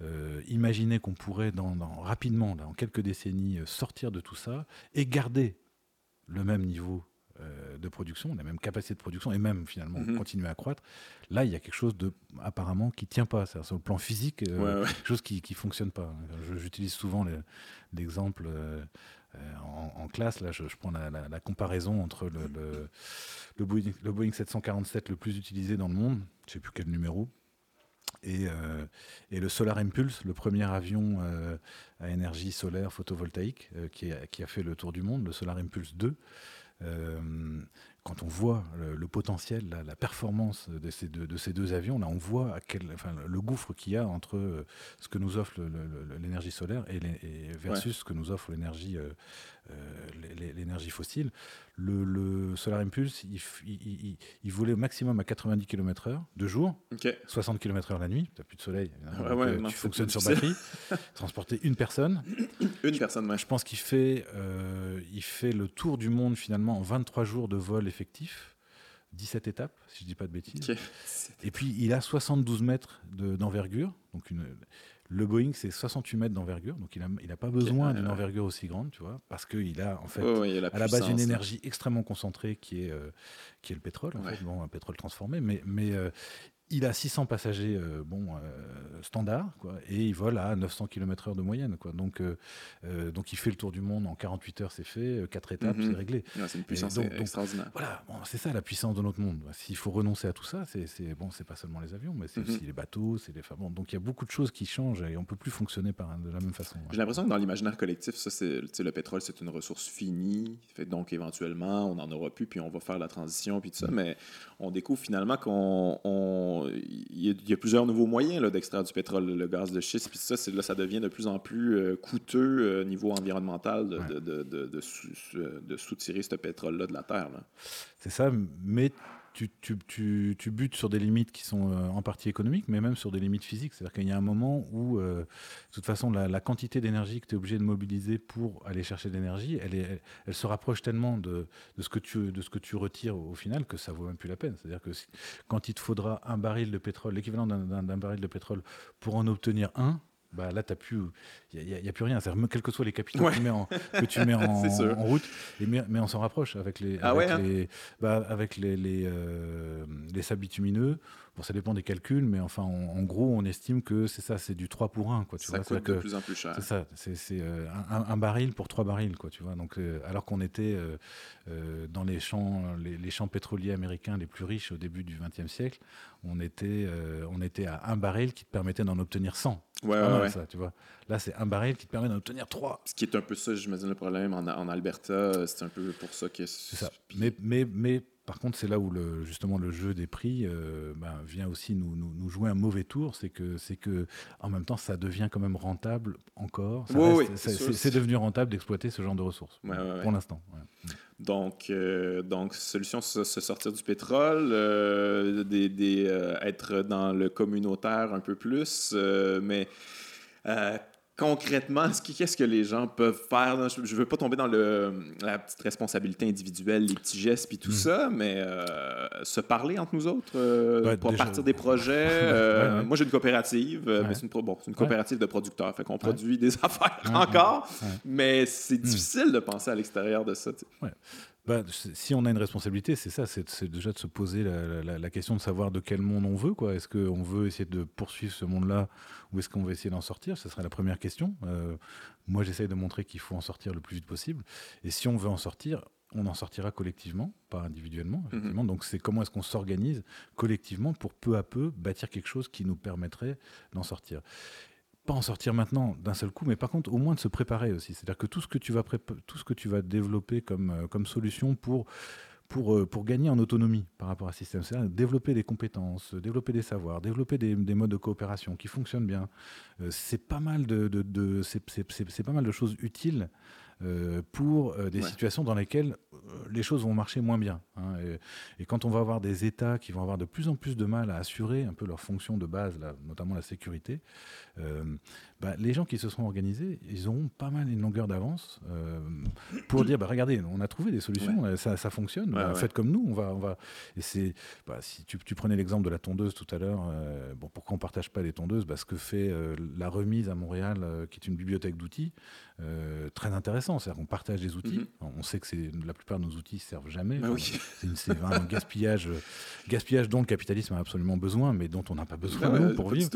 Euh, imaginez qu'on pourrait dans, rapidement, là, en quelques décennies, sortir de tout ça et garder le même niveau de production, la même capacité de production et même finalement mhm. continuer à croître. Là, il y a quelque chose de apparemment qui tient pas. C'est sur le plan physique, quelque chose qui ne fonctionne pas. J'utilise souvent l'exemple. Euh, en, classe, là, je, prends la, comparaison entre le, le, Boeing, 747 le plus utilisé dans le monde, je ne sais plus quel numéro, et, euh, et, le Solar Impulse, le premier avion euh, à énergie solaire photovoltaïque qui, a, qui, a, fait le tour du monde, le Solar Impulse 2 quand on voit le, potentiel, la, performance de ces, deux, de ces, deux, avions, là, on voit à quel, enfin, le gouffre qu'il y a entre euh, ce que nous offre l'énergie solaire et, versus ce que nous offre l'énergie euh, euh, l'énergie fossile. Le, Solar Impulse, il, il, volait au maximum à 90 km/h de jour, 60 km/h la nuit. Tu n'as plus de soleil, tu fonctionnes sur batterie. transporter une personne. une personne, Je pense qu'il fait, il fait le tour du monde finalement en 23 jours de vol effectif, 17 étapes, si je ne dis pas de bêtises. Et puis, il a 72 mètres d'envergure. donc, une, le Boeing, c'est 68 mètres d'envergure. Donc, il n'a il a pas besoin d'une envergure aussi grande, tu vois, parce qu'il a, en fait, à la base, une énergie extrêmement concentrée qui est, euh, qui est le pétrole, en fait, bon, un pétrole transformé. Mais, mais euh, il a 600 passagers euh, bon, euh, standard, quoi, et il vole à 900 km/h de moyenne. Quoi. Donc, euh, donc il fait le tour du monde en 48 heures, c'est fait, 4 étapes, mhm. c'est réglé. c'est une puissance extraordinaire. voilà, bon, c'est ça la puissance de notre monde. S'il faut renoncer à tout ça, c'est bon, pas seulement les avions, mais c'est mhm. aussi les bateaux, c'est les bon, Donc il y a beaucoup de choses qui changent et on peut plus fonctionner par, de la même façon. J'ai l'impression que dans l'imaginaire collectif, ça, c'est, le pétrole, c'est une ressource finie. Fait, donc éventuellement, on n'en aura plus, puis on va faire la transition, puis tout ça. Mm. Mais on découvre finalement qu'on il y, a plusieurs nouveaux moyens d'extraire du pétrole, le gaz de schiste, puis ça, là, ça devient de plus en plus euh, coûteux au euh, niveau environnemental de, de, de, soutirer ce pétrole-là de la Terre. C'est ça, mais tu, tu, tu, tu, butes sur des limites qui sont euh, en partie économiques, mais même sur des limites physiques. C'est-à-dire qu'il y a un moment où, euh, de toute façon, la, quantité d'énergie que tu es obligé de mobiliser pour aller chercher de l'énergie, elle, se rapproche tellement de, de, ce que tu, de ce que tu retires au final que ça vaut même plus la peine. C'est-à-dire que quand il te faudra un baril de pétrole, l'équivalent d'un baril de pétrole, pour en obtenir un, bah là, il n'y a, plus rien. Quels que soient les capitaux que tu mets en, que tu mets en, route, mais, mais, on s'en rapproche avec les, ah avec, hein les, bah, avec les, les, euh, les sables bitumineux. Bon, ça dépend des calculs, mais enfin, en gros, on estime que c'est ça, c'est du 3 pour 1. Quoi, tu ça vois, coûte de plus en plus cher. C'est ça, c'est euh, un, baril pour 3 barils, quoi, tu vois. Donc, euh, alors qu'on était euh, dans les champs, les, champs pétroliers américains les plus riches au début du XXe siècle, on était, on était à un baril qui te permettait d'en obtenir 100. Ouais, ouais, ouais. Ça, tu vois. Là, c'est un baril qui te permet d'en obtenir 3. Ce qui est un peu ça, j'imagine, le problème en, en Alberta. C'est un peu pour ça que. C'est ça. Mais, mais, mais par contre, c'est là où le, justement le jeu des prix euh, ben, vient aussi nous, nous, jouer un mauvais tour. C'est que, c'est que, en même temps, ça devient quand même rentable encore. c'est, devenu rentable d'exploiter ce genre de ressources pour l'instant. Donc, euh, donc, solution, se, se sortir du pétrole, euh, des, des, être dans le communautaire un peu plus, mais concrètement, qu'est-ce que les gens peuvent faire? Je ne veux pas tomber dans le, la petite responsabilité individuelle, les petits gestes puis tout hmm. ça, mais euh, se parler entre nous autres euh, pour partir des projets. Euh, moi, j'ai une coopérative, mais c'est une, bon, une, coopérative de producteurs. Fait qu'on produit des affaires encore, mais c'est hmm. difficile de penser à l'extérieur de ça. Bah, si on a une responsabilité, c'est ça, c'est déjà de se poser la, question de savoir de quel monde on veut. Est-ce qu'on veut essayer de poursuivre ce monde-là ou est-ce qu'on veut essayer d'en sortir? Ce serait la première question. Euh, moi, j'essaye de montrer qu'il faut en sortir le plus vite possible. Et si on veut en sortir, on en sortira collectivement, pas individuellement. Mhm. Donc c'est comment est-ce qu'on s'organise collectivement pour peu à peu bâtir quelque chose qui nous permettrait d'en sortir pas en sortir maintenant d'un seul coup, mais par contre au moins de se préparer aussi. C'est-à-dire que tout ce que tu vas, tout ce que tu vas développer comme, euh, comme solution pour, pour, euh, pour gagner en autonomie par rapport à système solaire, développer des compétences, développer des savoirs, développer des, des modes de coopération qui fonctionnent bien, euh, c'est pas de, de c'est pas mal de choses utiles euh, pour euh, des situations dans lesquelles euh, les choses vont marcher moins bien. Hein. et, quand on va avoir des États qui vont avoir de plus en plus de mal à assurer un peu leur fonction de base, là, notamment la sécurité, bah, les gens qui se sont organisés, ils ont pas mal une longueur d'avance pour dire, bah, regardez, on a trouvé des solutions, ça, ça, fonctionne, bah, faites comme nous, on va, on va. Et bah, si tu, tu, prenais l'exemple de la tondeuse tout à l'heure, bon, pourquoi on partage pas les tondeuses? Ce que fait la remise à Montréal, qui est une bibliothèque d'outils, très intéressant c'est-à-dire qu'on partage des outils. Mhm. On sait que la plupart de nos outils servent jamais. C'est un gaspillage, gaspillage dont le capitalisme a absolument besoin, mais dont on n'a pas besoin pour vivre.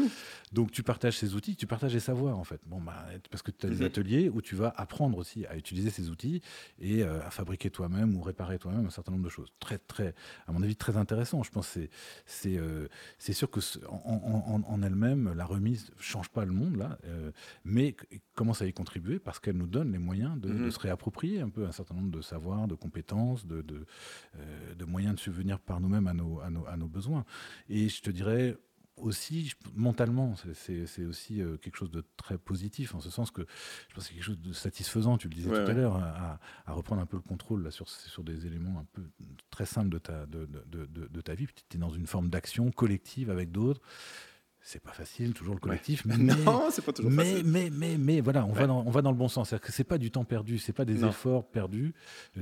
Donc tu partages ces outils, tu partages les savoirs en fait. Bon, bah, parce que tu as des mhm. ateliers où tu vas apprendre aussi à utiliser ces outils et euh, à fabriquer toi-même ou réparer toi-même un certain nombre de choses. Très, très, à mon avis, très intéressant. Je pense que c'est euh, c'est sûr que en, en, elle-même, la remise change pas le monde là, euh, mais commence à y contribuer parce qu'elle nous donne les moyens de de, mhm. se réapproprier un peu un certain nombre de savoirs, de compétences, de, de, de moyens de subvenir par nous-mêmes à nos, à, nos, à nos, besoins. Et je te dirais aussi, mentalement, c'est aussi euh, quelque chose de très positif, en ce sens que je pense que c'est quelque chose de satisfaisant, tu le disais tout à l'heure, à, à, reprendre un peu le contrôle là, sur, sur des éléments un peu très simples de ta, de, de, de ta vie. Tu es dans une forme d'action collective avec d'autres c'est pas facile, toujours le collectif. Mais, non, c'est pas toujours mais, facile. Mais, mais, mais, voilà, on, va dans, on va dans le bon sens. C'est pas du temps perdu, c'est pas des efforts perdus.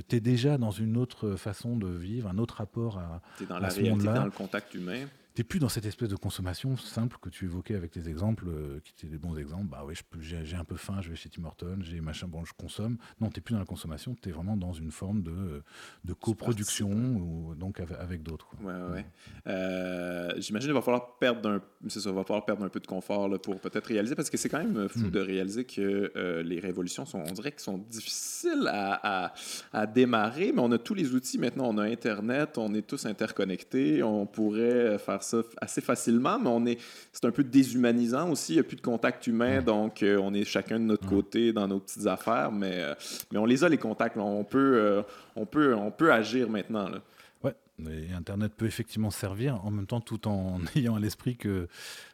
Tu es déjà dans une autre façon de vivre, un autre rapport à, es dans la réalité, dans le contact humain n'es plus dans cette espèce de consommation simple que tu évoquais avec tes exemples, euh, qui étaient des bons exemples. Bah oui, j'ai un peu faim, je vais chez Tim Hortons, j'ai machin, bon, je consomme. Non, tu n'es plus dans la consommation, tu es vraiment dans une forme de, de coproduction, ou, donc avec, d'autres. Ouais, ouais. Euh, J'imagine qu'il va falloir perdre un, ça, va falloir perdre un peu de confort là, pour peut-être réaliser, parce que c'est quand même fou hmm. de réaliser que euh, les révolutions sont, on dirait qu'elles sont difficiles à, à, à, démarrer, mais on a tous les outils maintenant, on a Internet, on est tous interconnectés, on pourrait faire ça assez facilement, mais on est, c'est un peu déshumanisant aussi. Il n'y a plus de contact humain, donc euh, on est chacun de notre côté dans nos petites affaires, mais, euh, mais on les a les contacts. On, peut, euh, on, peut, on peut agir maintenant. Là. Et Internet peut effectivement servir en même temps tout en ayant à l'esprit que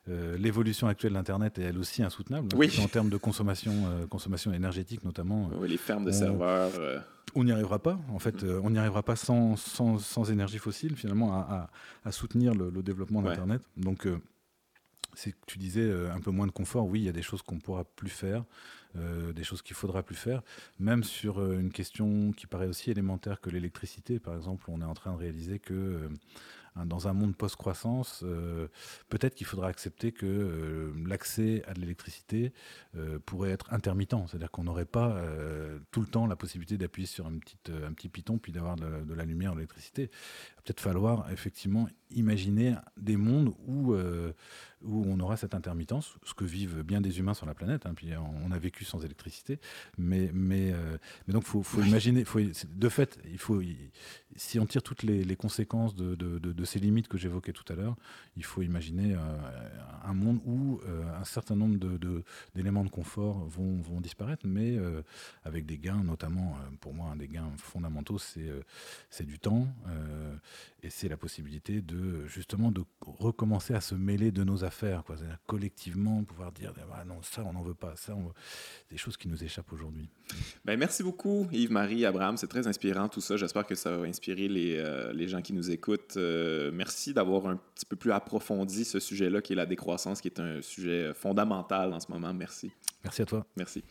euh, l'évolution actuelle d'Internet est elle aussi insoutenable. Oui. En termes de consommation, euh, consommation énergétique notamment. Oui, les fermes de serveurs. Euh. On n'y arrivera pas. En fait, mm. on n'y arrivera pas sans, sans, sans, énergie fossile finalement à, à, soutenir le, développement d'Internet. Donc, c'est que tu disais un peu moins de confort. Oui, il y a des choses qu'on pourra plus faire. Euh, des choses qu'il faudra plus faire, même sur euh, une question qui paraît aussi élémentaire que l'électricité. Par exemple, on est en train de réaliser que euh, dans un monde post-croissance, peut-être qu'il faudra accepter que l'accès à de l'électricité pourrait être intermittent, c'est-à-dire qu'on n'aurait pas tout le temps la possibilité d'appuyer sur un petit, un petit piton puis d'avoir de, la lumière, de l'électricité. Peut-être falloir effectivement imaginer des mondes où où on aura cette intermittence, ce que vivent bien des humains sur la planète. Hein, puis on a vécu sans électricité, mais mais euh, mais donc faut faut imaginer, faut de fait il faut si on tire toutes les, conséquences de, de, de, ces limites que j'évoquais tout à l'heure, il faut imaginer euh, un monde où euh, un certain nombre d'éléments de, confort vont, vont disparaître, mais avec des gains, notamment pour moi un des gains fondamentaux, c'est c'est du temps et c'est la possibilité de justement de recommencer à se mêler de nos affaires, quoi. collectivement pouvoir dire ah non ça on n'en veut pas, ça des choses qui nous échappent aujourd'hui. Ben, merci beaucoup Yves-Marie Abraham, c'est très inspirant tout ça. J'espère que ça va inspirer les, euh, les gens qui nous écoutent. Euh, merci d'avoir un petit peu plus approfondi ce sujet-là qui est la décroissance, qui est un sujet fondamental en ce moment. Merci. Merci à toi. Merci.